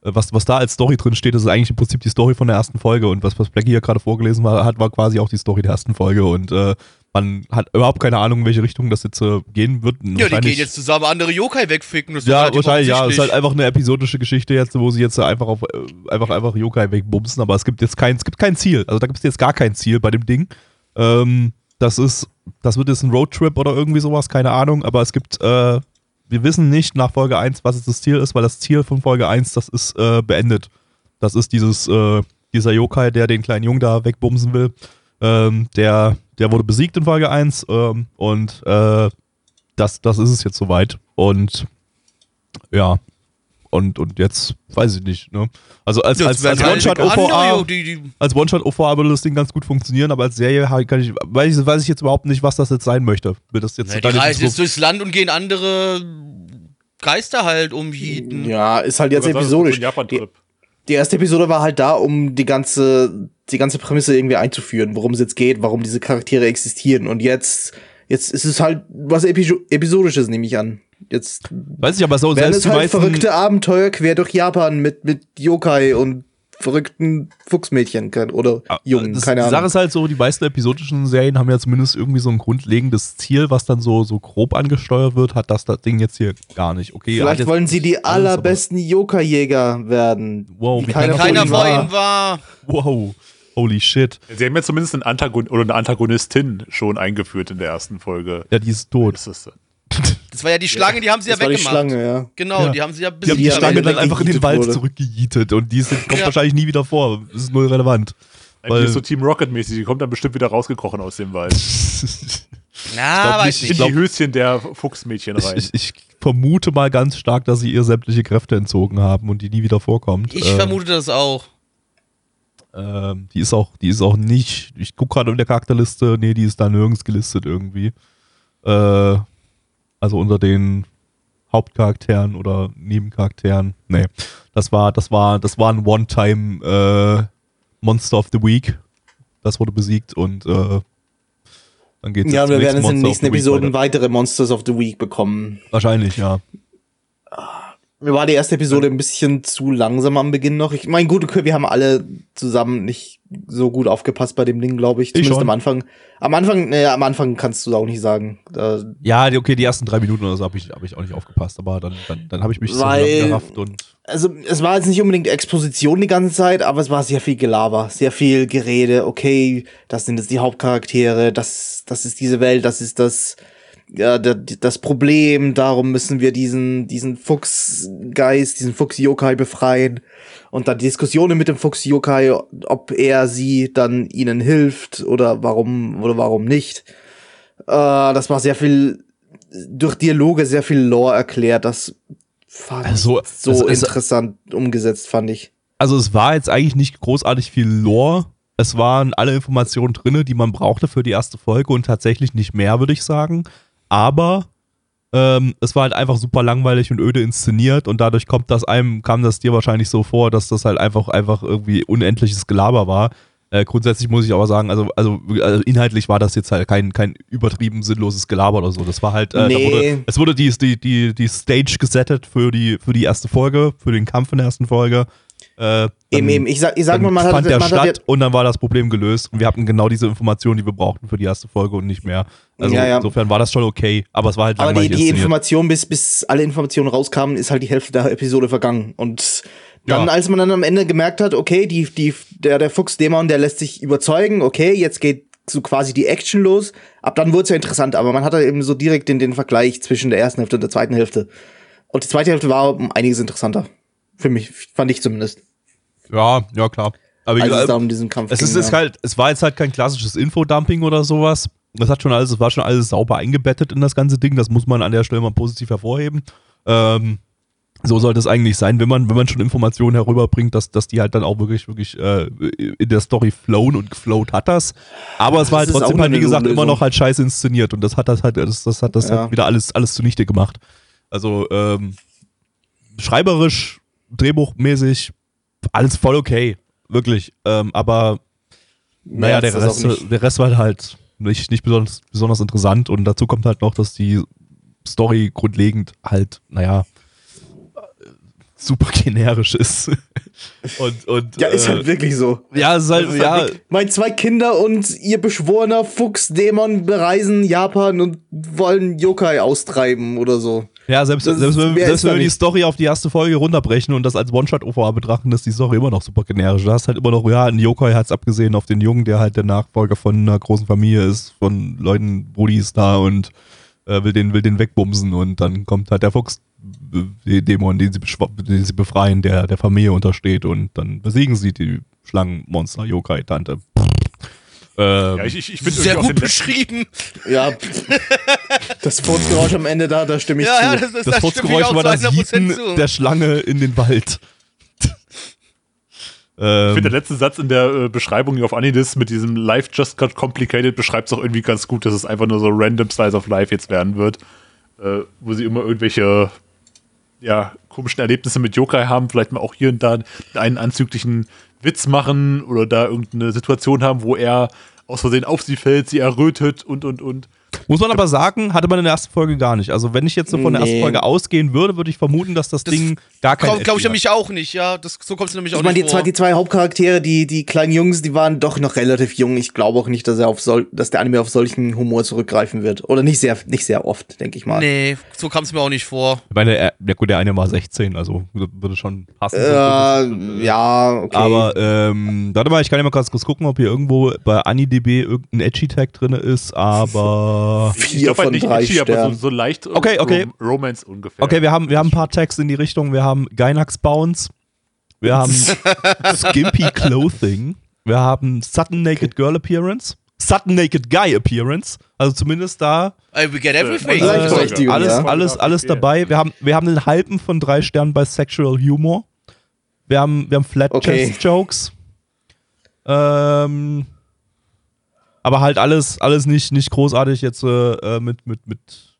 Speaker 3: was, was da als Story drin steht, das ist eigentlich im Prinzip die Story von der ersten Folge und was, was Blackie hier gerade vorgelesen hat, war quasi auch die Story der ersten Folge und äh, man hat überhaupt keine Ahnung, in welche Richtung das jetzt äh, gehen wird.
Speaker 1: Ja, die gehen jetzt zusammen andere Yokai wegficken. Das
Speaker 3: ja, wahrscheinlich, ja. Es ist halt einfach eine episodische Geschichte jetzt, wo sie jetzt einfach auf äh, einfach einfach Yokai wegbumsen, aber es gibt jetzt kein, es gibt kein Ziel. Also da gibt es jetzt gar kein Ziel bei dem Ding. Ähm, das ist, das wird jetzt ein Roadtrip oder irgendwie sowas, keine Ahnung, aber es gibt, äh, wir wissen nicht nach Folge 1, was jetzt das Ziel ist, weil das Ziel von Folge 1, das ist äh, beendet. Das ist dieses, äh, dieser Yokai, der den kleinen Jungen da wegbumsen will. Ähm, der, der wurde besiegt in Folge 1 ähm, und äh, das, das ist es jetzt soweit. Und ja. Und, und jetzt weiß ich nicht, ne? Also als, als, als
Speaker 1: halt
Speaker 3: One-Shot
Speaker 1: andere
Speaker 3: OVA,
Speaker 1: Yo- die, die,
Speaker 3: als One-Shot OVA würde das Ding ganz gut funktionieren, aber als Serie halt kann ich, weiß ich, weiß ich jetzt überhaupt nicht, was das jetzt sein möchte. Will das jetzt
Speaker 1: Ja, die
Speaker 3: dann
Speaker 1: reisen jetzt durchs Land und gehen andere Geister halt umhieten.
Speaker 4: Ja, ist halt jetzt episodisch.
Speaker 5: Japan-Trip.
Speaker 4: Die erste Episode war halt da, um die ganze, die ganze Prämisse irgendwie einzuführen, worum es jetzt geht, warum diese Charaktere existieren. Und jetzt, jetzt ist es halt was Episo Episodisches, nehme ich an. Jetzt
Speaker 3: weiß ich, aber so selbst
Speaker 4: es halt
Speaker 3: meisten,
Speaker 4: verrückte Abenteuer quer durch Japan mit, mit Yokai und verrückten Fuchsmädchen oder Jungen,
Speaker 3: Ah, das,
Speaker 4: keine
Speaker 3: Die Sache
Speaker 4: Ahnung.
Speaker 3: ist halt so, die meisten episodischen Serien haben ja zumindest irgendwie so ein grundlegendes Ziel, was dann so, so grob angesteuert wird, hat das, das Ding jetzt hier gar nicht. Okay,
Speaker 4: Vielleicht wollen sie die allerbesten Yokai-Jäger werden.
Speaker 3: Wow,
Speaker 4: wie
Speaker 3: wie
Speaker 4: keiner,
Speaker 1: Keiner
Speaker 4: von
Speaker 1: vor
Speaker 4: ihnen
Speaker 1: ihnen war.
Speaker 3: Wow, holy shit.
Speaker 5: Sie haben ja zumindest einen Antagon oder eine Antagonistin schon eingeführt in der ersten Folge.
Speaker 3: Ja, die ist tot.
Speaker 5: Ist das
Speaker 1: Das war ja die Schlange, die haben sie
Speaker 4: Das
Speaker 1: ja
Speaker 4: war die
Speaker 1: weggemacht.
Speaker 4: Schlange, ja.
Speaker 1: Genau,
Speaker 3: Ja.
Speaker 1: die haben sie ja
Speaker 3: Die haben die
Speaker 4: Die
Speaker 3: Schlange dann einfach in den Wald
Speaker 4: wurde.
Speaker 3: zurückgejietet und die ist, kommt
Speaker 1: Ja.
Speaker 3: wahrscheinlich nie wieder vor. Das ist null relevant. Weil-
Speaker 5: ist so Team Rocket-mäßig, die kommt dann bestimmt wieder rausgekrochen aus dem Wald.
Speaker 1: Na,
Speaker 3: glaub
Speaker 1: weiß
Speaker 3: nicht.
Speaker 1: nicht.
Speaker 5: In
Speaker 3: glaub-
Speaker 5: die Höschen der Fuchsmädchen
Speaker 3: Ich,
Speaker 5: rein.
Speaker 3: ich, ich vermute mal ganz stark, dass sie ihr sämtliche Kräfte entzogen haben und die nie wieder vorkommt.
Speaker 1: Ich
Speaker 3: Ähm,
Speaker 1: vermute das auch.
Speaker 3: Ähm, die ist auch, die ist auch nicht. Ich gucke gerade in der Charakterliste, nee, die ist da nirgends gelistet irgendwie. Äh, also unter den Hauptcharakteren oder Nebencharakteren. Nee. Das war, das war, das war ein One-Time äh, Monster of the Week. Das wurde besiegt und äh, dann geht's
Speaker 4: Ja, wir werden jetzt in den nächsten Episoden
Speaker 3: weiter.
Speaker 4: weitere Monsters of the Week bekommen.
Speaker 3: Wahrscheinlich, ja.
Speaker 4: Mir war die erste Episode ein bisschen zu langsam am Beginn noch. Ich meine, gut, wir haben alle zusammen nicht so gut aufgepasst bei dem Ding, glaube ich. Zumindest
Speaker 3: schon.
Speaker 4: am Anfang. Am Anfang, naja, am Anfang kannst du auch nicht sagen. Da,
Speaker 3: Ja, okay, die ersten drei Minuten oder so habe ich, hab ich auch nicht aufgepasst, aber dann, dann, dann habe ich mich so
Speaker 4: Weil-
Speaker 3: gerafft und
Speaker 4: also, es war jetzt nicht unbedingt Exposition die ganze Zeit, aber es war sehr viel Gelaber, sehr viel Gerede. Okay, das sind jetzt die Hauptcharaktere, das, das ist diese Welt, das ist das, ja, da- das Problem, darum müssen wir diesen, diesen Fuchsgeist, diesen Fuchs-Yokai befreien. Und dann Diskussionen mit dem Fuchs-Yokai, ob er sie dann ihnen hilft oder warum, oder warum nicht. Äh, das war sehr viel, durch Dialoge sehr viel Lore erklärt, das fand
Speaker 3: Also,
Speaker 4: so
Speaker 3: es-
Speaker 4: interessant umgesetzt, fand ich.
Speaker 3: Also es war jetzt eigentlich nicht großartig viel Lore. Es waren alle Informationen drinne, die man brauchte für die erste Folge und tatsächlich nicht mehr, würde ich sagen. Aber ähm, es war halt einfach super langweilig und öde inszeniert und dadurch kommt das einem, kam das dir wahrscheinlich so vor, dass das halt einfach, einfach irgendwie unendliches Gelaber war. Äh, grundsätzlich muss ich aber sagen, also, also, also inhaltlich war das jetzt halt kein, kein übertrieben sinnloses Gelaber oder so. Das war halt, äh, da
Speaker 4: Nee.
Speaker 3: wurde, es wurde die, die, die, die Stage gesettet für die, für die erste Folge, für den Kampf in der ersten Folge. Äh,
Speaker 4: Eben,
Speaker 3: dann-
Speaker 4: eben. Ich sag, ich sag mal, man hat,
Speaker 3: fand der
Speaker 4: man
Speaker 3: statt
Speaker 4: hat
Speaker 3: und dann war das Problem gelöst und wir hatten genau diese Informationen, die wir brauchten für die erste Folge und nicht mehr. Also
Speaker 4: Ja, ja.
Speaker 3: insofern war das schon okay, aber es war halt
Speaker 4: aber die,
Speaker 3: langweilig
Speaker 4: die. Information, bis, bis alle Informationen rauskamen, ist halt die Hälfte der Episode vergangen. Und dann,
Speaker 3: Ja.
Speaker 4: als man dann am Ende gemerkt hat, okay, die, die, der, der Fuchsdämon, der lässt sich überzeugen, okay, jetzt geht so quasi die Action los. Ab dann wurde es ja interessant, aber man hatte eben so direkt den, den Vergleich zwischen der ersten Hälfte und der zweiten Hälfte. Und die zweite Hälfte war um einiges interessanter. Für mich, fand ich zumindest.
Speaker 3: Ja, ja klar. Aber
Speaker 4: Als
Speaker 3: ich,
Speaker 4: es da um diesen Kampf
Speaker 3: es
Speaker 4: ging,
Speaker 3: ist
Speaker 4: ja.
Speaker 3: halt, es war jetzt halt kein klassisches Infodumping oder sowas. Das hat schon alles, es war schon alles sauber eingebettet in das ganze Ding. Das muss man an der Stelle mal positiv hervorheben. Ähm, so sollte es eigentlich sein, wenn man, wenn man schon Informationen herüberbringt, dass, dass die halt dann auch wirklich, wirklich äh, in der Story flown und geflowt hat das. Aber es war halt
Speaker 4: Das
Speaker 3: trotzdem halt, wie gesagt, immer
Speaker 4: Lösung.
Speaker 3: noch halt scheiße inszeniert und das hat das halt, das, das hat das
Speaker 4: Ja.
Speaker 3: halt wieder alles, alles zunichte gemacht. Also ähm, schreiberisch, drehbuchmäßig, alles voll okay. Wirklich. Ähm, aber naja,
Speaker 4: Mehr
Speaker 3: der Rest, der Rest war halt nicht, nicht besonders, besonders interessant und dazu kommt halt noch, dass die Story grundlegend halt, naja, äh, super generisch ist. und, und,
Speaker 4: Ja, ist
Speaker 3: äh,
Speaker 4: halt wirklich so.
Speaker 3: ja, ist halt,
Speaker 4: ist
Speaker 3: ja,
Speaker 4: halt wirklich- Meine zwei Kinder und ihr beschworener Fuchsdämon bereisen Japan und wollen Yokai austreiben oder so.
Speaker 3: Ja, selbst,
Speaker 4: das
Speaker 3: selbst, wenn, selbst wenn wir die. Story auf die erste Folge runterbrechen und das als One-Shot-OVA betrachten, ist die Story immer noch super generisch. Du hast halt immer noch, ja, ein Yokai hat's abgesehen auf den Jungen, der halt der Nachfolger von einer großen Familie ist, von Leuten, Brudis da und äh, will, den, will den wegbumsen und dann kommt halt der Fuchs. äh, Dämon, den sie, den sie befreien, der der Familie untersteht und dann besiegen sie die Schlangenmonster Yokai-Tante. Ähm,
Speaker 5: Ja, ich, ich, ich finde
Speaker 1: Sehr gut beschrieben.
Speaker 4: Ja, das Furzgeräusch am Ende da, da stimme ich
Speaker 1: Ja,
Speaker 4: zu.
Speaker 1: ja, das, ist,
Speaker 3: das
Speaker 1: das
Speaker 3: Fuchsgeräusch
Speaker 1: auch
Speaker 3: war das
Speaker 1: 100%
Speaker 3: Jieten
Speaker 1: zu.
Speaker 3: der Schlange in den Wald.
Speaker 5: Ich finde, der
Speaker 3: ähm,
Speaker 5: letzte Satz in der äh, Beschreibung hier auf Anidis mit diesem Life just got complicated beschreibt es auch irgendwie ganz gut, dass es einfach nur so random Slice of Life jetzt werden wird, äh, wo sie immer irgendwelche ja, komischen Erlebnisse mit Yokai haben, vielleicht mal auch hier und da einen anzüglichen Witz machen oder da irgendeine Situation haben, wo er aus Versehen auf sie fällt, sie errötet und und und.
Speaker 3: Muss man aber sagen, hatte man in der ersten Folge gar nicht. Also wenn ich jetzt so von der ersten. Folge ausgehen würde, würde ich vermuten, dass das,
Speaker 1: Das
Speaker 3: Ding gar kein
Speaker 1: Glaube glaub ich nämlich auch nicht, ja. Das, so kommt es nämlich auch
Speaker 4: Ich meine, die
Speaker 1: nicht
Speaker 4: zwei,
Speaker 1: vor.
Speaker 4: die zwei Hauptcharaktere, die, die kleinen Jungs, die waren doch noch relativ jung. Ich glaube auch nicht, dass er auf sol dass der Anime auf solchen Humor zurückgreifen wird. Oder nicht sehr, nicht sehr oft, denke ich mal.
Speaker 1: nee, so kam es mir auch nicht vor.
Speaker 3: Ich meine, er, der, gut, der eine war 16, also würde schon passen.
Speaker 4: Äh, ja, okay.
Speaker 3: Aber ähm, warte mal, ich kann ja mal ganz kurz gucken, ob hier irgendwo bei AniDB irgendein Edgy-Tag drin ist, aber.
Speaker 5: Ich
Speaker 4: vier
Speaker 5: halt
Speaker 4: von
Speaker 5: nicht
Speaker 4: drei
Speaker 5: edgy, aber so,
Speaker 4: Sternen.
Speaker 5: so leicht äh,
Speaker 3: Okay, okay.
Speaker 5: Rom Romance ungefähr.
Speaker 3: Okay, wir haben, wir haben ein paar Tags in die Richtung. Wir haben Gainax Bounce. Wir haben Skimpy Clothing. Wir haben Sudden Naked Girl Appearance. Sudden Naked Guy Appearance. Also zumindest da
Speaker 1: we get everything.
Speaker 5: Äh,
Speaker 3: alles, alles, alles dabei. Wir haben, wir haben einen halben von drei Sternen bei Sexual Humor. Wir haben, wir haben Flat
Speaker 4: Okay.
Speaker 3: Chest Jokes. Ähm, aber halt alles, alles nicht, nicht großartig jetzt äh, mit, mit, mit.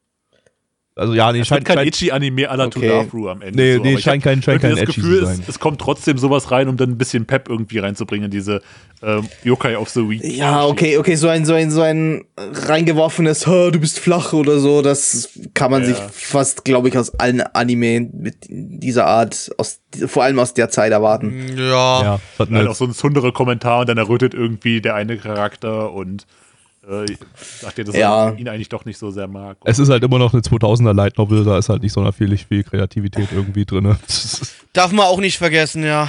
Speaker 3: Also ja, nee, scheint,
Speaker 5: kein
Speaker 3: scheint,
Speaker 5: Ichi-Anime à la
Speaker 4: Okay.
Speaker 5: Todafru am Ende.
Speaker 3: Nee,
Speaker 5: so,
Speaker 3: nee,
Speaker 5: aber
Speaker 3: scheint kein- scheint kein
Speaker 5: das
Speaker 3: Edgy
Speaker 5: Gefühl,
Speaker 3: zu sein.
Speaker 5: Es, es kommt trotzdem sowas rein, um dann ein bisschen Pep irgendwie reinzubringen in diese ähm, Yokai of the Week.
Speaker 4: Ja, okay, okay, so ein, so ein, so ein reingeworfenes, "Ha, du bist flach oder so, das kann man
Speaker 5: Ja.
Speaker 4: sich fast, glaube ich, aus allen Anime mit dieser Art, aus, vor allem aus der Zeit erwarten.
Speaker 1: Ja.
Speaker 3: ja, hat
Speaker 5: Dann
Speaker 3: eine,
Speaker 5: auch so ein zundere Kommentar und dann errötet irgendwie der eine Charakter und äh, sagt dir, dass
Speaker 4: Ja.
Speaker 5: er ihn eigentlich doch nicht so sehr mag.
Speaker 3: es ist halt immer noch eine 2000er Light Novel, da ist halt nicht sonderlich viel, viel Kreativität irgendwie drin.
Speaker 1: Darf man auch nicht vergessen, ja.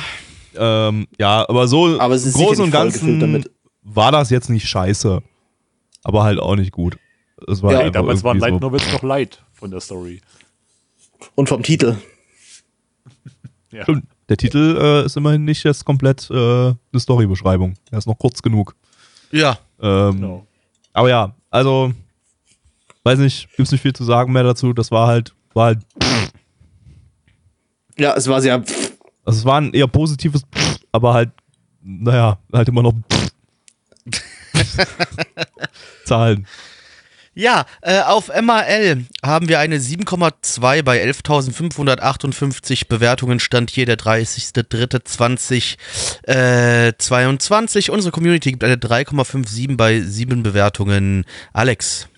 Speaker 3: ähm, ja, aber so
Speaker 4: Aber es ist
Speaker 3: im Großen und Ganzen
Speaker 4: damit.
Speaker 3: war das jetzt nicht scheiße, aber halt auch nicht gut. Es war
Speaker 4: Ja,
Speaker 3: halt
Speaker 5: damals waren Light
Speaker 3: so.
Speaker 5: Novels noch light von der Story.
Speaker 4: Und vom Titel.
Speaker 5: Ja.
Speaker 3: Stimmt. Der Titel äh, ist immerhin nicht jetzt komplett äh, eine Storybeschreibung. Er ist noch kurz genug.
Speaker 1: Ja.
Speaker 3: Ähm,
Speaker 5: Genau.
Speaker 3: Aber ja, also weiß nicht, gibt's nicht viel zu sagen mehr dazu. Das war halt, war halt,
Speaker 4: Ja, es war sehr,
Speaker 3: also es war ein eher positives, aber halt, naja, halt immer noch Zahlen.
Speaker 1: Ja, äh, auf MAL haben wir eine 7,2 bei 11.558 Bewertungen. Stand hier der 30.03.2022. Äh, Unsere Community gibt eine 3,57 bei 7 Bewertungen. Alex.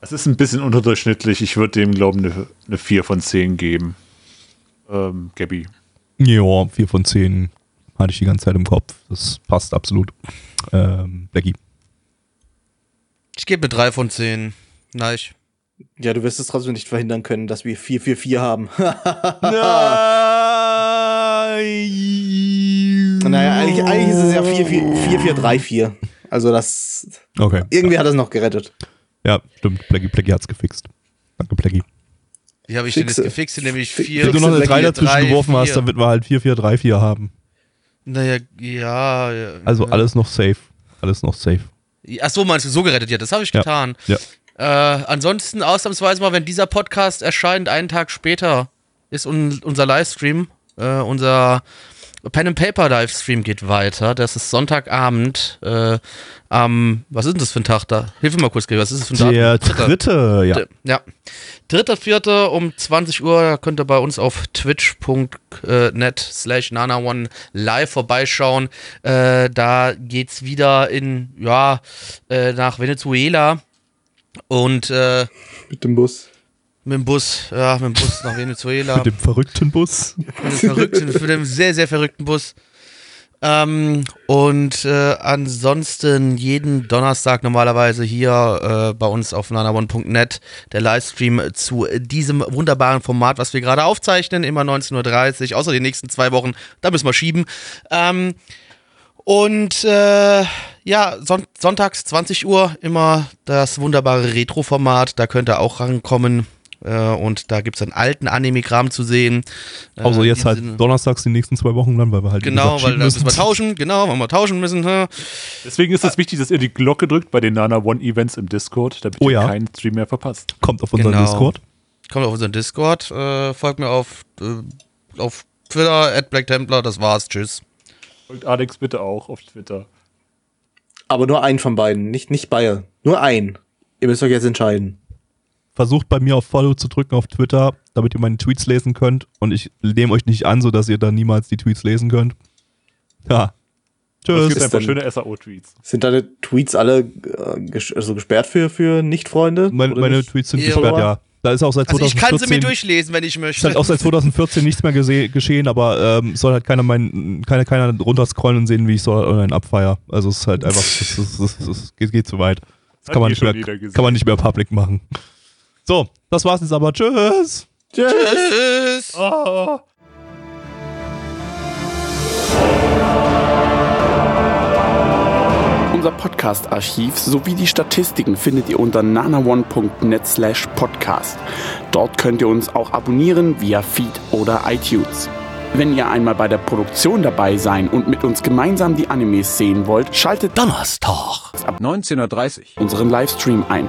Speaker 5: Es ist ein bisschen unterdurchschnittlich. Ich würde dem, glaube ich, eine, eine 4 von 10 geben. Ähm, Gabby.
Speaker 3: Ja, 4 von 10 hatte ich die ganze Zeit im Kopf. Das passt absolut. Ähm, Blackie.
Speaker 1: Ich gebe eine 3 von 10. Nein.
Speaker 4: Ja, du wirst es trotzdem nicht verhindern können, dass wir 444 haben. naja, eigentlich, eigentlich ist es ja 4434. Also das.
Speaker 3: Okay.
Speaker 4: Irgendwie hat das noch gerettet.
Speaker 3: Ja, stimmt. Blackie, Blackie hat's gefixt. Danke, Blackie.
Speaker 1: Wie habe ich denn das
Speaker 4: Fixe.
Speaker 1: gefixt? Nämlich
Speaker 4: Fi-
Speaker 1: 4.
Speaker 3: Wenn du noch eine 3 dazwischen
Speaker 1: drei,
Speaker 3: geworfen hast,
Speaker 1: vier.
Speaker 3: damit wir halt 4434 haben.
Speaker 1: Naja, ja. ja
Speaker 3: Also
Speaker 1: ja.
Speaker 3: alles noch safe. Alles noch safe.
Speaker 1: Ach so, meinst du, so gerettet? Ja, das habe ich
Speaker 3: Ja.
Speaker 1: getan.
Speaker 3: Ja.
Speaker 1: Äh, ansonsten ausnahmsweise mal, wenn dieser Podcast erscheint, einen Tag später ist un unser Livestream, äh, unser Pen and Paper Livestream geht weiter. Das ist Sonntagabend äh, am, was ist denn das für ein Tag da? Hilf mir mal kurz, was ist das für ein
Speaker 3: Der
Speaker 1: Datum?
Speaker 3: dritte, ja.
Speaker 1: Dritte, ja. Dritter, vierter um 20 Uhr könnt ihr bei uns auf twitch.net slash nanaone live vorbeischauen. Äh, da geht's wieder in, ja, äh, nach Venezuela und äh,
Speaker 4: Mit dem Bus.
Speaker 1: Mit dem Bus, ja, mit dem Bus nach Venezuela.
Speaker 3: Mit dem verrückten Bus.
Speaker 1: Mit dem verrückten, mit dem sehr, sehr verrückten Bus. Ähm, und äh, ansonsten jeden Donnerstag normalerweise hier äh, bei uns auf nanaone.net der Livestream zu diesem wunderbaren Format, was wir gerade aufzeichnen, immer 19.30 Uhr, außer die nächsten zwei Wochen, da müssen wir schieben. Ähm, und äh, ja, son sonntags 20 Uhr immer das wunderbare Retro-Format, da könnt ihr auch rankommen. Äh, und da gibt es einen alten Anime-Kram zu sehen. Äh,
Speaker 3: Außer jetzt halt
Speaker 1: Sinne-
Speaker 3: donnerstags die nächsten zwei Wochen dann, weil wir halt
Speaker 1: Genau,
Speaker 3: gesagt,
Speaker 1: weil da müssen wir tauschen, genau, weil wir tauschen müssen. hä?
Speaker 5: Deswegen ist es wichtig, dass ihr die Glocke drückt bei den Nana One Events im Discord, damit
Speaker 3: Oh
Speaker 5: ihr
Speaker 3: ja.
Speaker 5: keinen Stream mehr verpasst.
Speaker 3: Kommt auf unseren
Speaker 1: Genau.
Speaker 3: Discord.
Speaker 1: Kommt auf unseren Discord, äh, folgt mir auf, äh, auf Twitter, at Black Templar, das war's, tschüss.
Speaker 5: Folgt Alex bitte auch auf Twitter.
Speaker 4: Aber nur einen von beiden, nicht, nicht beide. Nur einen. Ihr müsst euch jetzt entscheiden.
Speaker 3: Versucht bei mir auf Follow zu drücken auf Twitter, damit ihr meine Tweets lesen könnt. Und ich nehme euch nicht an, sodass ihr dann niemals die Tweets lesen könnt. Ja.
Speaker 5: Es
Speaker 3: Tschüss.
Speaker 5: gibt einfach
Speaker 4: denn-
Speaker 5: schöne SAO-Tweets.
Speaker 4: Sind deine Tweets alle äh, ges also gesperrt für, für Nicht-Freunde?
Speaker 3: Meine, meine
Speaker 4: nicht?
Speaker 3: Tweets sind
Speaker 1: Ja.
Speaker 3: gesperrt, ja. Da ist auch seit
Speaker 1: Also ich
Speaker 3: 2014,
Speaker 1: kann sie mir durchlesen, wenn ich
Speaker 3: ist
Speaker 1: möchte.
Speaker 3: halt auch seit 2014 nichts mehr geschehen, aber ähm, soll halt keiner mein, keiner, keiner runterscrollen und sehen, wie ich so online abfeier. Also es ist halt einfach, es, es, es, es geht, geht zu weit. Das
Speaker 5: Hat
Speaker 3: kann man, nicht mehr, kann man nicht mehr public machen. So, das war's jetzt aber. Tschüss.
Speaker 1: Tschüss.
Speaker 5: Oh.
Speaker 7: Unser Podcast-Archiv sowie die Statistiken findet ihr unter nanaone.net slash podcast. Dort könnt ihr uns auch abonnieren via Feed oder iTunes. Wenn ihr einmal bei der Produktion dabei sein und mit uns gemeinsam die Animes sehen wollt, schaltet
Speaker 1: Donnerstag.
Speaker 7: ab
Speaker 6: 19.30 Uhr.
Speaker 7: unseren Livestream ein.